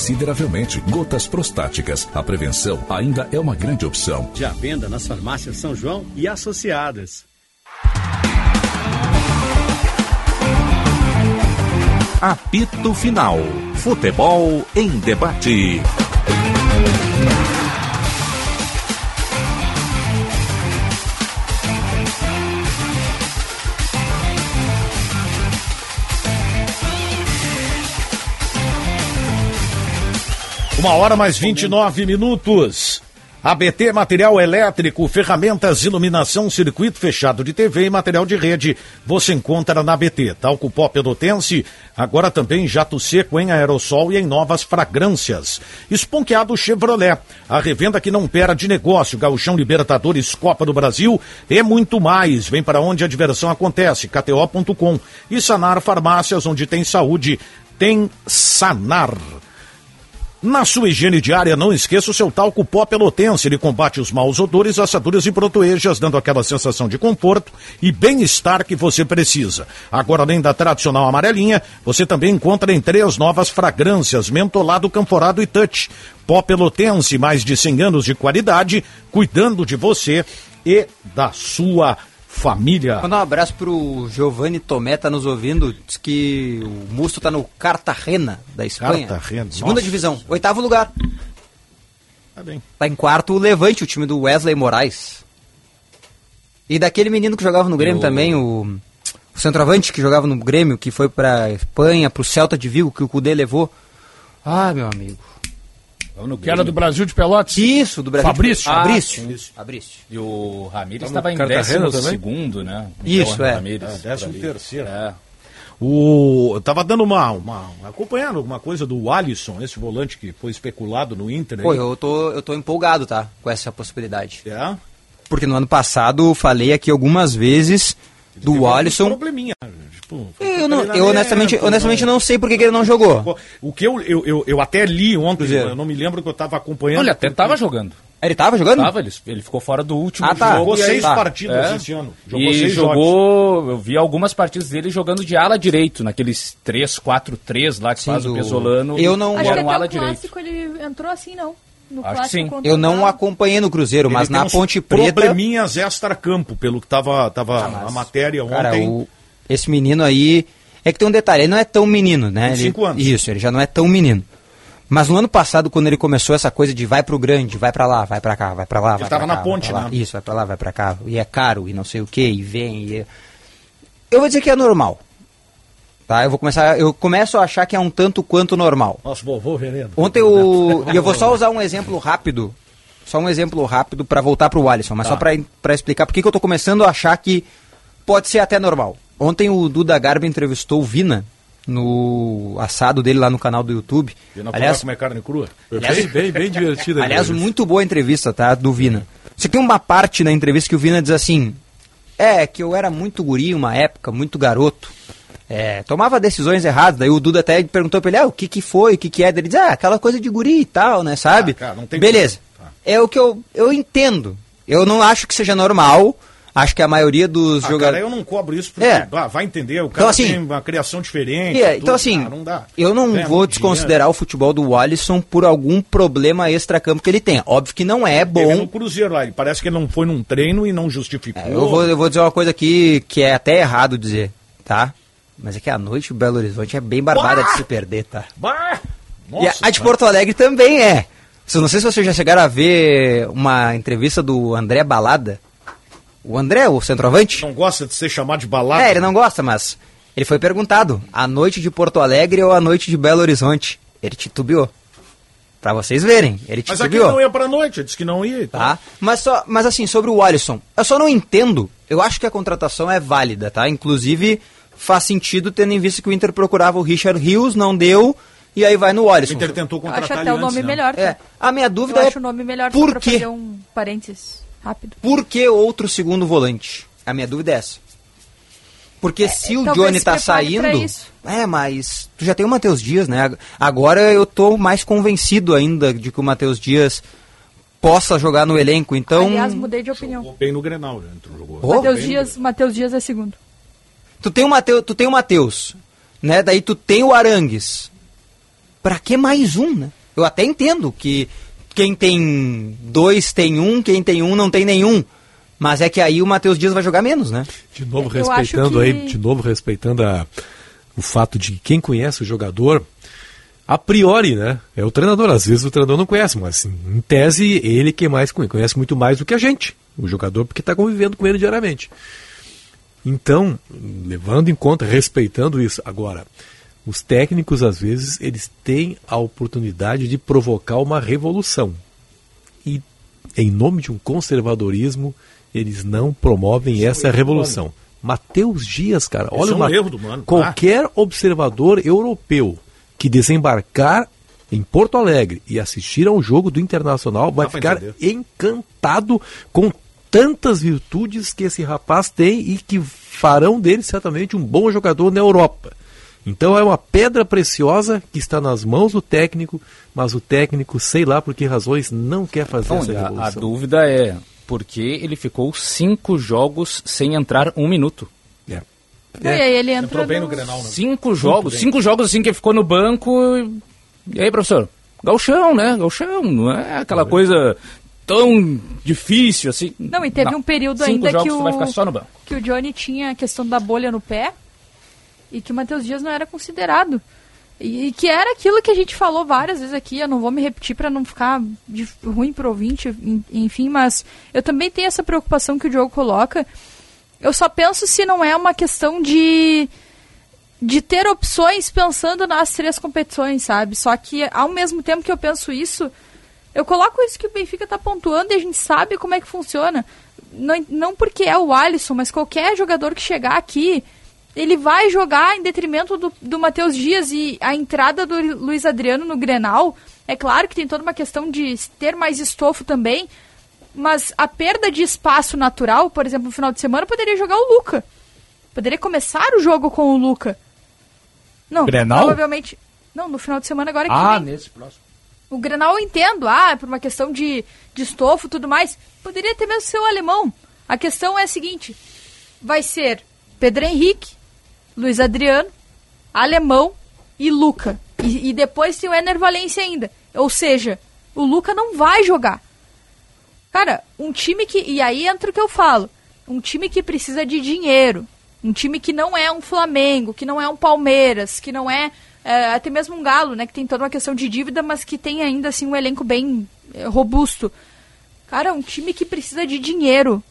consideravelmente. Gotas prostáticas. A prevenção ainda é uma grande opção. De à venda nas farmácias São João e associadas. Apito Final. Futebol em debate. Uma hora mais 29 minutos. ABT Material Elétrico, ferramentas, iluminação, circuito fechado de TV e material de rede. Você encontra na ABT. Talco pó pelotense, agora também jato seco em aerossol e em novas fragrâncias. Esponqueado Chevrolet, a revenda que não perde negócio. Gauchão Libertadores, Copa do Brasil e muito mais. Vem para onde a diversão acontece. KTO.com. E Sanar Farmácias, onde tem saúde, tem Sanar. Na sua higiene diária, não esqueça o seu talco pó pelotense. Ele combate os maus odores, assaduras e protoejas, dando aquela sensação de conforto e bem-estar que você precisa. Agora, além da tradicional amarelinha, você também encontra em três novas fragrâncias, mentolado, canforado e touch. Pó pelotense, mais de 100 anos de qualidade, cuidando de você e da sua família. Mandar um abraço pro Giovanni Tomé, tá nos ouvindo. Diz que o Musto tá no Cartagena, da Espanha. Cartagena, Segunda nossa. divisão, oitavo lugar. Tá bem. Tá em quarto o Levante, o time do Wesley Moraes. E daquele menino que jogava no Grêmio Eu- também, o, o centroavante que jogava no Grêmio, que foi pra Espanha, pro Celta de Vigo, que o Cudê levou. Ah, meu amigo. Que era do Brasil de Pelotas? Isso, do Brasil de Fabrício. Pelotas. Ah, Fabrício. Fabrício. E o Ramires estava em décimo segundo, né? Isso, Então, é. Ramires, É, décimo terceiro. É. O, eu tava dando uma, uma. acompanhando alguma coisa do Alisson, esse volante que foi especulado no Inter. aí. Pô, eu tô, eu tô empolgado, tá? Com essa possibilidade. É? Porque no ano passado eu falei aqui algumas vezes do um Alisson. probleminha. Tipo, Eu, não, eu honestamente, honestamente não sei por que ele não jogou. O que eu, eu, eu, eu até li ontem, Cruzeiro. eu não me lembro que eu tava acompanhando. Olha, até tava jogando. Ele tava jogando? Tava, ele, ele ficou fora do último Ah, tá. jogo. Jogou seis tá. partidas É. esse ano. Jogou e seis jogou, eu vi algumas partidas dele jogando de ala direito, naqueles 3-4-3 lá que Sim, faz do- o Pesolano. Eu não- Acho que até um ala o direito. clássico ele entrou assim, não. No Acho que sim. Eu não acompanhei no Cruzeiro, mas Ele na tem uns Ponte Preta. Probleminhas extra-campo, pelo que tava, tava a matéria ontem. Cara, o- esse menino aí. É que tem um detalhe, ele não é tão menino, né? 25 Ele- anos. Isso, ele já não é tão menino. Mas no ano passado, quando ele começou essa coisa de vai pro grande, vai pra lá, vai pra cá, vai pra lá, vai tava pra na cá, ponte, vai pra lá. né? Isso, vai pra lá, vai pra cá. E é caro, e não sei o que, e vem. E... Eu vou dizer que é normal. Tá? Eu vou começar. Eu começo a achar que é um tanto quanto normal. Nosso vovô Veneno. Ontem o. E eu vou só usar um exemplo rápido. Só um exemplo rápido pra voltar pro Alisson, mas Tá. só pra pra explicar por que eu tô começando a achar que pode ser até normal. Ontem o Duda Garbi entrevistou o Vina no assado dele lá no canal do YouTube. Não Aliás, Aliás, comer carne crua? Aliás- bem, bem divertida. Aliás, muito boa entrevista, tá? Do Vina. Você tem uma parte na entrevista que o Vina diz assim: É, que eu era muito guri uma época, muito garoto. É, tomava decisões erradas. Daí o Duda até perguntou pra ele: Ah, o que que foi, o que que é? Daí Ele diz: Ah, aquela coisa de guri e tal, né? Sabe? Ah, cara, não tem Beleza. Tá. É o que eu, eu entendo. Eu não acho que seja normal. Acho que a maioria dos Ah, jogadores. eu não cobro isso porque É. ah, vai entender, o cara Então, assim, tem uma criação diferente. É, tudo, então assim, ah, não dá. eu não Ganha vou desconsiderar o futebol do Alisson por algum problema extracampo que ele tem. Óbvio que não é dinheiro. Teve bom. no Cruzeiro lá, ele parece que ele não foi num treino e não justificou. Eu vou, eu vou dizer uma coisa aqui que é até errado dizer, tá? Mas é que a noite o Belo Horizonte é bem barbada de se perder, tá? Bah! e a, Nossa, a de. Porto Alegre também é. Eu não sei se vocês já chegaram a ver uma entrevista do André Balada. O André, o centroavante? Não gosta de ser chamado de balada? É, ele não gosta, mas ele foi perguntado: a noite de Porto Alegre ou a noite de Belo Horizonte? Ele titubeou. Pra vocês verem, ele Mas aqui titubeou. não ia pra noite, ele disse que não ia. então. Tá? Mas, só, mas assim, sobre o Alisson, eu só não entendo. Eu acho que a contratação é válida, tá? Inclusive, faz sentido tendo em vista que o Inter procurava o Richard Rios, não deu, e aí vai no Alisson. O Inter tentou Eu acho até o nome melhor. tá? É, a minha dúvida Eu é acho o nome melhor por só pra quê? fazer um parênteses rápido. por que outro segundo volante? A minha dúvida é essa. Porque se o Johnny se tá saindo. É, mas tu já tem o Matheus Dias, né? Ag- Agora eu tô mais convencido ainda de que o Matheus Dias possa jogar no elenco. Então, Aliás, mudei de opinião. Bem no Grenal, né? Entrou, jogou. Oh, Matheus Dias, Matheus Dias é segundo. Tu tem o Matheus, tu tem o Matheus, né? Daí tu tem o Arangues. Pra que mais um, né? Eu até entendo que quem tem dois tem um, quem tem um não tem nenhum. Mas é que aí o Matheus Dias vai jogar menos, né? De novo, Eu respeitando que- aí, de novo, respeitando a- o fato de que quem conhece o jogador, a priori, né? É o treinador. Às vezes o treinador não conhece, mas assim, em tese, ele que mais conhece, conhece muito mais do que a gente, o jogador, porque está convivendo com ele diariamente. Então, levando em conta, respeitando isso, agora, os técnicos, às vezes, eles têm a oportunidade de provocar uma revolução. E, em nome de um conservadorismo, eles não promovem essa revolução. Mateus Dias, cara, Esse olha é um erro do Mano. Qualquer observador europeu que desembarcar em Porto Alegre e assistir a um jogo do Internacional vai ficar entender. encantado com tantas virtudes que esse rapaz tem e que farão dele certamente um bom jogador na Europa. Então é uma pedra preciosa que está nas mãos do técnico, mas o técnico, sei lá por que razões, não quer fazer essa e a, a revolução. dúvida é por que ele ficou cinco jogos sem entrar um minuto? É. Não, e aí ele entra Entrou bem no- no Grenal, né? Cinco jogos, bem. cinco jogos assim que ele ficou no banco. E aí, professor? Galchão, né? Galchão, não é aquela coisa tão difícil assim. Não, e teve Não. um período Cinco ainda que o, vai ficar só no banco. que o Johnny tinha a questão da bolha no pé e que o Matheus Dias não era considerado. E, e que era aquilo que a gente falou várias vezes aqui, eu não vou me repetir para não ficar de- ruim pro ouvinte, en- enfim, mas eu também tenho essa preocupação que o Diogo coloca. Eu só penso se não é uma questão de de ter opções pensando nas três competições, sabe? Só que ao mesmo tempo que eu penso isso, eu coloco isso que o Benfica tá pontuando e a gente sabe como é que funciona. Não, não porque é o Alisson, mas qualquer jogador que chegar aqui, ele vai jogar em detrimento do, do Matheus Dias e a entrada do Luiz Adriano no Grenal. É claro que tem toda uma questão de ter mais estofo também, mas a perda de espaço natural, por exemplo, no final de semana, poderia jogar o Luca. Poderia começar o jogo com o Luca. Não, Grenal? provavelmente. Não, no final de semana agora que Ah, vem. nesse próximo. O Grenal eu entendo, ah, por uma questão de, de estofo tudo mais. Poderia ter mesmo ser o alemão. A questão é a seguinte: vai ser Pedro Henrique, Luiz Adriano, Alemão e Luca. E, e depois tem o Ener Valencia ainda. Ou seja, o Luca não vai jogar. Cara, um time que. E aí entra o que eu falo. Um time que precisa de dinheiro. Um time que não é um Flamengo, que não é um Palmeiras, que não é, é, até mesmo um Galo, né? Que tem toda uma questão de dívida, mas que tem ainda assim um elenco bem é, robusto. Cara, um time que precisa de dinheiro.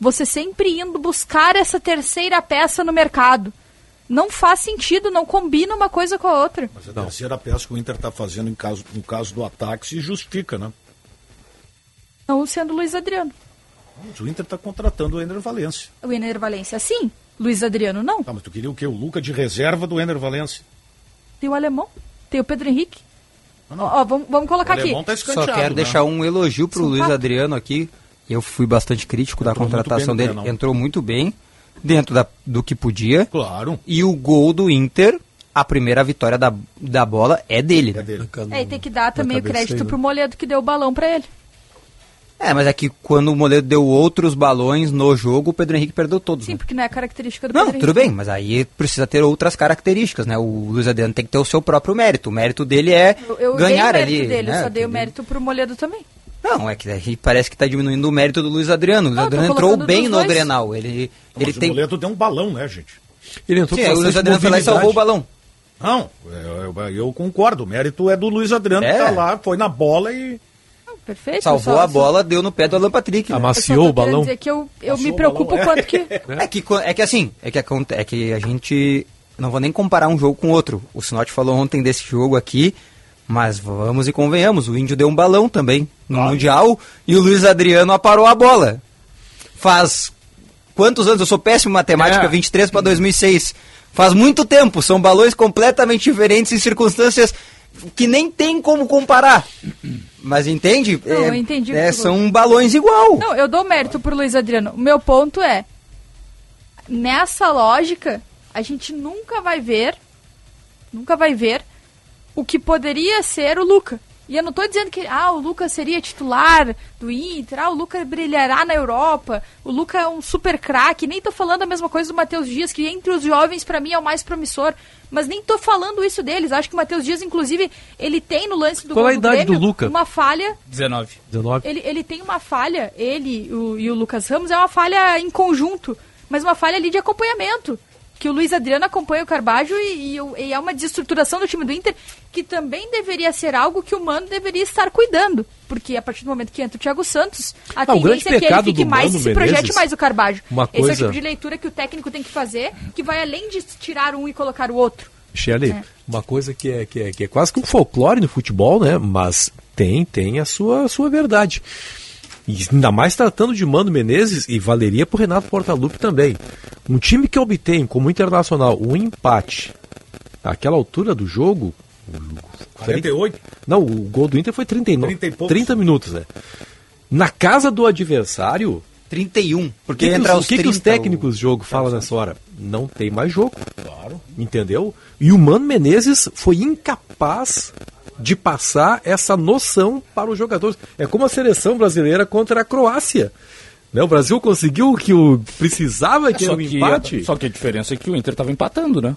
Você sempre indo buscar essa terceira peça no mercado. Não faz sentido, não combina uma coisa com a outra. Mas a terceira peça que o Inter está fazendo em caso, no caso do ataque se justifica, né? Não sendo Luiz Adriano. Mas o Inter está contratando o Ener Valência. O Ener Valência, sim. Luiz Adriano, não. Tá, mas tu queria o quê? O Luca de reserva do Ener Valência. Tem o alemão, tem o Pedro Henrique. Ó, ó, vamos, vamos colocar aqui. tá Só quero né? deixar um elogio pro São Luiz quatro. Adriano aqui. Eu fui bastante crítico da Entrou muito contratação bem no dele. Grenal. Entrou muito bem, dentro da- do que podia. Claro. E o gol do Inter, a primeira vitória da, da bola é dele. É dele. É, e tem que dar também o crédito né? pro Moledo que deu o balão pra ele. É, mas é que quando o Moledo deu outros balões no jogo, o Pedro Henrique perdeu todos. Sim, né? porque não é característica do Não, Pedro tudo Henrique. bem, mas aí precisa ter outras características, né? O Luiz Adriano tem que ter o seu próprio mérito. O mérito dele é Eu, eu ganhar dei o mérito ali. dele, né? eu só dei o mérito pro Moledo também. Não, é que aí parece que está diminuindo o mérito do Luiz Adriano. O Luiz Não, Adriano entrou bem no dois. Grenal. Ele, ele Mas tem. o Moledo deu um balão, né, gente? Ele entrou Sim, com o Luiz Adriano foi lá e salvou o balão. Não, eu, eu- eu concordo. O mérito é do Luiz Adriano É. que tá lá, foi na bola e. Perfeito. Salvou a bola, deu no pé do Alan Patrick. né? Amaciou o balão. dizer que eu, eu me preocupo balão, é. quanto que... É que, co- é que assim, é que, aconte- é que a gente. Não vou nem comparar um jogo com outro. O Sinote falou ontem desse jogo aqui, mas vamos e convenhamos, o Índio deu um balão também no Mundial e o Luiz Adriano aparou a bola. Faz quantos anos? Eu sou péssimo em matemática, É. 23 para 2006. Faz muito tempo, são balões completamente diferentes em circunstâncias que nem tem como comparar. Mas entende? Não, É- eu entendi é, são balões igual. Não, eu dou mérito pro Luiz Adriano. O meu ponto é, nessa lógica, a gente nunca vai ver, nunca vai ver o que poderia ser o Luca. E eu não tô dizendo que ah, o Luca seria titular do Inter, ah, o Luca brilhará na Europa, o Luca é um super craque, nem tô falando a mesma coisa do Matheus Dias, que entre os jovens para mim é o mais promissor, mas nem tô falando isso deles. Acho que o Matheus Dias inclusive, ele tem no lance do Qual gol a idade do Grêmio Luca? uma falha 19. 19. ele, ele tem uma falha, ele o- e o Lucas Ramos, é uma falha em conjunto, mas uma falha ali de acompanhamento. Que o Luiz Adriano acompanha o Carbajo e, e e é uma desestruturação do time do Inter que também deveria ser algo que o Mano deveria estar cuidando. Porque a partir do momento que entra o Thiago Santos, a Ah, tendência é que ele fique mais Mano e se projete Menezes, mais o Carbajo. uma Esse é o coisa- tipo de leitura que o técnico tem que fazer, que vai além de tirar um e colocar o outro. Shelley, É. uma coisa que é, que, é, que é quase que um folclore no futebol, né? Mas tem, tem a sua, a sua verdade. E ainda mais tratando de Mano Menezes e valeria pro Renato Portaluppi também. Um time que obtém como internacional um empate àquela altura do jogo. 48? Não, o gol do Inter foi 39. 30 e poucos. 30 minutos, né? Na casa do adversário. 31. Porque o que, que entra os, aos o que, que os 30, técnicos do jogo falam nessa hora? Não tem mais jogo. Claro. Entendeu? E o Mano Menezes foi incapaz de passar essa noção para os jogadores. É como a seleção brasileira contra a Croácia. Né? O Brasil conseguiu o que o precisava que só, era um empate. só que a diferença é que o Inter estava empatando, né?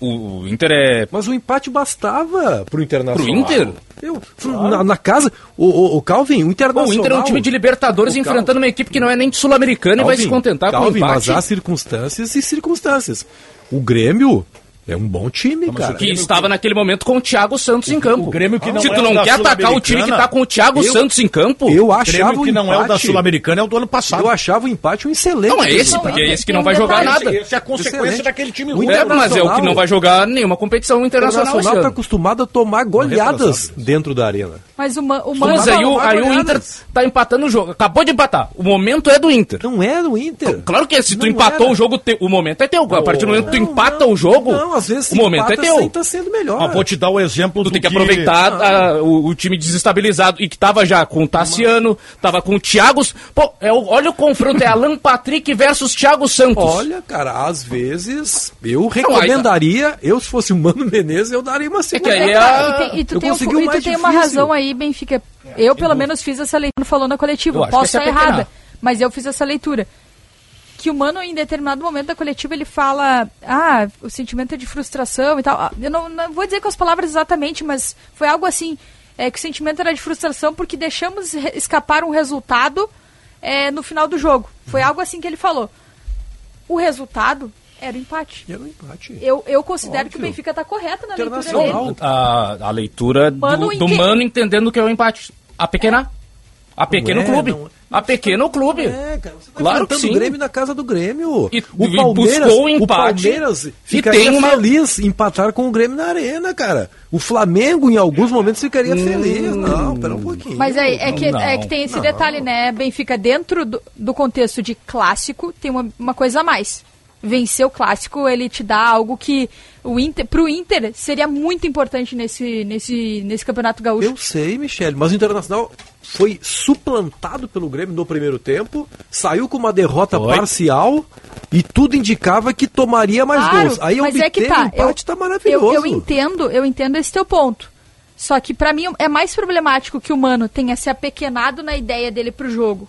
O, o Inter é. Mas o empate bastava pro Internacional. Pro Inter? Eu, na, na casa, o, o, o Calvin, o Internacional. o Inter é um time de Libertadores enfrentando uma equipe que não é nem sul-americana e vai se contentar Calvin, com o mas empate. há circunstâncias e circunstâncias. O Grêmio é um bom time, cara. que estava naquele momento com o Thiago Santos em campo. O Grêmio que não Se é tu o não da quer atacar o time que Sul-Americana, tá com o Thiago eu- Santos em campo, Eu achava Grêmio que o não é o da empate- Sul-Americana, é o do ano passado. Eu achava o empate um excelente. Não, é esse, porque é esse que não vai jogar nada. Essa é a consequência Excelente. daquele time O ruim. É, mas é o que não vai jogar nenhuma competição O internacional esse Internacional está acostumado a tomar goleadas dentro da arena. Mas o, Ma- o Mano... Mas aí, o, aí o. Inter tá empatando o jogo. Acabou de empatar. O momento é do Inter. Não é do Inter. Claro que é, se tu empatou o jogo, o momento é teu. A partir do momento que tu empata o jogo, Não, às vezes o momento é teu. está sendo melhor. Mas vou te dar o exemplo Tu do tem que aproveitar ah, o, o time desestabilizado e que tava já com o Tassiano, tava com o Thiago. Pô, é o- olha o confronto, é Alan Patrick versus Thiago Santos. Olha, cara, às vezes eu aí- recomendaria, eu se fosse o Mano Menezes, eu daria uma segunda. que aí É, é cara, a- e tem, e tu eu tem, um- e tu tem uma razão aí, Benfica. Eu, pelo menos, fiz essa leitura, falou na coletiva. Posso que estar é errada, mas eu fiz essa leitura. Que o Mano, em determinado momento da coletiva, ele fala: Ah, o sentimento é de frustração e tal. Ah, Eu não, não vou dizer com as palavras exatamente, mas foi algo assim: é, que o sentimento era de frustração porque deixamos escapar um resultado é, no final do jogo. Foi algo assim que ele falou. O resultado era o empate. Era um empate. Eu, eu considero que o Óbvio. Benfica está correto na leitura dele. A, a leitura do, Mano, do que- Mano entendendo que é o empate. A pequena. A pequeno é, clube. não- A pequeno clube. É, cara, você tá Claro que sim. o Grêmio na casa do Grêmio. E- o Palmeiras, buscou o o empate Palmeiras e ficaria tem uma- feliz em empatar com o Grêmio na arena, cara. O Flamengo, em alguns momentos, ficaria feliz. Não, pera um pouquinho. Mas é, é que, Não. é que tem esse Não. detalhe, né? Benfica, dentro do, do contexto de clássico, tem uma, uma coisa a mais. Vencer o clássico, ele te dá algo que o Inter, pro Inter seria muito importante nesse, nesse, nesse campeonato gaúcho. Eu sei, Michele, mas o Internacional foi suplantado pelo Grêmio no primeiro tempo, saiu com uma derrota Foi. parcial e tudo indicava que tomaria mais Claro, gols. Aí mas é que tá. o empate, eu, tá maravilhoso. Eu, eu entendo, eu entendo esse teu ponto. Só que pra mim é mais problemático que o Mano tenha se apequenado na ideia dele pro jogo.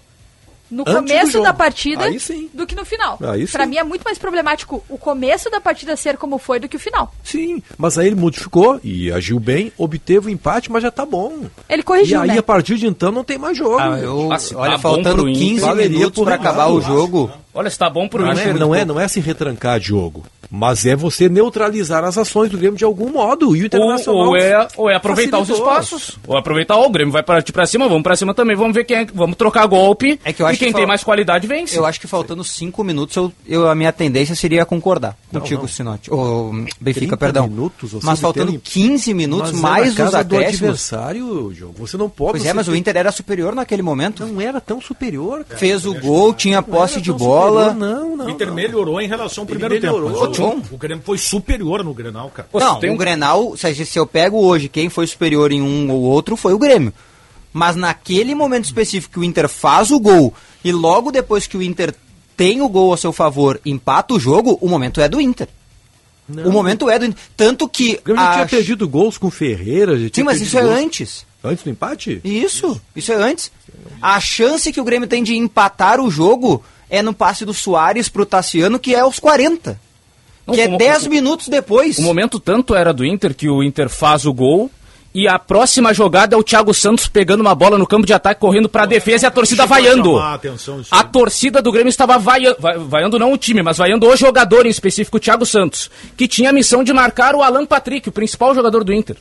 No Antes começo da partida Aí sim. do que no final. Sim. mim é muito mais problemático o começo da partida ser como foi do que o final. Sim, mas aí ele modificou e agiu bem, obteve o empate, mas já tá bom. Ele corrigiu, e aí, né? a partir de então, não tem mais jogo. Ah, eu- Ah, olha, tá faltando pro Inter, 15 valeria minutos para um acabar o jogo. Olha, se tá bom pro Não, Inter. é, não, é, não é se retrancar, Diogo. Mas é você neutralizar as ações do Grêmio de algum modo. E o Ou, Internacional. ou é, ou é aproveitar os facilitou. espaços. Ou aproveitar, ó, o Grêmio vai partir pra cima, vamos pra cima também, vamos ver quem é, vamos trocar golpe. É que eu acho e quem que tem fal- mais qualidade vence. Eu acho que faltando 5 minutos, eu, eu- a minha tendência seria concordar contigo, não. Sinote. Ô, Benfica, 30 perdão. minutos, você mas faltando obteve- 15 minutos, Mas é mais na os do acréscimos. adversário, Diogo. Você não pode. Pois é, mas o tem- Inter era superior naquele momento. Não era tão superior, cara. Fez o gol, tinha posse de bola. Bola. Não, O Inter melhorou em relação ao primeiro melhorou. tempo. o, o Grêmio foi superior no Grenal, cara. não, o Grenal, se, eu pego hoje quem foi superior em um ou outro, foi o Grêmio. Mas naquele momento específico que o Inter faz o gol e logo depois que o Inter tem o gol a seu favor, empata o jogo, o momento é do Inter. O momento é do Inter. Tanto que. O Grêmio já a- tinha perdido gols com Ferreira. Já Sim, mas isso é gols- antes. Antes do empate? Isso, isso é antes. A chance que o Grêmio tem de empatar o jogo é no passe do Soares pro Tassiano, que é aos 40. Não, que é como- 10 minutos depois. O momento tanto era do Inter que o Inter faz o gol e a próxima jogada é o Thiago Santos pegando uma bola no campo de ataque, correndo pra defesa e a torcida a vaiando. a atenção A torcida do Grêmio estava vaiando, vaiando não o time, mas vaiando o jogador em específico, o Thiago Santos, que tinha a missão de marcar o Alan Patrick, o principal jogador do Inter.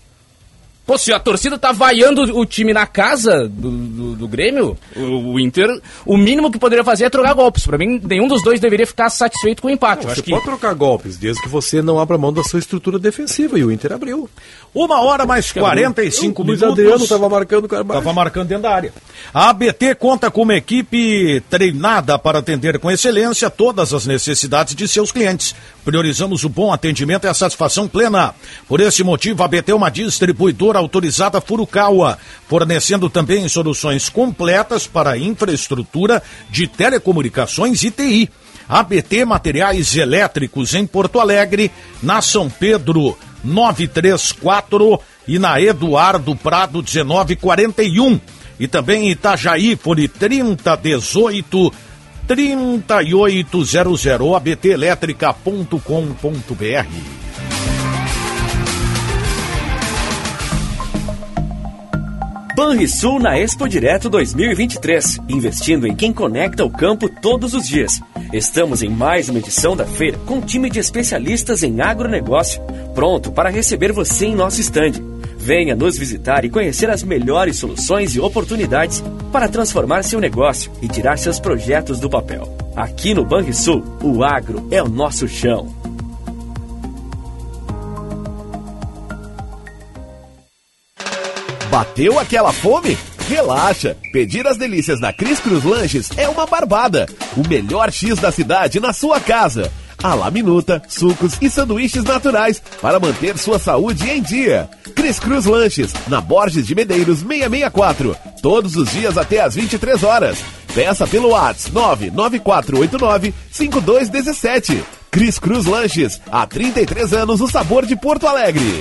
Pô, se a torcida tá vaiando o time na casa do, do, do Grêmio, o, o Inter, o mínimo que poderia fazer é trocar golpes. Pra mim, nenhum dos dois deveria ficar satisfeito com o empate. Eu Você que pode trocar golpes, desde que você não abra mão da sua estrutura defensiva. E o Inter abriu. Uma hora mais 45 O Luiz minutos. Adriano estava marcando o. Estava marcando dentro da área. A ABT conta com uma equipe treinada para atender com excelência todas as necessidades de seus clientes. Priorizamos o bom atendimento e a satisfação plena. Por esse motivo, a ABT é uma distribuidora autorizada Furukawa, fornecendo também soluções completas para infraestrutura de telecomunicações e TI. ABT Materiais Elétricos em Porto Alegre, na São Pedro 934 e na Eduardo Prado 1941. E também em Itajaí, fone 3018 3800 abtelétrica.com.br. Banrisul na Expo Direto 2023, investindo em quem conecta o campo todos os dias. Estamos em mais uma edição da feira com um time de especialistas em agronegócio, pronto para receber você em nosso estande. Venha nos visitar e conhecer as melhores soluções e oportunidades para transformar seu negócio e tirar seus projetos do papel. Aqui no Banrisul, o agro é o nosso chão. Bateu aquela fome? Relaxa! Pedir as delícias da Cris Cruz Lanches é uma barbada. O melhor X da cidade na sua casa. A la minuta, sucos e sanduíches naturais para manter sua saúde em dia. Cris Cruz Lanches, na Borges de Medeiros 664. Todos os dias até às 23 horas. Peça pelo WhatsApp 99489 5217. Cris Cruz Lanches, há 33 anos o sabor de Porto Alegre.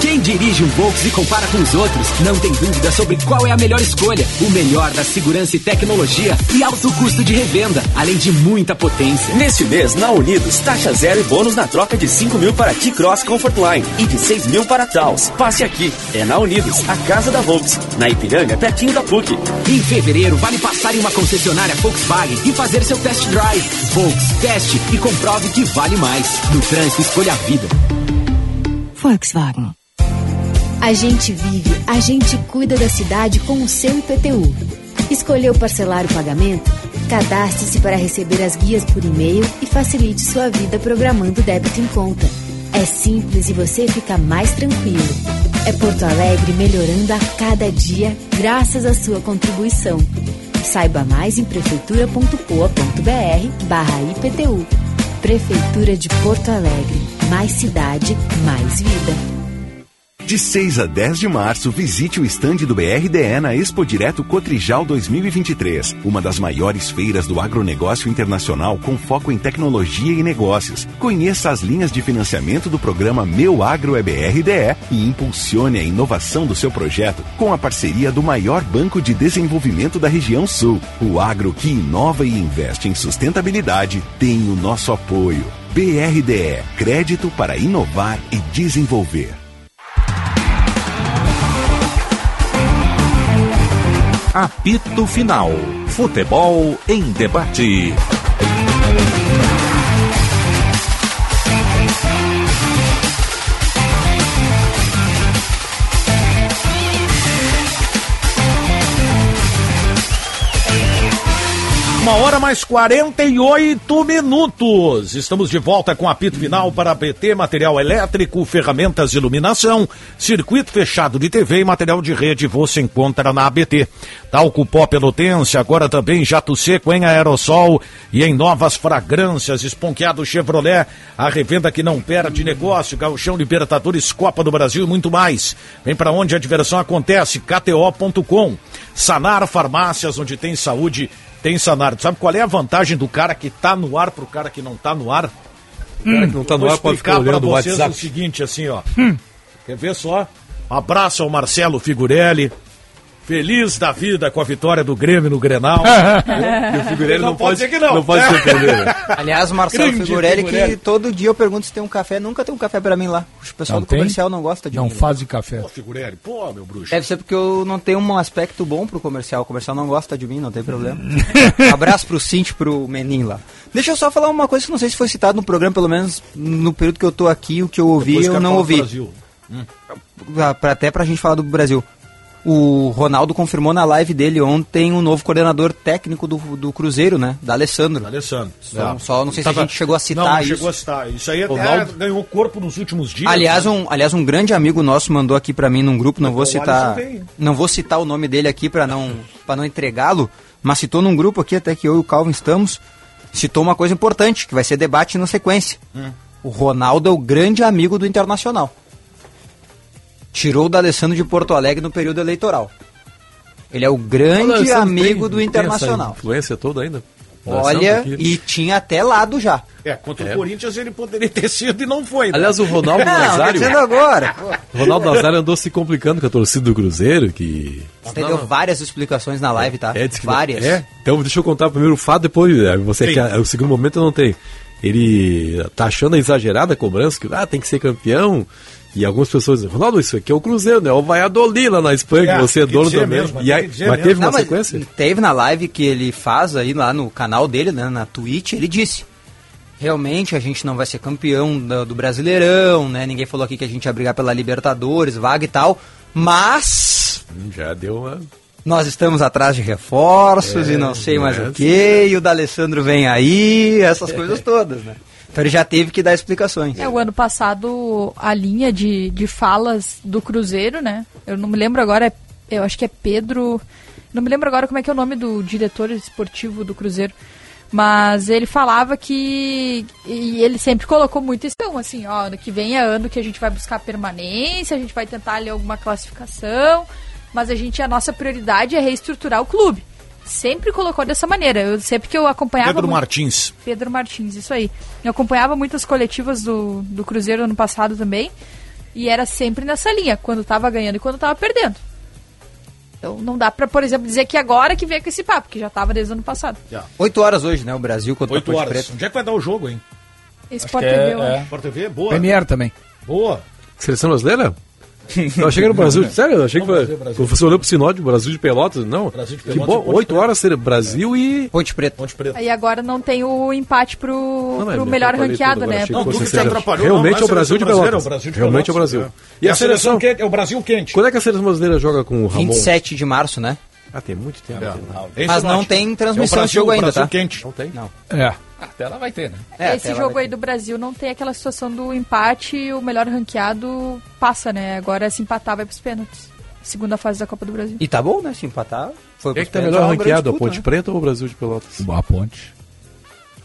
Quem dirige um Volks e compara com os outros não tem dúvida sobre qual é a melhor escolha. O melhor da segurança e tecnologia e alto custo de revenda, além de muita potência. Neste mês, na Unidos, taxa zero e bônus na troca de 5 mil para T-Cross Comfortline e de 6 mil para Taos. Passe aqui. É na Unidos, a casa da Volks. Na Ipiranga, pertinho da PUC. Em fevereiro, vale passar em uma concessionária Volkswagen e fazer seu test drive. Volks, teste e comprove que vale mais. No trânsito, escolha a vida. Volkswagen. A gente vive, a gente cuida da cidade com o seu IPTU. Escolheu parcelar o pagamento? Cadastre-se para receber as guias por e-mail e facilite sua vida programando débito em conta. É simples e você fica mais tranquilo. É Porto Alegre melhorando a cada dia graças à sua contribuição. Saiba mais em prefeitura.poa.br barra IPTU. Prefeitura de Porto Alegre. Mais cidade, mais vida. De 6 a 10 de março, visite o estande do BRDE na Expo Direto Cotrijal 2023, uma das maiores feiras do agronegócio internacional com foco em tecnologia e negócios. Conheça as linhas de financiamento do programa Meu Agro é BRDE e impulsione a inovação do seu projeto com a parceria do maior banco de desenvolvimento da região sul. O agro que inova e investe em sustentabilidade tem o nosso apoio. BRDE Crédito para inovar e desenvolver. Apito Final. Futebol em debate. Uma hora mais 48 minutos. Estamos de volta com apito final para BT, material elétrico, ferramentas de iluminação, circuito fechado de TV e material de rede você encontra na ABT. Talco pó pelotense, agora também jato seco em aerossol e em novas fragrâncias. Esponqueado Chevrolet, a revenda que não perde negócio, Gauchão Libertadores, Copa do Brasil e muito mais. Vem para onde a diversão acontece, kto.com. Sanar Farmácias, onde tem saúde tem Sanar. Sabe qual é a vantagem do cara que tá no ar pro cara que não tá no ar? O cara que não tá no ar pode ficar olhando o WhatsApp. o seguinte, assim, ó. Quer ver só? Um abraço ao Marcelo Figurelli. Feliz da vida com a vitória do Grêmio no Grenal. E o Figueiredo não, pode, dizer que não. não pode se ofender. né? Aliás, o Marcelo Grande Figurelli, Figurelli. que todo dia eu pergunto se tem um café, nunca tem um café pra mim lá. O pessoal Não do tem? comercial não gosta de Não mim. fazem café. Pô, Figurelli, pô, meu bruxo. Deve ser porque eu não tenho um aspecto bom pro comercial. O comercial não gosta de mim, não tem problema. Abraço pro Cinti, pro Menin lá. Deixa eu só falar uma coisa que não sei se foi citado no programa, pelo menos no período que eu tô aqui, o que eu ouvi Depois eu não ouvi. Brasil. Hum. Pra- até pra gente falar do Brasil. O Ronaldo confirmou na live dele ontem um novo coordenador técnico do, do Cruzeiro, né? Da Alessandro. Alessandro. Só, É. só não sei se Tava- a gente chegou a citar não, não isso. chegou a citar. Isso aí Ronaldo. ganhou corpo nos últimos dias. Aliás, né? um, aliás, um grande amigo nosso mandou aqui pra mim num grupo, não vou o citar, Alisson veio. não vou citar o nome dele aqui pra não para não entregá-lo, mas citou num grupo aqui até que eu e o Calvin estamos, citou uma coisa importante que vai ser debate na sequência. Hum. O Ronaldo é o grande amigo do Internacional. Tirou o D'Alessandro de Porto Alegre no período eleitoral. Ele é o grande amigo tem- do tem Internacional. Essa influência toda ainda? Olha, e tinha até lado já. É, contra É. o Corinthians ele poderia ter sido e não foi. né? Aliás, o Ronaldo Não, Nazário. dizendo agora. O Ronaldo Nazário andou se complicando com a torcida do Cruzeiro, que. Você deu várias explicações na live, tá? É, diz que várias. É, então deixa eu contar primeiro o fato, depois é, você Sim. que o segundo momento eu não tenho. Ele tá achando exagerada a cobrança, que ah, tem que ser campeão. E algumas pessoas dizem, Ronaldo, isso aqui é o Cruzeiro, né? O Valladolid lá na Espanha, É, que você é dono também. mesmo, e aí, mas mesmo. teve uma Não, sequência? Teve na live que ele faz aí lá no canal dele, né, na Twitch, ele disse: realmente a gente não vai ser campeão do, do Brasileirão, né? Ninguém falou aqui que a gente ia brigar pela Libertadores, vaga e tal, mas Já deu uma. nós estamos atrás de reforços É, e não sei mais é, o que, e o D'Alessandro vem aí, essas coisas todas, né? Então ele já teve que dar explicações. É, o ano passado a linha de, de falas do Cruzeiro, né? Eu não me lembro agora, é- eu acho que é Pedro. Não me lembro agora como é que é o nome do diretor esportivo do Cruzeiro. Mas ele falava que. E ele sempre colocou muito. Então, assim, ó, ano que vem é ano que a gente vai buscar permanência, a gente vai tentar ali alguma classificação. Mas a gente, a nossa prioridade é reestruturar o clube. Sempre colocou dessa maneira. Eu sempre que eu acompanhava. Pedro muito- Martins. Pedro Martins, isso aí. Eu acompanhava muitas coletivas do, do Cruzeiro ano passado também. E era sempre nessa linha, quando tava ganhando e quando tava perdendo. Então não dá pra, por exemplo, dizer que agora que veio com esse papo, que já tava desde o ano passado. Oito horas hoje, né? O Brasil contra Oito a Ponte horas. Preta. Onde é que vai dar o jogo, hein? Sport que é- TV, é. acho. Sport TV, boa. Premier também. Boa. Seleção brasileira? Eu achei que era o Brasil. Sério, eu achei que Não, foi. Brasil, Brasil. Você olhou pro sinódio, Brasil de Pelotas, não. Brasil de que Pelotas bom, e Ponte oito Preta. horas seria Brasil e. Ponte Preta. Ponte Preta. Aí agora não tem o empate pro, Não, mas pro me melhor ranqueado, tudo né? Não, que tu fosse que te sério. atrapalhou. Realmente não, é o Brasil de Pelotas. É Realmente é o Brasil. E a seleção quente, é o Brasil quente. Quando é que a seleção brasileira joga com o Ramon? 27 de março, né? Ah, tem muito tempo. É. né? Esse Mas não tem transmissão É o de jogo ainda, tá? quente. Não tem? Não. É. Até lá vai ter, né? É, Esse jogo aí do Brasil não tem aquela situação do empate e o melhor ranqueado passa, né? Agora se empatar vai pros pênaltis. Segunda fase da Copa do Brasil. E tá bom, né? Se empatar. Foi Quem é que pros tá pênaltis, melhor é uma grande ranqueado, a disputa, Ponte né? Preta ou o Brasil de Pelotas? A ponte.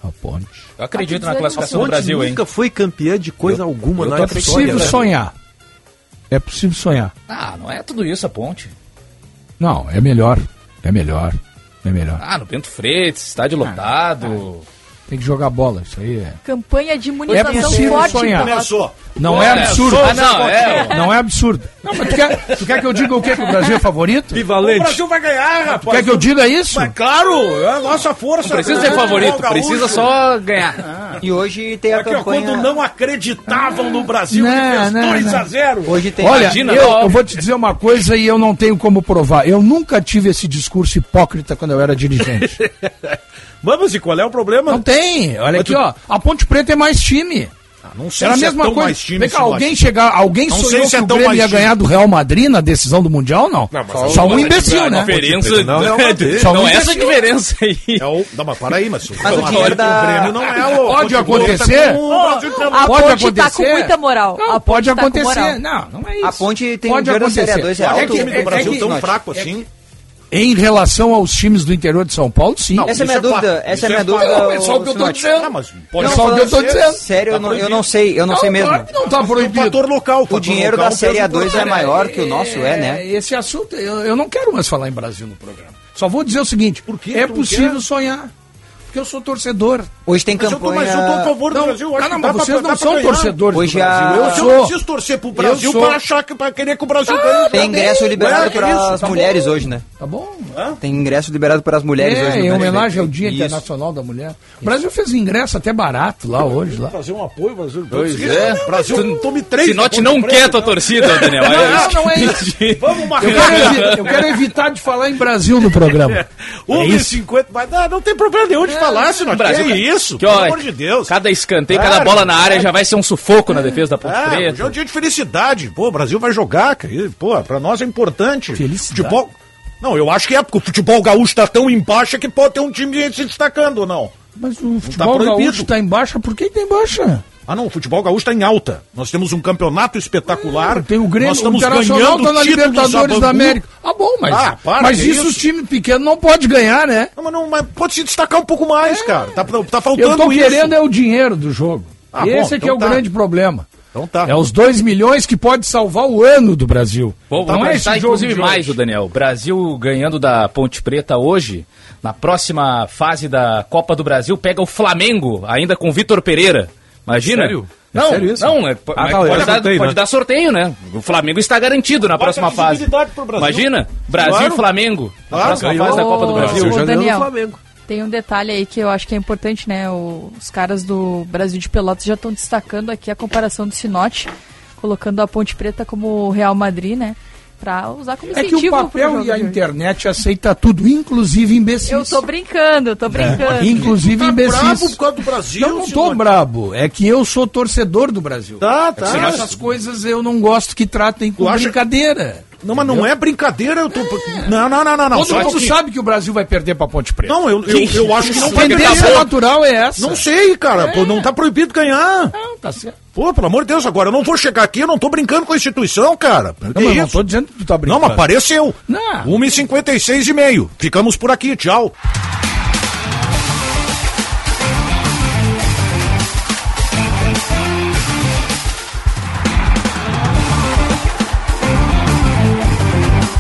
A ponte. Eu acredito na classificação do Brasil, hein? nunca foi campeã de coisa alguma eu na tô É história. possível né? sonhar. É possível sonhar. Ah, não é tudo isso a ponte. Não, é melhor. É melhor. É melhor. Ah, no Bento Freitas, estádio lotado. Tem que jogar bola, isso aí é. Campanha de imunização É possível forte sonhar. Começou. Não é É, absurdo. Ah, não, é. Não é absurdo. Não, mas tu quer, tu quer que eu diga o quê? Que o Brasil é favorito? O Brasil vai ganhar, rapaz. Quer que eu diga isso? Mas claro, é a nossa força. Não precisa ser favorito, precisa só ganhar. E hoje tem a Aqui, ó, campanha. quando não acreditavam no Brasil, Não, ele fez não, 2 não. a 0 Hoje tem. Olha, Imagina, eu, eu vou te dizer uma coisa e eu não tenho como provar. Eu nunca tive esse discurso hipócrita quando eu era dirigente. Vamos, e qual é o problema? Não tem. Olha Mas aqui, tu- ó. A Ponte Preta é mais time. Ah, não sei Era a se mesma é tão coisa. mais time Vem cá, alguém chegar, alguém Não sonhou se que é o Grêmio ia time. ganhar do Real Madrid na decisão do Mundial, não. mas Só aí- um imbecil, né? diferença Não, Madrid. Só um não é essa imbecil. diferença aí. É o... Não, mas para aí, mas, Mas o mas dinheiro o da- Grêmio não é o... Pode acontecer? A Pode ponte tá acontecer. com muita moral. Não, pode tá acontecer. não, não é isso. A ponte tem Pode um dinheiro da Série acontecer. A2 é É que o time do Brasil é tão fraco assim. Em relação aos times do interior de São Paulo, sim. Essa é a minha é dúvida. fato. Essa é a Isso minha é dúvida. fato. É só o que eu tô dizendo. Ah, mas pode É só o que eu tô dizendo. Sério, eu Tá não, eu não sei, eu não, sei mesmo. Claro que não tá O proibido. fator local. O fator dinheiro local da Série pesa A2 é importante. maior que o nosso, é, né? Esse assunto, eu, eu não quero mais falar em Brasil no programa. Só vou dizer o seguinte: quê? é Tu não possível quer? sonhar. Porque eu sou torcedor. Hoje tem Mas eu tô, mas eu tô a campanha. favor do Não, Brasil. eu acho cara, que mas dá pra- vocês dá não pra são torcedores Hoje do a- Brasil. Eu, Eu eu sou. não preciso torcer pro Brasil para achar que para querer que o Brasil ganhe. Tem ingresso liberado É, para isso, as tá mulheres bom. hoje, né? Tá bom? Tem ingresso liberado para as mulheres hoje. É, no em homenagem ao Dia Isso. Internacional da Mulher. O Brasil fez ingresso até barato lá hoje. Lá. Fazer um apoio, Brasil. Pois Brasil, é. Brasil, tome três. Sinote não quer tua torcida, Daniel. Não, É não, isso não é isso. Vamos Eu marcar. eu quero evitar de falar em Brasil no programa. Um É e isso. cinquenta, mas não, não tem problema nenhum de falar, Sinote. Brasil- Que isso? Que, Pelo ó, amor de Deus. Cada escanteio, Claro, cada bola na área claro. já vai ser um sufoco na defesa da Ponte Ah, hoje é um Preta. dia de felicidade. Pô, o Brasil vai jogar, cara. Pô, pra nós é importante. Felicidade? Futebol... Não, eu acho que é, porque o futebol gaúcho tá tão em baixa que pode ter um time se destacando ou não. Mas o futebol proibido. gaúcho está em baixa. Por que está em baixa? Ah, não, o futebol gaúcho tá em alta. Nós temos um campeonato espetacular. Tem o Grêmio, Nós o estamos Internacional ganhando está na títulos Libertadores da. América. Ah, bom, mas, Ah, para, mas isso, isso? os times pequenos não pode ganhar, né? Não, mas, não, mas pode se destacar um pouco mais, cara. Tá, tá faltando Eu tô isso. querendo é o dinheiro do jogo. Ah, bom, Esse é que então é o tá. grande problema. Então tá. É os 2 milhões que pode salvar o ano do Brasil. Vou, Não é esse jogo inclusive de mais o Daniel. Brasil ganhando da Ponte Preta hoje, na próxima fase da Copa do Brasil, pega o Flamengo, ainda com Vitor Pereira. Imagina? Sério? É Não, sério isso? não, é, Ah, tá, pode, dar, sorteio, pode né? dar sorteio, né? O Flamengo está garantido na próxima fase. Brasil. Imagina, Brasil Claro. e Flamengo, na Claro, próxima ganhou. fase da Copa do Brasil. ô, Daniel. Flamengo. Tem um detalhe aí que eu acho que é importante, né? O- os caras do Brasil de Pelotas já estão destacando aqui a comparação do Sinote, colocando a Ponte Preta como Real Madrid, né? Pra usar como É incentivo. que o papel e a internet aceita tudo, inclusive imbecis. Eu tô brincando, eu tô brincando. Inclusive Tá bravo imbecis. por causa do Brasil, Eu não tô Simone. brabo, é que eu sou torcedor do Brasil. Tá, tá. Senão essas coisas eu não gosto que tratem com Tu acha- brincadeira. Não, mas não é brincadeira, eu tô. Não, não, não, não, não. Todo mundo que- sabe que o Brasil vai perder pra Ponte Preta. Não, eu, eu, eu acho que não A vai perder. natural é essa. Não sei, cara. Pô, não tá proibido ganhar. Não, tá certo. Pô, pelo amor de Deus, agora eu não vou chegar aqui, eu não tô brincando com a instituição, cara. Que Não, mas não tô dizendo que tu tá Não, brincando. mas apareceu. Não. 1h56 e meio. Ficamos por aqui, tchau.